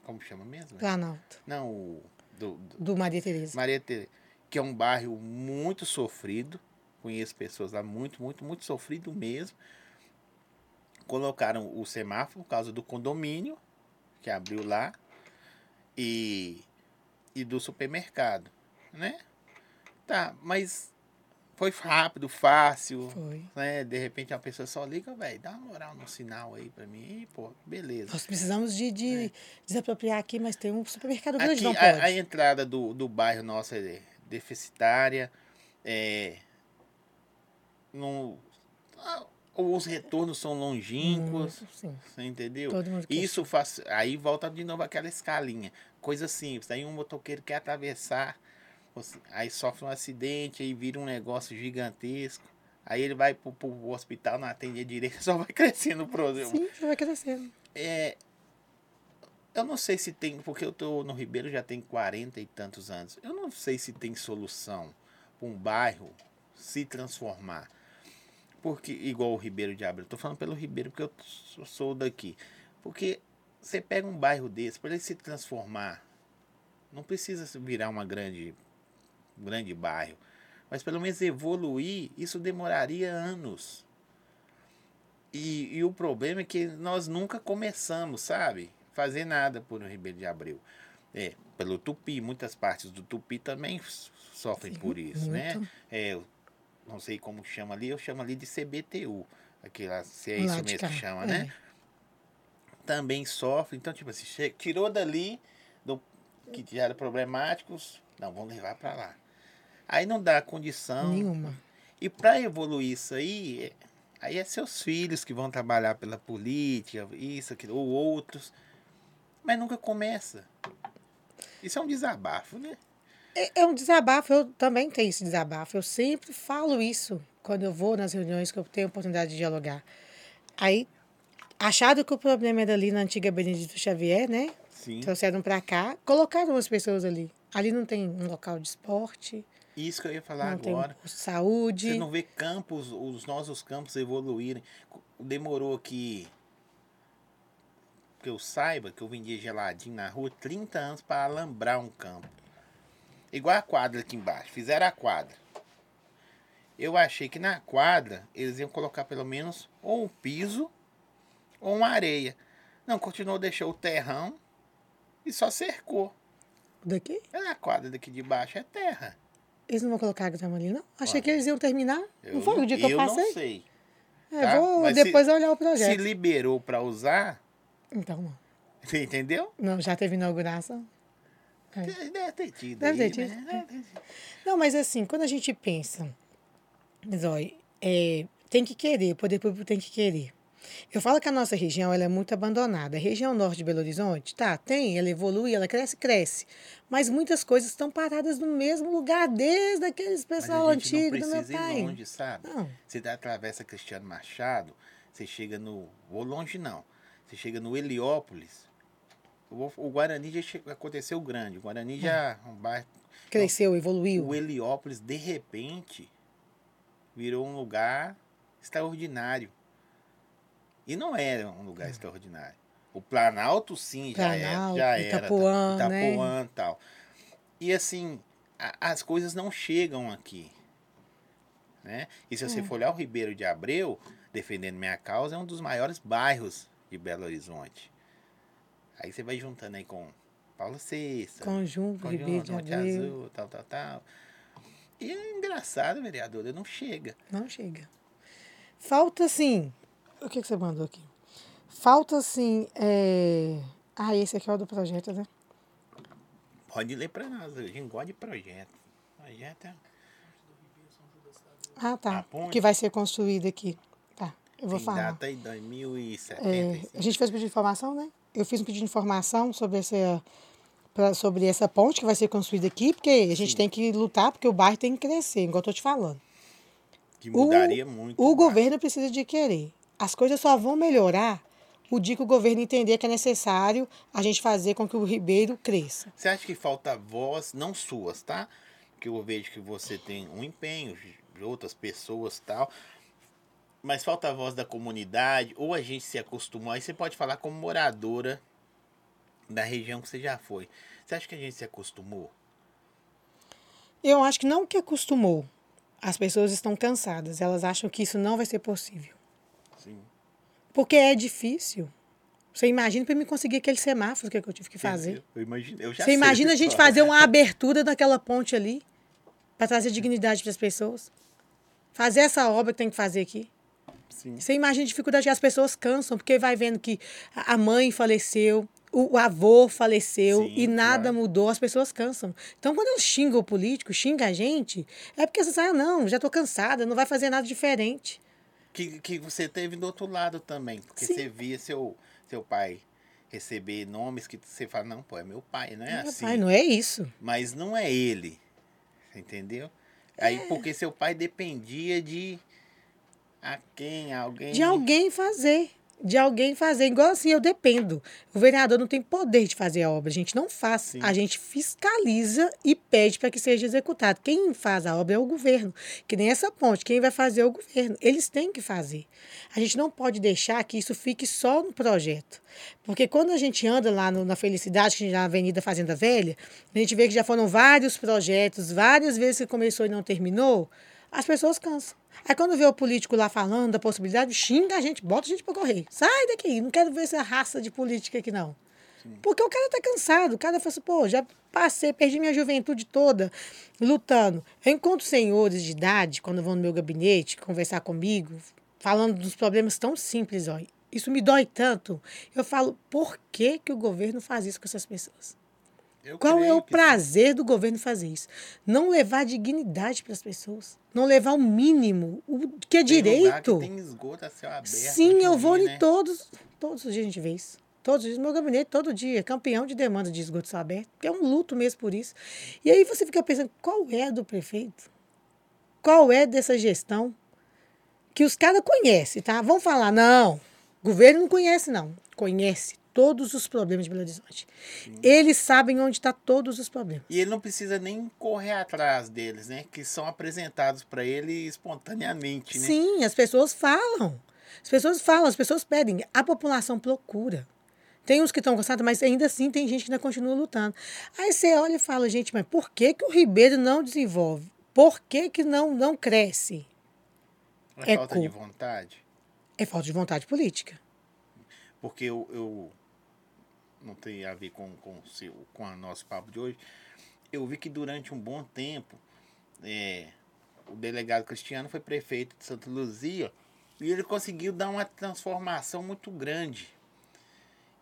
Como chama mesmo? Planalto, Não, o do, do- do Maria Tereza. Maria Tereza, que é um bairro muito sofrido. Conheço pessoas lá muito, muito, muito sofrido mesmo. Colocaram o semáforo por causa do condomínio que abriu lá e, e do supermercado, né? Tá, mas foi rápido, fácil, Foi. né? De repente a pessoa só liga, velho, dá uma moral no sinal aí pra mim, e, pô, beleza. Nós precisamos de, de desapropriar aqui, mas tem um supermercado grande, Aqui, não a, pode. a entrada do, do bairro nosso é deficitária. É, não, ah, os retornos são longínquos. Sim. Você entendeu? Isso faz. Aí volta de novo aquela escalinha. Coisa simples. Aí um motoqueiro quer atravessar, aí sofre um acidente, aí vira um negócio gigantesco. Aí ele vai pro, pro hospital, não atende *laughs* direito, só vai crescendo o problema. Sim, vai crescendo. É, eu não sei se tem, porque eu tô no Ribeiro já tem 40 e tantos anos. Eu não sei se tem solução para um bairro se transformar. Porque, igual o Ribeiro de Abreu, eu tô falando pelo Ribeiro porque eu sou- daqui. Porque você pega um bairro desse, para ele se transformar Não precisa virar uma grande, um grande bairro. Mas pelo menos evoluir, isso demoraria anos. E, e o problema é que nós nunca começamos, sabe? Fazer nada por um Ribeiro de Abreu. É, pelo Tupi, muitas partes do Tupi também sofrem Sim, por isso, né? muito. É, eu não sei como chama ali, eu chamo ali de CBTU. Aquela, se é isso mesmo que chama, é. né? Também sofre. Então, tipo assim, tirou dali, do, que já era problemáticos, não, vamos levar para lá. Aí não dá condição. Nenhuma. E para evoluir isso aí, é- aí é seus filhos que vão trabalhar pela política, isso, aquilo, ou outros. Mas nunca começa. Isso é um desabafo, né? É, é um desabafo, eu também tenho esse desabafo. Eu sempre falo isso quando eu vou nas reuniões que eu tenho oportunidade de dialogar. Aí, achado que o problema era ali na antiga Benedito Xavier, né? Sim. Trouxeram para cá, colocaram as pessoas ali. Ali não tem um local de esporte, Isso que eu ia falar não tem agora. de saúde. Você não vê campos, os nossos campos evoluírem. Demorou aqui. Que eu saiba que eu vendia geladinho na rua 30 anos para alambrar um campo. Igual a quadra aqui embaixo. Fizeram a quadra. Eu achei que na quadra eles iam colocar pelo menos ou um piso ou uma areia. Não, continuou, deixou o terrão e só cercou. Daqui? É a quadra daqui de baixo é terra. Eles não vão colocar grama ali, não? Achei Olha, que eles iam terminar. Eu não foi o dia que eu, eu passei? não sei. É, tá? vou Mas se- depois olhar o Se projeto. liberou para usar, Então, não. você entendeu? Não, já teve inauguração? É. Deve ter tido. Deve aí, ter tido. né? Deve ter tido. Não, mas assim, quando a gente pensa, olha, é, tem que querer, o poder público tem que querer. Eu falo que a nossa região ela é muito abandonada. A região norte de Belo Horizonte, tá, tem, ela evolui, ela cresce, cresce. Mas muitas coisas estão paradas no mesmo lugar desde aqueles pessoal antigo do meu pai. ir longe, sabe? Não. Você atravessa Cristiano Machado, você chega no. Vou longe não. Você chega no Heliópolis. O Guarani já che- aconteceu grande. O Guarani já é um bairro. Cresceu, evoluiu. O Heliópolis, de repente, virou um lugar extraordinário. E não era um lugar extraordinário. O Planalto, sim, já Planalto, era. Já era. Itapuã, tá- né? Itapuã e tal. E assim, a- as coisas não chegam aqui. Né? E se você Hum. for olhar o Ribeiro de Abreu, defendendo minha causa, é um dos maiores bairros de Belo Horizonte. Aí você vai juntando aí com Paulo Cesta, Conjunto, Conjunto, Ribeiro de Monte Abreu. Azul, tal, tal, tal. E é engraçado, vereadora, não chega. Não chega. Falta, assim. O que, que você mandou aqui? Falta, assim. É... Ah, esse aqui é o do projeto, né? Pode ler para nós, a gente gosta de projeto. Projeto é... Ah, tá. Que vai ser construído aqui. Tá. Eu vou Tem falar. data aí, 2070. É, a gente fez pedido de informação, né? Eu fiz um pedido de informação sobre essa, pra- sobre essa ponte que vai ser construída aqui, porque a gente Sim. tem que lutar, porque o bairro tem que crescer, igual eu tô te falando. que mudaria muito. O bairro. governo precisa de querer. As coisas só vão melhorar o dia que o governo entender que é necessário a gente fazer com que o Ribeiro cresça. Você acha que falta voz, não suas, tá? Porque eu vejo que você tem um empenho de outras pessoas tal. Mas falta a voz da comunidade, ou a gente se acostumou. Aí você pode falar como moradora da região que você já foi. Você acha que a gente se acostumou? Eu acho que não que acostumou. As pessoas estão cansadas. Elas acham que isso não vai ser possível. Sim. Porque é difícil. Você imagina para mim conseguir aquele semáforo que eu tive que fazer. Eu imagino, eu já Você imagina a gente história. fazer uma abertura daquela ponte ali para trazer dignidade para as pessoas? Fazer essa obra que tem que fazer aqui. Sim. Você imagina a dificuldade que as pessoas cansam, porque vai vendo que a mãe faleceu, o avô faleceu Sim, e nada claro. mudou, as pessoas cansam. Então, quando eu xingo o político, xinga a gente, é porque você sabe, ah, não, já tô cansada, não vai fazer nada diferente. Que, que você teve do outro lado também. Porque Sim. você via seu, seu pai receber nomes que você fala, não, pô, é meu pai, não é Meu assim. pai, não é isso. Mas não é ele. Entendeu? Aí porque seu pai dependia de a quem, alguém. De alguém fazer. De alguém fazer. Igual assim, eu dependo. O vereador não tem poder de fazer a obra. A gente não faz. Sim. A gente fiscaliza e pede para que seja executado. Quem faz a obra é o governo. Que nem essa ponte. Quem vai fazer é o governo. Eles têm que fazer. A gente não pode deixar que isso fique só no projeto. Porque quando a gente anda lá no- na Felicidade, que na Avenida Fazenda Velha, a gente vê que já foram vários projetos, várias vezes que começou e não terminou, as pessoas cansam. Aí quando vê o político lá falando da possibilidade, xinga a gente, bota a gente para correr. Sai daqui, não quero ver essa raça de política aqui não. Porque o cara tá cansado, o cara fala assim, pô, já passei, perdi minha juventude toda lutando. Eu encontro senhores de idade, quando vão no meu gabinete conversar comigo, falando dos problemas tão simples, ó. Isso me dói tanto. Eu falo, por que, que o governo faz isso com essas pessoas? Eu Qual é o que prazer do governo fazer isso? Não levar dignidade para as pessoas. Não levar o mínimo, o que é tem direito. que tem esgoto a céu aberto. Sim, eu vou dia, em né? todos, todos os dias a gente vê isso. Todos os dias, meu gabinete, todo dia, campeão de demanda de esgoto céu aberto, é um luto mesmo por isso. E aí você fica pensando, qual é do prefeito? Qual é dessa gestão? Que os caras conhecem, tá? Vão falar, não, governo não conhece, não. Conhece todos os problemas de Belo Horizonte. Eles sabem onde estão todos os problemas. E ele não precisa nem correr atrás deles, né? Que são apresentados para ele espontaneamente, né? Sim, as pessoas falam. As pessoas falam, as pessoas pedem. A população procura. Tem uns que estão cansados, mas ainda assim tem gente que ainda continua lutando. Aí você olha e fala, gente, mas por que, que o Ribeiro não desenvolve? Por que, que não, não cresce? É É falta de vontade. É falta de vontade política. Porque eu, eu não tem a ver com, com, seu, com o nosso papo de hoje. Eu vi que durante um bom tempo é, o delegado Cristiano foi prefeito de Santa Luzia e ele conseguiu dar uma transformação muito grande.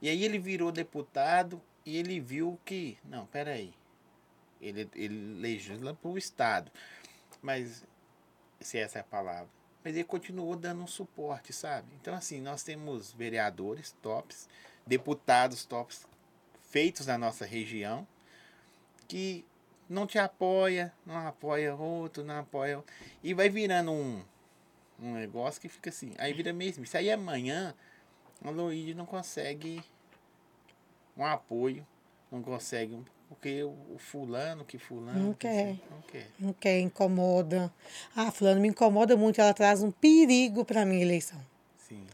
E aí ele virou deputado e ele viu que, não, peraí, ele, ele legisla para o Estado, mas se essa é a palavra. Mas ele continuou dando um suporte, sabe? Então, assim, nós temos vereadores tops, deputados tops feitos na nossa região que não te apoia, não apoia outro, não apoia outro. E vai virando um, um negócio que fica assim. Aí vira mesmo. Isso aí amanhã a Luíde não consegue um apoio, não consegue. um- Porque o, fulano, que fulano. Não que quer. Não quer. Não quer, incomoda. Ah, fulano me incomoda muito, ela traz um perigo para a minha eleição. Sim.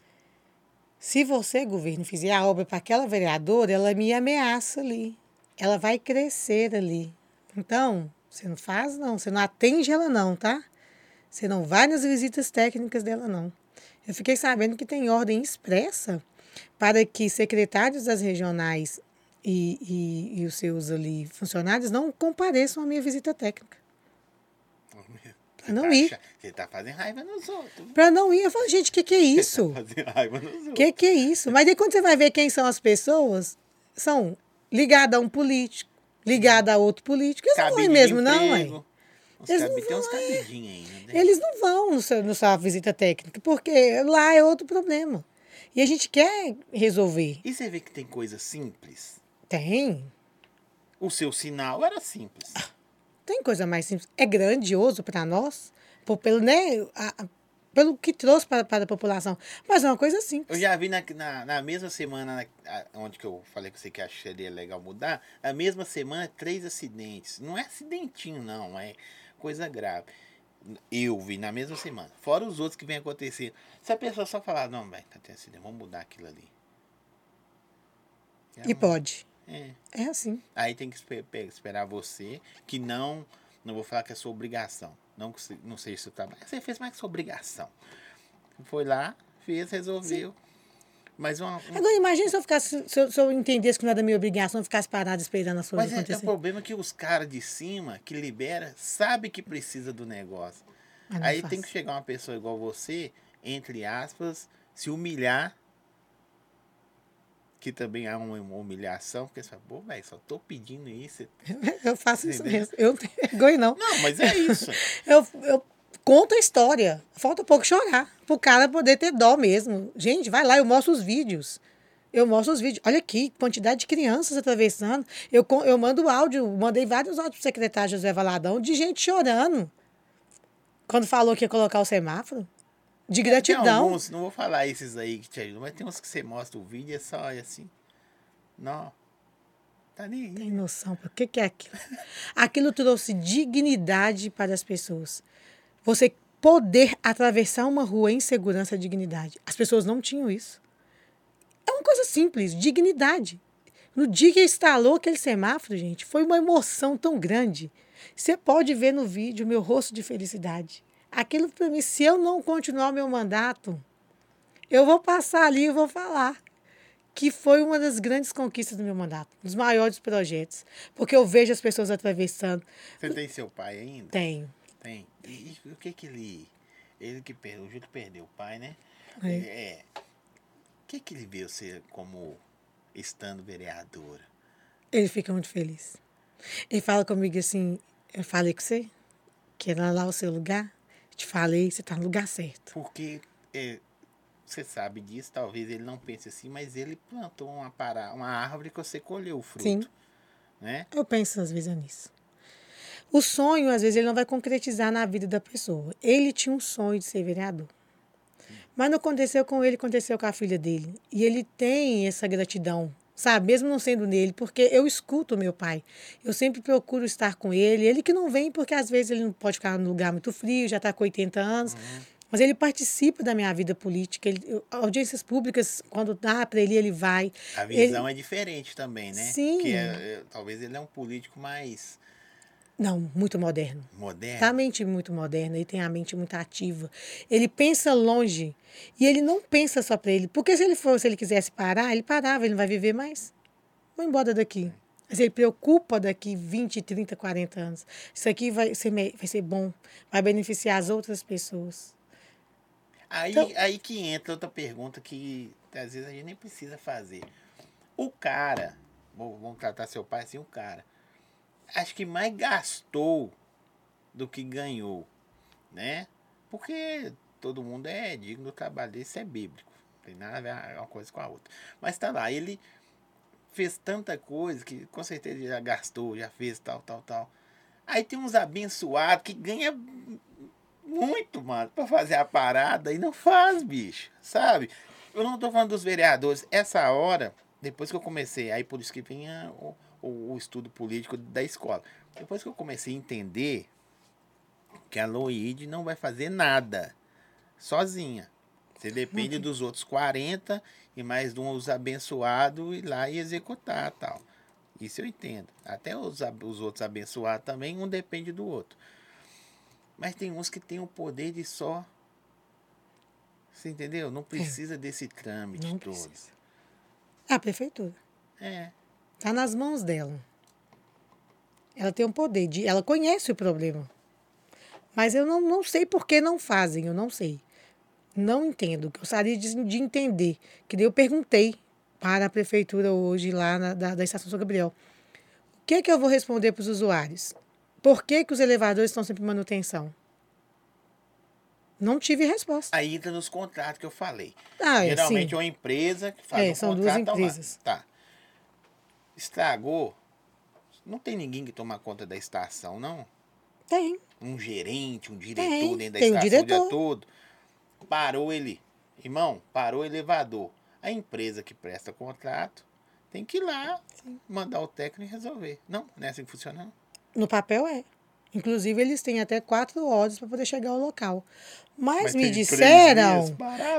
Se você, governo, fizer a obra para aquela vereadora, ela me ameaça ali. Ela vai crescer ali. Então, você não faz, não. Você não atende ela, não, tá? Você não vai nas visitas técnicas dela, não. Eu fiquei sabendo que tem ordem expressa para que secretários das regionais e, e, e os seus ali funcionários não compareçam à minha visita técnica. Não tá ir. Você tá fazendo raiva nos outros. Para não ir, eu falo, gente, o que, que é *laughs* isso? Tá fazendo raiva nos outros. Que que é isso? Mas aí quando você vai ver quem são as pessoas, são ligadas a um político, ligadas a outro político. Eles não vão mesmo, não. Uns Eles não cabi- Tem uns vão, ainda. né? Eles não vão no seu, na sua visita técnica, porque lá é outro problema. E a gente quer resolver. E você vê que tem coisa simples. Tem. O seu sinal era simples. Tem coisa mais simples. É grandioso para nós, por, pelo, né, a- a- pelo que trouxe para, para a população. Mas é uma coisa simples. Eu já vi na, na, na mesma semana, na- a- onde que eu falei com você que acharia legal mudar, na mesma semana, três acidentes. Não é acidentinho, não, é coisa grave. Eu vi na mesma semana. Fora os outros que vem acontecer. Se a pessoa só falar, não, velho, tá tendo acidente, vamos mudar aquilo ali. E pode. É. É assim. Aí tem que espe- pe- esperar você, que não, não vou falar que é sua obrigação. Não, se- não seja seu trabalho. Você fez mais que sua obrigação. Foi lá, fez, resolveu. Mas, uma, um- Agora, imagine se eu, ficasse, se, eu, se eu entendesse que não era minha obrigação, eu ficasse parado esperando as coisas mas é, é o problema que os caras de cima, que libera, sabe que precisa do negócio. Não Aí faz. tem que chegar uma pessoa igual você, entre aspas, se humilhar. Que também é uma humilhação, porque você fala, pô, velho, só tô pedindo isso. *laughs* Eu faço isso Entendeu? mesmo. Eu não tenho vergonha, não. Não, mas é isso. *laughs* Eu, eu conto a história. Falta pouco chorar. Pro cara poder ter dó mesmo. Gente, vai lá, eu mostro os vídeos. Eu mostro os vídeos. Olha aqui, quantidade de crianças atravessando. Eu, eu mando áudio, mandei vários áudios pro secretário José Valadão de gente chorando. Quando falou que ia colocar o semáforo. De Tem gratidão. alguns, não vou falar esses aí que te ajudam, mas tem uns que você mostra o vídeo e é só olha assim. Não. Tá nem. Tem noção para o que, que é aquilo? *laughs* Aquilo trouxe dignidade para as pessoas. Você poder atravessar uma rua em segurança é dignidade. As pessoas não tinham isso. É uma coisa simples, dignidade. No dia que instalou aquele semáforo, gente, foi uma emoção tão grande. Você pode ver no vídeo meu rosto de felicidade. Aquilo para mim, se eu não continuar o meu mandato, eu vou passar ali e vou falar que foi uma das grandes conquistas do meu mandato, um dos maiores projetos, porque eu vejo as pessoas atravessando. Você tem seu pai ainda? Tenho. Tem. E, e o que que ele. Ele que perdeu, o Júlio perdeu o pai, né? É. É. O que que ele vê você como estando vereadora? Ele fica muito feliz. Ele fala comigo assim: eu falei com você que era lá o seu lugar. Te falei, você tá no lugar certo. Porque é, você sabe disso, talvez ele não pense assim, mas ele plantou uma, para, uma árvore que você colheu o fruto. Sim. Né? Eu penso às vezes nisso. O sonho, às vezes, ele não vai concretizar na vida da pessoa. Ele tinha um sonho de ser vereador. Mas não aconteceu com ele, aconteceu com a filha dele. E ele tem essa gratidão, sabe? Mesmo não sendo nele, porque eu escuto meu pai. Eu sempre procuro estar com ele. Ele que não vem, porque às vezes ele não pode ficar num lugar muito frio, já está com 80 anos. Mas ele participa da minha vida política. Ele, eu- audiências públicas, quando dá para ele, ele vai. A Ele- visão é diferente também, né? Sim. Que é, é, talvez ele é um político mais Não, muito moderno. moderno. Tá a mente muito moderna, ele tem a mente muito ativa. Ele pensa longe e ele não pensa só para ele. Porque se ele fosse, se ele quisesse parar, ele parava, ele não vai viver mais. Vou embora daqui. Mas ele preocupa daqui 20, 30, 40 anos. Isso aqui vai ser, vai ser bom, vai beneficiar as outras pessoas. Aí, Então- aí que entra outra pergunta que às vezes a gente nem precisa fazer. O cara, vamos tratar seu pai assim, o cara, acho que mais gastou do que ganhou, né? Porque todo mundo é digno do trabalho isso é bíblico. Não tem nada a ver uma coisa com a outra. Mas tá lá, ele fez tanta coisa que com certeza já gastou, já fez tal, tal, tal. Aí tem uns abençoados que ganha muito, mano, pra fazer a parada e não faz, bicho, sabe? Eu não tô falando dos vereadores. Essa hora, depois que eu comecei, aí por isso que vinha o, o, o estudo político da escola. Depois que eu comecei a entender que a Loide não vai fazer nada sozinha. Você depende dos outros 40 e mais de uns abençoados ir lá e executar tal. Isso eu entendo. Até os, os outros abençoados também, um depende do outro. Mas tem uns que tem o poder de só. Você entendeu? Não precisa desse trâmite Não todo. precisa. A prefeitura. É. Está nas mãos dela. Ela tem o poder de. Ela conhece o problema. Mas eu não, não sei por que não fazem, eu não sei. Não entendo. Gostaria de, de entender. Que daí eu perguntei para a prefeitura hoje, lá na, da, da Estação São Gabriel. O que, é que eu vou responder para os usuários? Por que, que os elevadores estão sempre em manutenção? Não tive resposta. Aí entra nos contratos que eu falei. Ah, é, Geralmente sim. é uma empresa que faz É, o são duas lá. empresas. Tá. Estragou. Não tem ninguém que toma conta da estação, não? Tem. Um gerente, um diretor Tem, dentro da tem um estação o dia diretor. todo. Parou ele. Irmão, parou o elevador. A empresa que presta contrato tem que ir lá mandar o técnico resolver. Não, não é assim que funciona, não. No papel é. Inclusive, eles têm até quatro horas para poder chegar ao local. Mas, Mas me disseram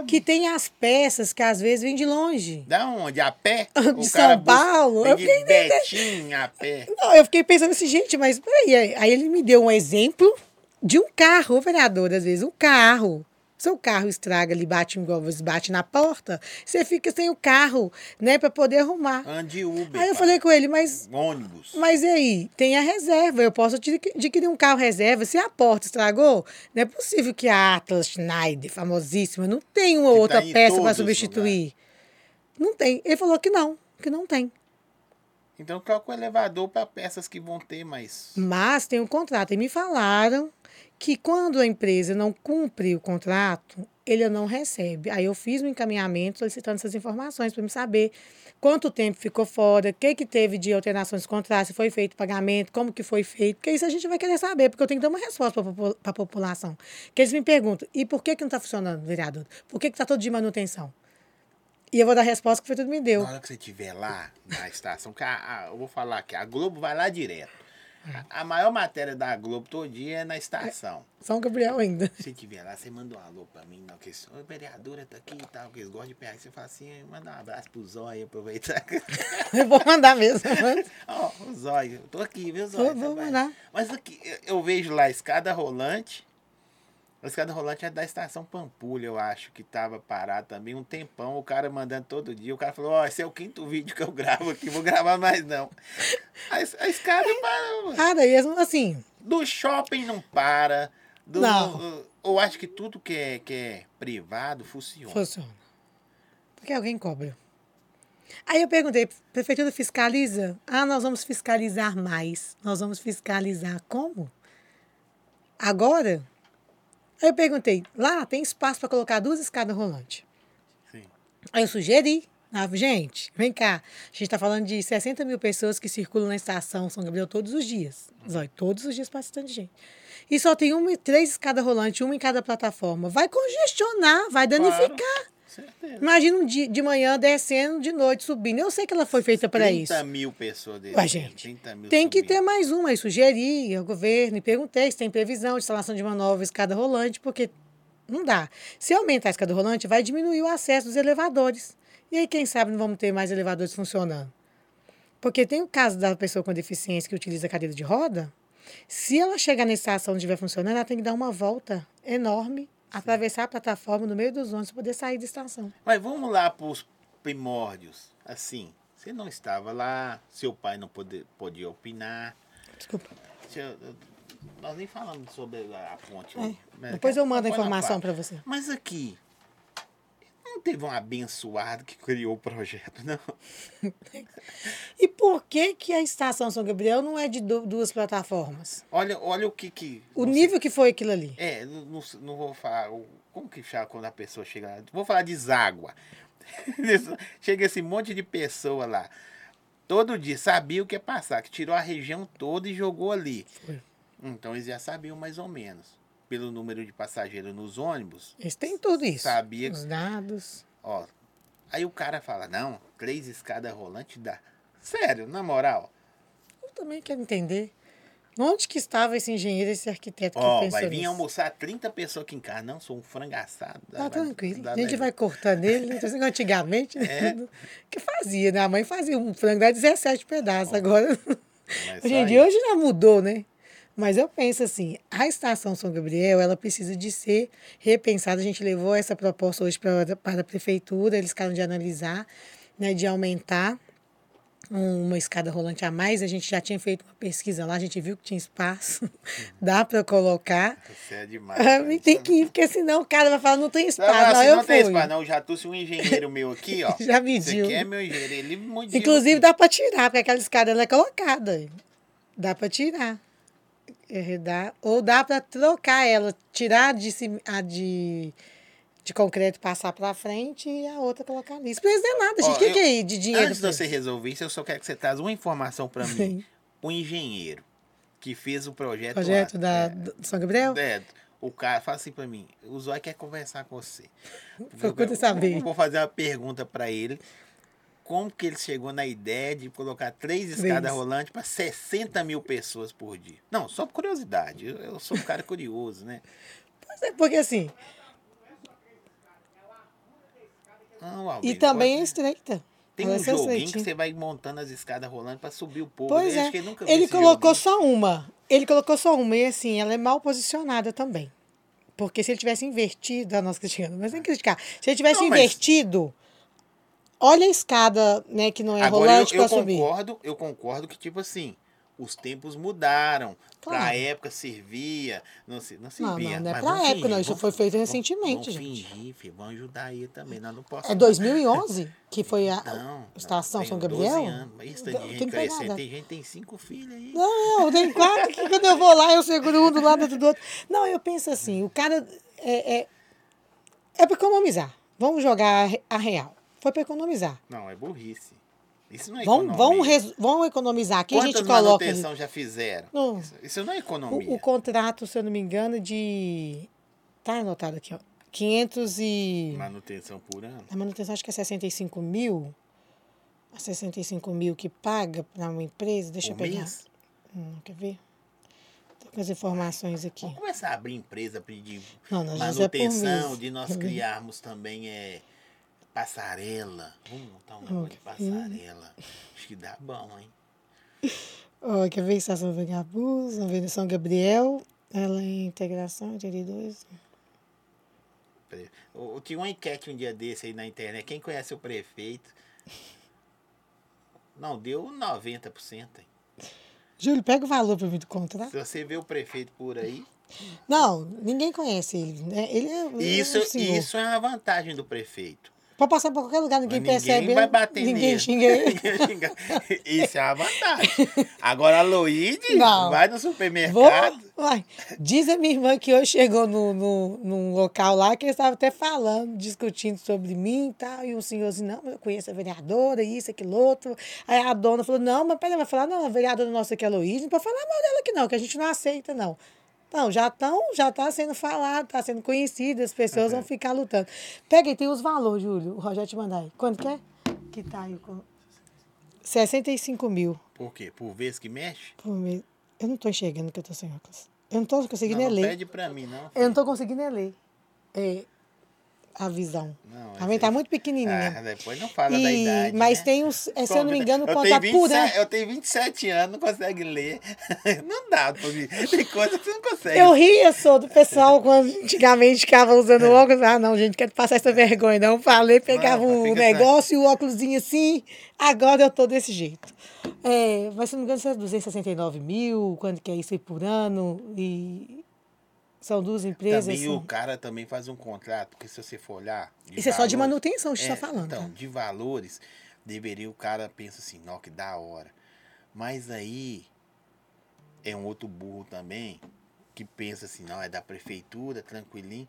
que tem as peças que às vezes vêm de longe. Da onde? A pé? *laughs* De O São Paulo? Eu de fiquei Betim a pé. Não, eu fiquei pensando assim, gente, mas peraí. Aí ele me deu um exemplo de um carro, vereador, às vezes, um carro. Seu carro estraga ali, bate igual você bate na porta, você fica sem o carro, né, para poder arrumar. Ande Uber. Aí eu pai. falei com ele, mas Ônibus. Mas e aí? Tem a reserva. Eu posso adqui- adquirir um carro reserva. Se a porta estragou, não é possível que a Atlas Schneider, famosíssima, não tem uma Que outra tá peça para substituir. Não tem. Ele falou que não, que não tem. Então troca o elevador para peças que vão ter mais. Mas tem um contrato. E me falaram que quando a empresa não cumpre o contrato, ele não recebe. Aí eu fiz um encaminhamento solicitando essas informações para me saber quanto tempo ficou fora, o que, que teve de alterações de contrato, se foi feito pagamento, como que foi feito, porque isso a gente vai querer saber, porque eu tenho que dar uma resposta para a população. Que eles me perguntam, e por que, que não está funcionando, vereador? Por que está todo de manutenção? E eu vou dar a resposta que foi tudo me deu. Na hora que você estiver lá na estação, que a, a, eu vou falar que a Globo vai lá direto. A, maior matéria da Globo todo dia é na estação. São Gabriel ainda. Se estiver lá, você manda um alô pra mim, não, que a vereadora tá aqui e tal, que eles gostam de pegar. Você fala assim, manda um abraço pro Zóio, aproveitar. *laughs* eu vou mandar mesmo. *laughs* Ó, oh, o Zóio, eu tô aqui, viu, Zóio? Vou, vou mandar. Mas aqui, eu vejo lá a escada rolante, a escada rolante é da estação Pampulha, eu acho, que tava parado também um tempão, o cara mandando todo dia. O cara falou, ó, oh, esse é o quinto vídeo que eu gravo aqui, vou gravar mais não. A, a escada para. Para, e assim. Do shopping não para. Do, não. eu acho que tudo que é, que é privado funciona. Funciona. Porque alguém cobra. Aí eu perguntei, prefeitura fiscaliza? Ah, nós vamos fiscalizar mais. Nós vamos fiscalizar como? Agora? Aí eu perguntei, lá tem espaço para colocar duas escadas rolantes. Sim. Aí eu sugeri, ah, gente, vem cá. A gente está falando de 60 mil pessoas que circulam na estação São Gabriel todos os dias. Zói, todos os dias passa de gente. E só tem uma, três escadas rolantes, uma em cada plataforma. Vai congestionar, vai danificar. Claro. Certeza. Imagina um dia de manhã descendo, de noite subindo. Eu sei que ela foi feita para isso. 30 mil pessoas descendo. gente, tem que ter mais uma. Eu sugeri ao governo e perguntei se tem previsão de instalação de uma nova escada rolante, porque não dá. Se aumentar a escada rolante, vai diminuir o acesso dos elevadores. E aí, quem sabe, não vamos ter mais elevadores funcionando. Porque tem o caso da pessoa com deficiência que utiliza a cadeira de roda. Se ela chegar na estação e estiver funcionando, ela tem que dar uma volta enorme atravessar a plataforma no meio dos ônibus para poder sair da estação. Mas vamos lá para os primórdios. Assim, você não estava lá, seu pai não poder, podia opinar. Desculpa. Nós nem falamos sobre a ponte. É. Né? Depois eu mando a informação para você. Mas aqui, não teve um abençoado que criou o projeto, não. e por que que a estação São Gabriel não é de duas plataformas? Olha, olha o que que... O nível que foi aquilo ali. É, não, não vou falar... Como que chama quando a pessoa chega lá? Vou falar de zágua. *laughs* chega esse monte de pessoa lá. Todo dia sabia o que ia passar, que tirou a região toda e jogou ali. Foi. Então eles já sabiam mais ou menos pelo número de passageiros nos ônibus. Eles têm tudo isso. Sabia. Os dados. Ó, aí o cara fala, não, três escadas rolantes dá. Sério, na moral. Eu também quero entender. Onde que estava esse engenheiro, esse arquiteto que pensou vai vir nisso? almoçar 30 pessoas aqui em casa. Não, sou um frango assado. Tá vai, tranquilo. Dá, a gente vai cortando ele. Assim, antigamente, né? É. *laughs* que fazia, né? A mãe fazia um frango de 17 pedaços. Ó, Agora, hoje em dia, hoje já mudou, né? Mas eu penso assim, a estação São Gabriel, ela precisa de ser repensada. A gente levou essa proposta hoje para, para a prefeitura, eles ficaram de analisar, né, de aumentar uma escada rolante a mais. A gente já tinha feito uma pesquisa lá, a gente viu que tinha espaço, *laughs* dá para colocar. Você é demais. tem que ir, porque senão o cara vai falar, não tem espaço. Não, não, assim, eu não fui. tem espaço, não. Já trouxe um engenheiro meu aqui, ó. *laughs* já mediu. Você quer meu engenheiro? Ele mediu. Inclusive dá para tirar, porque aquela escada ela é colocada. Dá para tirar. Ou dá para trocar ela, tirar de, a de, de concreto, passar para frente e a outra colocar ali. Isso não é nada, gente. O que, que é de dinheiro? Antes de você resolver isso, eu só quero que você traga uma informação para mim. O engenheiro que fez o projeto. Projeto lá, da, é, do São Gabriel? É, o cara fala assim para mim: o Zói quer conversar com você. *laughs* Procura saber. Eu vou fazer uma pergunta para ele como que ele chegou na ideia de colocar três escadas rolantes para 60 mil pessoas por dia? Não, só por curiosidade. Eu, eu sou um cara curioso, né? Pois é, porque assim. Não, e também pode... é estreita. Tem um joguinho que você vai montando as escadas rolantes para subir o povo. Pois é. Acho que ele ele colocou só uma. Ele colocou só uma e assim, ela é mal posicionada também. Porque se ele tivesse invertido, a nossa criticando, mas nem criticar. Se ele tivesse não, mas... invertido, Olha a escada, né, que não é Agora, rolante eu, eu para subir. Concordo, eu concordo que, tipo assim, os tempos mudaram. Pra Claro. época servia, não, se, não Não, servia. não, não é pra época, não. fingir, Isso vamos- foi feito recentemente, vamos gente. fingir, filho, vamos ajudar aí também. Nós não posso É 2011 que foi a Não, estação não, São tem Gabriel? 12 anos. Mas Isso Eu tem gente data. tem gente tem cinco filhos aí. Não, eu tenho quatro que quando eu vou lá eu seguro um do lado do outro. Não, eu penso assim, o cara é, é, é para economizar. Vamos jogar a real. Foi para economizar. Não, é burrice. Isso não é economia. res- vamos economizar. Aqui a Quantas gente coloca. manutenção já fizeram? Não. Isso, isso não é economia. O, o contrato, se eu não me engano, de. Tá anotado aqui, ó. 500 e. Manutenção por ano. A manutenção acho que é 65 mil. A 65 mil que paga para uma empresa. Deixa Por eu pegar. mês? Hum, quer ver? Tô com as informações aqui. Vamos começar a abrir empresa pedir Não, já é manutenção, mês. de nós *laughs* criarmos também é, passarela. Vamos montar um negócio de passarela. Acho que dá bom, hein? Ó, quer ver? Estação Vagabus, Avenida São Gabriel. Ela é integração, 82. Pre- Eu, tinha uma enquete um dia desse aí na internet. Quem conhece o prefeito? Não, deu 90%. hein? Júlio, pega o valor para mim do contrato. Se você vê o prefeito por aí. Não, ninguém conhece ele. Né? Ele é, é Isso, senhor. isso é uma vantagem do prefeito. Pode passar por qualquer lugar, ninguém Mas percebe. ninguém vai bater Ninguém nele. xinga *laughs* ele. Ninguém xinga. Isso é uma vantagem. Agora a Não. vai no Vou, supermercado. vai. Diz a minha irmã que hoje chegou no, no, num local lá que eles estavam até falando, discutindo sobre mim e tal. E o senhor assim, não, mas eu conheço a vereadora, isso, aquilo, outro. Aí a dona falou, não, mas peraí, vai falar, não, a vereadora nossa aqui é a Luísa, não pode falar mal dela aqui não, que a gente não aceita, não. Não, já estão, já está sendo falado, está sendo conhecido, as pessoas vão ficar lutando. Pega aí, tem os valores, Júlio. O Rogério te mandar aí. Quanto que é? Que tá aí. com- 65 mil Por quê? Por vez que mexe? por mês. Eu não estou enxergando que eu estou sem óculos. Eu não estou conseguindo Não, não ler. pede pra mim, não. Eu não estou conseguindo ler. É, a visão. Não, a minha está muito pequenininha. Ah, depois não fala da E- idade. mas né? tem uns, é, se eu não me engano, eu tenho, por 27, ano. eu tenho 27 anos, não consegue ler. *laughs* Não dá mim. Tem coisa que você não consegue. Eu ria só do pessoal quando antigamente ficava usando óculos. Ah, não, gente, quero passar essa vergonha. Não falei, pegava Não, o negócio e o óculosinho assim. Agora eu tô desse jeito. É, mas se não me engano, são 269 mil, quanto que é isso aí por ano? E são duas empresas. Também assim. o cara também faz um contrato, porque se você for olhar. Isso é só de manutenção, a gente É, está falando. Então, tá? de valores, deveria o cara pensa assim, não, que da hora. Mas aí é um outro burro também que pensa assim, não, é da prefeitura, tranquilinho,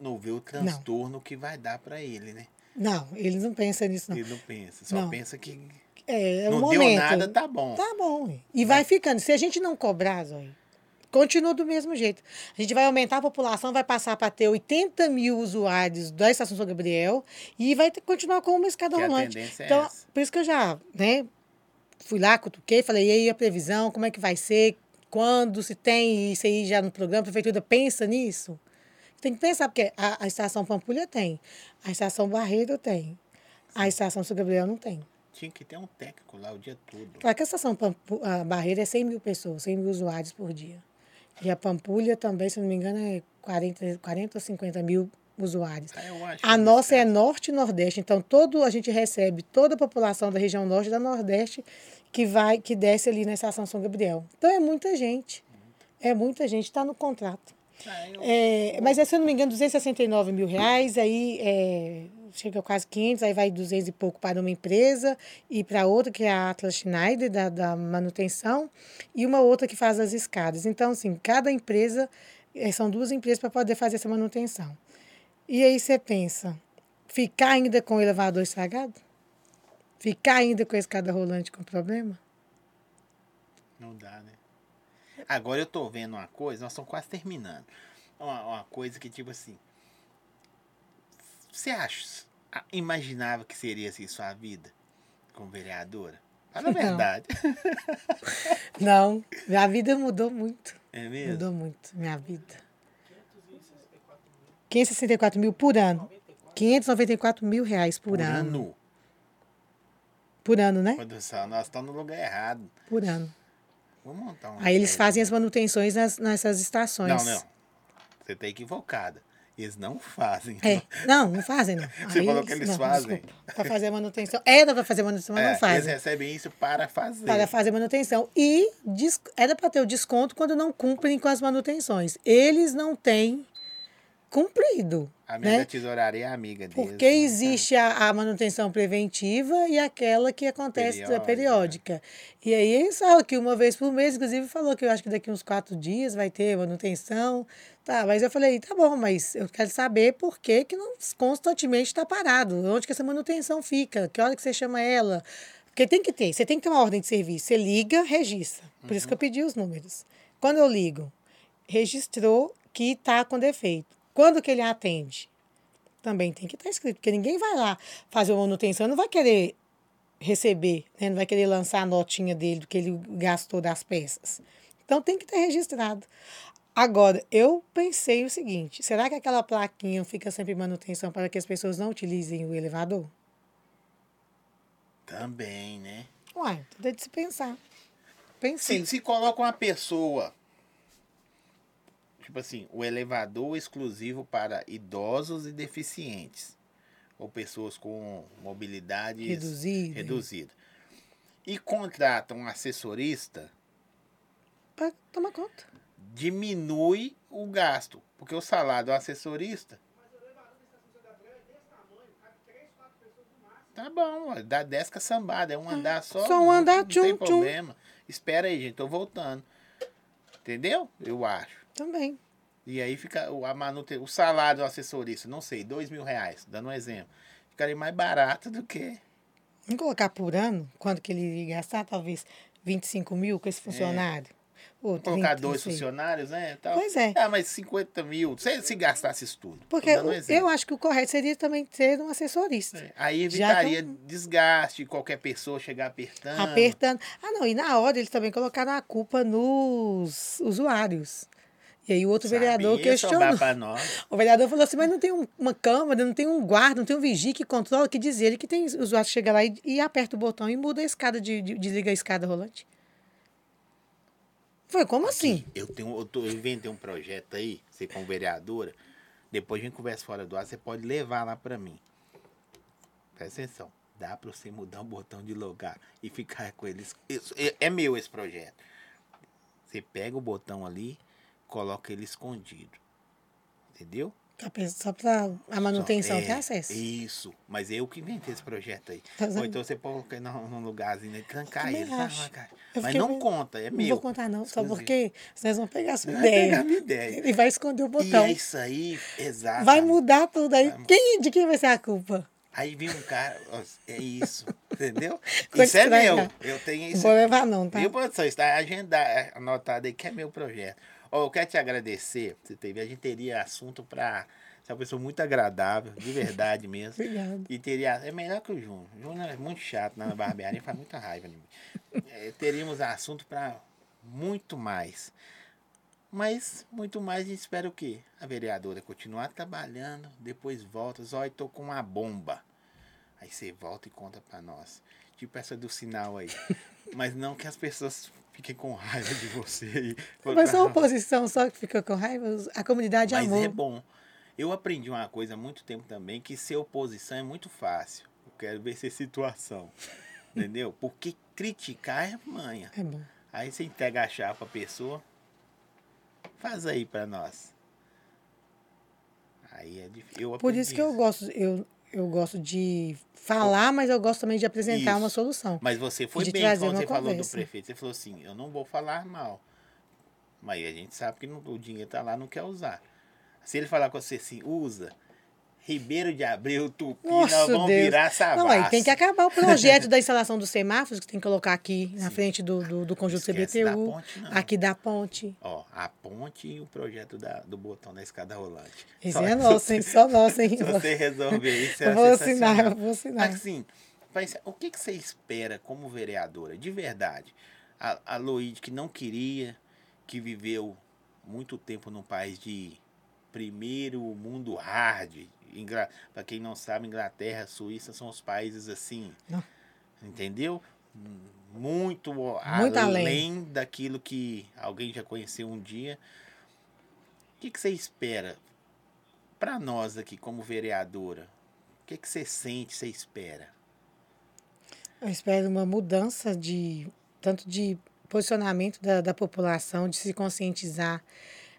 não vê o transtorno que vai dar pra ele, né? Não, eles não pensam nisso, não. Ele não pensa, só Não. pensa que É, é um não momento. deu nada, tá bom. Tá bom. E vai ficando. Se a gente não cobrar, Zóio, continua do mesmo jeito. A gente vai aumentar a população, vai passar para ter 80 mil usuários da Estação São Gabriel e vai continuar com uma escada Que rolante. é então, essa. por isso que eu já, né, fui lá, cutuquei, falei, e aí a previsão, como é que vai ser? Quando, se tem isso aí já no programa, a prefeitura pensa nisso? Tem que pensar, porque a, a estação Pampulha tem, a estação Barreiro tem, a estação São Gabriel não tem. Tinha que ter um técnico lá o dia todo. Claro que a estação Pampu- a Barreira é 100 mil pessoas, 100 mil usuários por dia. E a Pampulha também, se não me engano, é 40, 40 ou 50 mil usuários. Acho A que nossa é norte e nordeste, então todo a gente recebe toda a população da região norte e da nordeste que vai, que desce ali na estação São Gabriel. Então é muita gente. É muita gente, está no contrato. eu- É, mas é, se eu não me engano, 269 mil reais, aí é, chega a quase 500, aí vai 200 e pouco para uma empresa e para outra, que é a Atlas Schneider, da, da manutenção, e uma outra que faz as escadas. Então, assim, cada empresa, é, são duas empresas para poder fazer essa manutenção. E aí você pensa, ficar ainda com o elevador estragado? Ficar ainda com a escada rolante com problema? Não dá, né? Agora eu tô vendo uma coisa, nós estamos quase terminando. Uma, uma coisa que, tipo assim. Você acha, imaginava que seria assim sua vida como vereadora? Fala a verdade. *laughs* Não, minha vida mudou muito. É mesmo? Mudou muito, minha vida. 564 mil por ano. 594 mil reais por, Por ano. ano. Por ano, né? Produção, nós estamos no lugar errado. Por ano. Vamos montar um. Aí eles fazem as manutenções nas, nessas estações. Não, não. Você tá equivocada. Eles não fazem. É, não, não fazem, não. Você Aí falou que eles não, fazem. Pra fazer manutenção. Era pra fazer manutenção, mas É, não fazem. Eles recebem isso para fazer. Para fazer manutenção. E era para ter o desconto quando não cumprem com as manutenções. Eles não têm cumprido. A minha né? tesouraria é amiga deles. Porque né? existe a, a manutenção preventiva e aquela que acontece Periódica. periódica. E aí eles falam que uma vez por mês, inclusive falou que eu acho que daqui uns quatro dias vai ter manutenção. Tá, mas eu falei, tá bom, mas eu quero saber por que, que não constantemente está parado. Onde que essa manutenção fica? Que hora que você chama ela? Porque tem que ter, você tem que ter uma ordem de serviço. Você liga, registra. Por isso que eu pedi os números. Quando eu ligo, registrou que está com defeito. Quando que ele atende? Também tem que estar escrito, porque ninguém vai lá fazer uma manutenção, não vai querer receber, né? não vai querer lançar a notinha dele do que ele gastou das peças. Então tem que ter registrado. Agora, eu pensei o seguinte: será que aquela plaquinha fica sempre em manutenção para que as pessoas não utilizem o elevador? Também, né? Uai, tudo é de se pensar. Pensei. Se, se coloca uma pessoa, tipo assim, o elevador exclusivo para idosos e deficientes, ou pessoas com mobilidade Reduzida. reduzida, e contrata um assessorista, Para tomar conta. Diminui o gasto, porque o salário do assessorista Tá bom, ó, dá 10 caçambada, é um andar só. só um não- andar, não tchum, tem tchum. problema. Espera aí, gente, tô voltando. Entendeu? Eu acho. Também. E aí fica o, a manute... o salário do assessorista, não sei, dois mil reais, dando um exemplo. Ficaria mais barato do que. Vamos colocar por ano, quanto que ele ia gastar? Talvez 25 mil com esse funcionário. Ou Colocar 30, dois funcionários, né? Tal. Pois é. Ah, mas 50 mil, se, se gastasse isso tudo. Porque um eu acho que o correto seria também ter um assessorista. É, Aí evitaria desgaste, qualquer pessoa chegar apertando. Apertando. Ah, não, e na hora eles também colocaram a culpa nos usuários. E aí o outro vereador Sabia sobrar questionou. pra nós. *laughs* O vereador falou assim, mas não tem um- uma câmera, não tem um guarda, não tem um vigia que controla, que diz ele que tem usuário que chega lá e, e aperta o botão e muda a escada, de, de- desliga a escada rolante. Foi, como assim? Eu, tenho, eu, tô, eu inventei um projeto aí, você como vereadora. Depois a gente conversa fora do ar, você pode levar lá pra mim. Presta atenção. Dá pra você mudar o botão de logar e ficar com eles. Isso, é, é meu esse projeto. Você pega o botão ali, coloca ele escondido. Entendeu? Pe- Só para a manutenção Só- ter é, acesso. Isso. Mas eu que inventei esse projeto aí. Tá Ou então você pode colocar num, lugarzinho e trancar Também ele. Mas não conta, é Não meu. vou contar não, só porque vocês vão pegar a sua ideia. pegar a minha ideia. Ele vai esconder o E botão. é isso aí, exato. Vai mudar tudo aí. Vai- Quem, de quem vai ser a culpa? Aí vem um cara, é isso, entendeu? *laughs* Isso é meu. Eu tenho Não isso. vou levar não, tá? Viu, produção? Está agendado, anotado aí, que é meu projeto. Ó, eu quero te agradecer. Você teve, a gente teria assunto para. Você é uma pessoa muito agradável, de verdade *laughs* mesmo. Obrigada. E teria. É melhor que o Júnior. O Júnior é muito chato na barbearia, faz muita raiva mim. É, teríamos assunto para muito mais. Mas, muito mais, a gente espera o quê? A vereadora continuar trabalhando, depois volta, só tô com uma bomba. Aí você volta e conta para nós. Tipo essa do sinal aí. *laughs* Mas não que as pessoas fiquem com raiva de você. aí. Mas só a oposição só que fica com raiva, a comunidade Mas amou. é bom. Eu aprendi uma coisa há muito tempo também, que ser oposição é muito fácil. Eu quero ver ser situação. *laughs* Entendeu? Porque criticar é manha. É bom. Aí você entrega a chave pra pessoa. Faz aí pra nós. Aí é difícil. Eu Por isso que eu gosto, eu, eu gosto de falar, mas eu gosto também de apresentar Isso. uma solução. Mas você foi bem quando você falou do conversa. prefeito. Você falou assim, eu não vou falar mal. Mas a gente sabe que não- o dinheiro tá lá, não quer usar. Se ele falar com você assim, usa. Ribeiro de Abreu, Tupi, nós Nossa, vamos Deus. virar Savassi. Não, aí tem que acabar o *laughs* projeto da instalação dos semáforos, que tem que colocar aqui na frente do, do, do conjunto Esquece da CBTU, ponte, não. aqui da ponte. Ó, a ponte e o projeto da, do botão da escada rolante. Esse Só- é *laughs* nosso, hein? Só nosso, hein? Se você resolver isso, é vou assinar, eu vou assinar. Assim, mas o que, que você espera como vereadora, de verdade? A, a Loide, que não queria, que viveu muito tempo num país de primeiro mundo hard. Para quem não sabe, Inglaterra, Suíça são os países assim. Não. Entendeu? Muito, Muito além, além. daquilo que alguém já conheceu um dia. O que, que você espera para nós aqui, como vereadora, o que, que você sente, você espera? Eu espero uma mudança de tanto de posicionamento da, da população, de se conscientizar,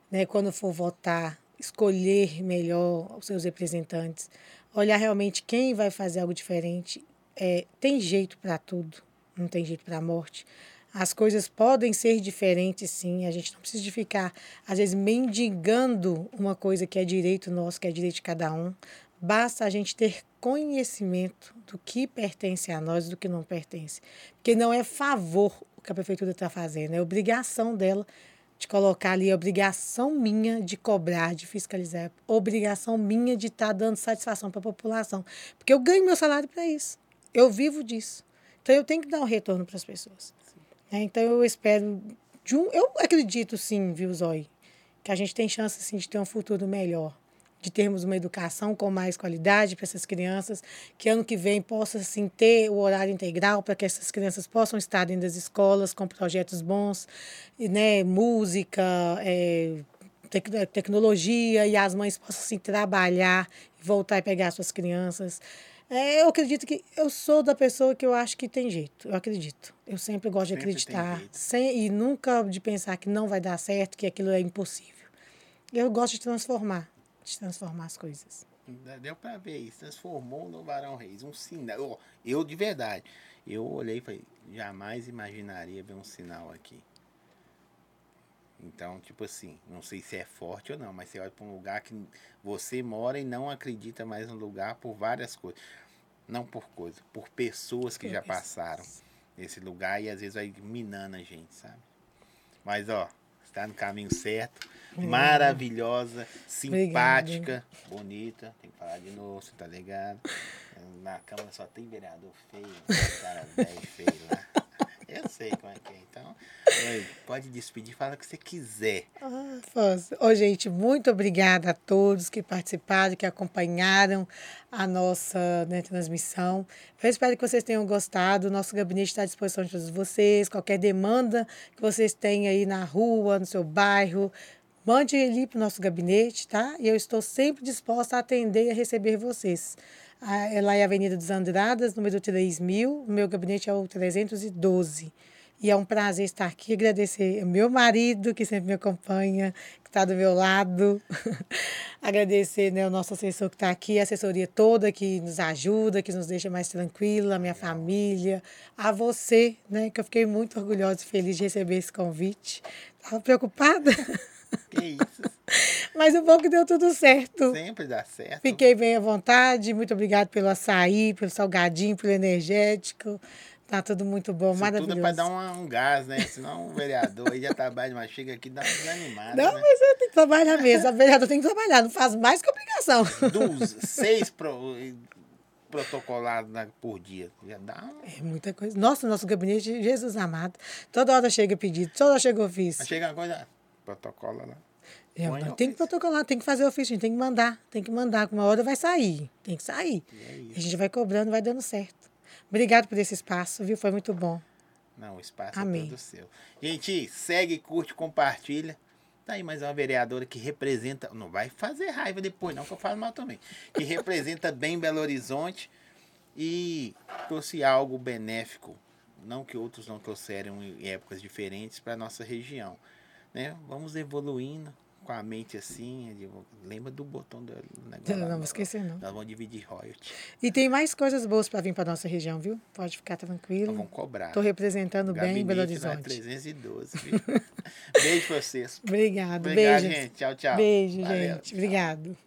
né, quando for votar, escolher melhor os seus representantes, olhar realmente quem vai fazer algo diferente. É, tem jeito para tudo, não tem jeito para a morte. As coisas podem ser diferentes, sim. A gente não precisa de ficar, às vezes, mendigando uma coisa que é direito nosso, que é direito de cada um. Basta a gente ter conhecimento do que pertence a nós e do que não pertence. Porque não é favor o que a prefeitura está fazendo, é obrigação dela de colocar ali, obrigação minha de cobrar, de fiscalizar, obrigação minha de estar tá dando satisfação para a população. Porque eu ganho meu salário para isso. Eu vivo disso. Então eu tenho que dar um retorno para as pessoas. É, então eu espero de um, eu acredito sim, viu, Zói, que a gente tem chance de ter um futuro melhor, de termos uma educação com mais qualidade para essas crianças, que ano que vem possa assim ter o horário integral para que essas crianças possam estar dentro das escolas com projetos bons, né, música, é, tec tecnologia e as mães possam assim, trabalhar, voltar e pegar suas crianças. É, eu acredito que eu sou da pessoa que eu acho que tem jeito. Eu acredito. Eu sempre gosto sempre de acreditar sem, e nunca de pensar que não vai dar certo, que aquilo é impossível. Eu gosto de transformar, de transformar as coisas. Deu para ver isso. Transformou no Barão Reis. Um sinal. Eu, eu, de verdade, eu olhei e falei, jamais imaginaria ver um sinal aqui. Então, tipo assim, não sei se é forte ou não, mas você olha para um lugar que você mora e não acredita mais no lugar por várias coisas. Não por coisa, por pessoas que já passaram nesse lugar e às vezes vai minando a gente, sabe? Mas ó, está no caminho certo. Maravilhosa, simpática, Obrigada. bonita. Tem que falar de novo, você tá ligado? Na Câmara só tem vereador feio, cara *laughs* velho feio lá. Eu sei como é que é. Então, pode despedir, fala o que você quiser. Ah, Ô, gente, muito obrigada a todos que participaram, que acompanharam a nossa né, transmissão. Eu espero que vocês tenham gostado. O nosso gabinete está à disposição de todos vocês. Qualquer demanda que vocês tenham aí na rua, no seu bairro, mande ele para o nosso gabinete, tá? E eu estou sempre disposta a atender e a receber vocês. É lá é a Avenida dos Andradas, número 3000. O meu gabinete é o 312. E é um prazer estar aqui, agradecer ao meu marido, que sempre me acompanha, que está do meu lado. *laughs* agradecer né, o nosso assessor que está aqui, a assessoria toda que nos ajuda, que nos deixa mais tranquila, a minha família, a você, né, que eu fiquei muito orgulhosa e feliz de receber esse convite. Estava preocupada? Que isso. *laughs* Mas o bom que deu tudo certo. Sempre dá certo. Fiquei bem à vontade. Muito obrigado pelo açaí, pelo salgadinho, pelo energético. Tá tudo muito bom, Isso maravilhoso. Tudo é para dar um, um, gás, né? Senão o vereador aí já trabalha, mas chega aqui e dá uma desanimada. Não, né? mas eu tenho que trabalhar mesmo. O vereador tem que trabalhar, não faz mais que obrigação. Dos *laughs* seis pro, protocolados por dia. Já dá um... É muita coisa. Nossa, nosso gabinete, Jesus amado. Toda hora chega pedido, toda hora chega ofício. Chega uma coisa, protocola lá. É, tem que protocolar, tem que fazer ofício, tem que mandar, tem que mandar, uma hora vai sair, tem que sair. É a gente vai cobrando, vai dando certo. Obrigado por esse espaço, viu? Foi muito bom. Não, o espaço Amém. é todo seu. Gente, segue, curte, compartilha. Tá aí mais uma vereadora que representa, não vai fazer raiva depois não, que eu falo mal também, que representa *laughs* bem Belo Horizonte e trouxe algo benéfico, não que outros não trouxeram em épocas diferentes para nossa região, né? Vamos evoluindo, com a mente assim, digo, lembra do botão do negócio. Não, não vou esquecer, não. Nós vamos dividir royalty. E tem mais coisas boas para vir para nossa região, viu? Pode ficar tranquilo. Nós vamos cobrar. Estou representando bem Belo Horizonte. 312, viu? *laughs* Beijo vocês. Obrigado. Obrigado, Beijo. gente. Tchau, tchau. Beijo, Valeu. gente. Obrigado.